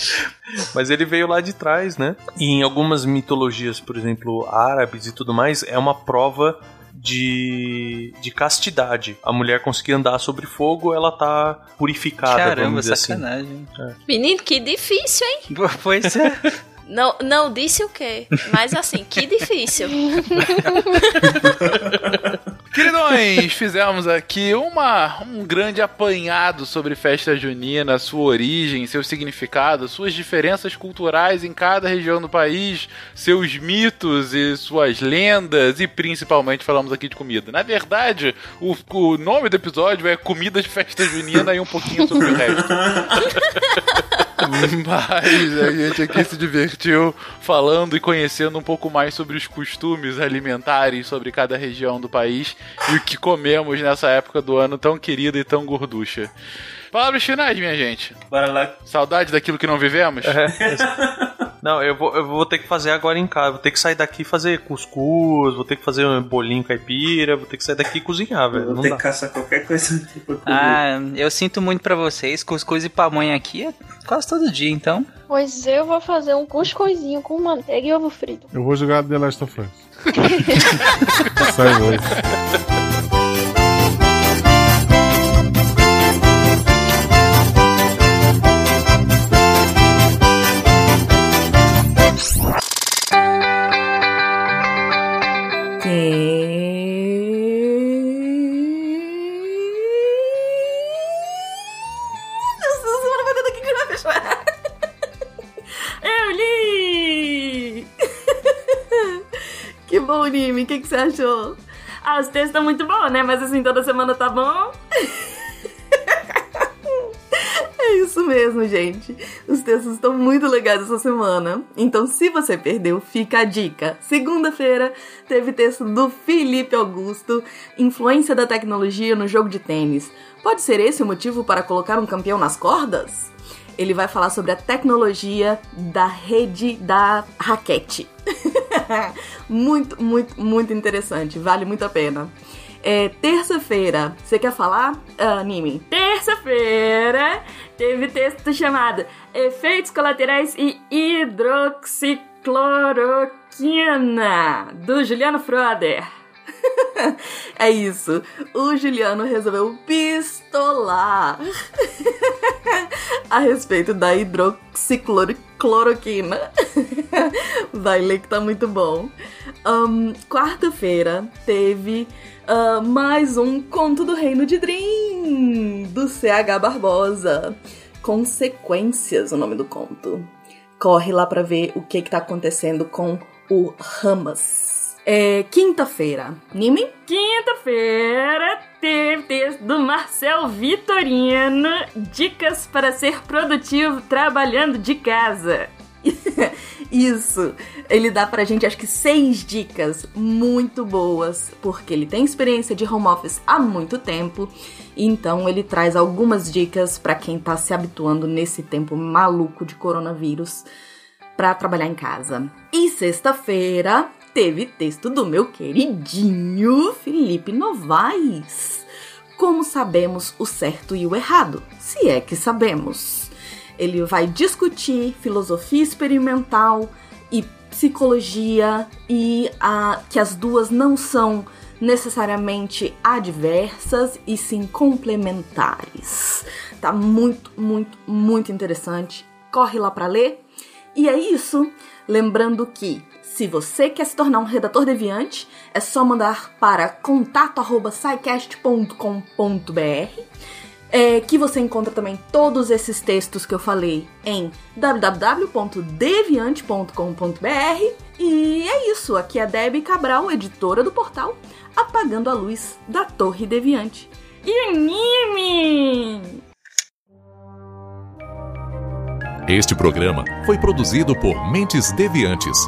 Mas ele veio lá de trás, né? E em algumas mitologias, por exemplo, árabes e tudo mais, é uma prova de, de castidade. A mulher conseguir andar sobre fogo, ela tá purificada, Caramba, vamos dizer assim. sacanagem. Menino, que difícil, hein? Pois é. Não, não disse o quê? Mas assim, que difícil. Queridões, fizemos aqui uma, um grande apanhado sobre festa junina, sua origem, seu significado, suas diferenças culturais em cada região do país, seus mitos e suas lendas, e principalmente falamos aqui de comida. Na verdade, o, o nome do episódio é Comida de Festa Junina e um pouquinho sobre o resto. Mas a gente aqui se divertiu falando e conhecendo um pouco mais sobre os costumes alimentares sobre cada região do país e o que comemos nessa época do ano tão querida e tão gorducha. Palavras finais, minha gente. Bora lá. Saudade daquilo que não vivemos? Não, eu vou, eu vou ter que fazer agora em casa. Vou ter que sair daqui e fazer cuscuz, vou ter que fazer um bolinho caipira, vou ter que sair daqui e cozinhar, velho. Vou Não ter dá. que caçar qualquer coisa tipo. Ah, eu sinto muito pra vocês. Cuscuz e pamonha aqui é quase todo dia, então. Pois eu vou fazer um cuscuzinho com manteiga e ovo frito. Eu vou jogar The Last of Us. Sai hoje. Nimi. O que, que você achou? Ah, os textos estão muito bons, né? Mas assim, toda semana tá bom. É isso mesmo, gente. Os textos estão muito legais essa semana. Então, se você perdeu, fica a dica. Segunda-feira teve texto do Felipe Augusto, Influência da tecnologia no jogo de tênis. Pode ser esse o motivo para colocar um campeão nas cordas? Ele vai falar sobre a tecnologia da rede da raquete. muito, muito, muito interessante. Vale muito a pena. É, terça-feira, você quer falar, ah, Nimi? Terça-feira teve texto chamado Efeitos Colaterais e Hidroxicloroquina, do Juliano Froder. é isso. O Juliano resolveu pistolar a respeito da hidroxicloroquina. Vai ler que tá muito bom. Ahn, Quarta-feira teve ah, mais um Conto do Reino de Dream, do CH Barbosa. Consequências, o nome do conto. Corre lá pra ver o que, que tá acontecendo com o Ramas. É, quinta-feira. Nime? Quinta-feira teve texto do Marcel Vitorino. Dicas para ser produtivo trabalhando de casa. Isso. Ele dá pra gente, acho que, seis dicas muito boas, porque ele tem experiência de home office há muito tempo. Então, ele traz algumas dicas para quem tá se habituando nesse tempo maluco de coronavírus para trabalhar em casa. E sexta-feira teve texto do meu queridinho Felipe Novaes. Como sabemos o certo e o errado? Se é que sabemos. Ele vai discutir filosofia experimental e psicologia e a, que as duas não são necessariamente adversas e sim complementares. Tá muito, muito, muito interessante. Corre lá para ler. E é isso. Lembrando que se você quer se tornar um redator deviante, é só mandar para contato@scicast.com.br. É, que você encontra também todos esses textos que eu falei em www.deviante.com.br. E é isso, aqui é a Debbie Cabral, editora do portal Apagando a Luz da Torre Deviante. E anime! Este programa foi produzido por Mentes Deviantes.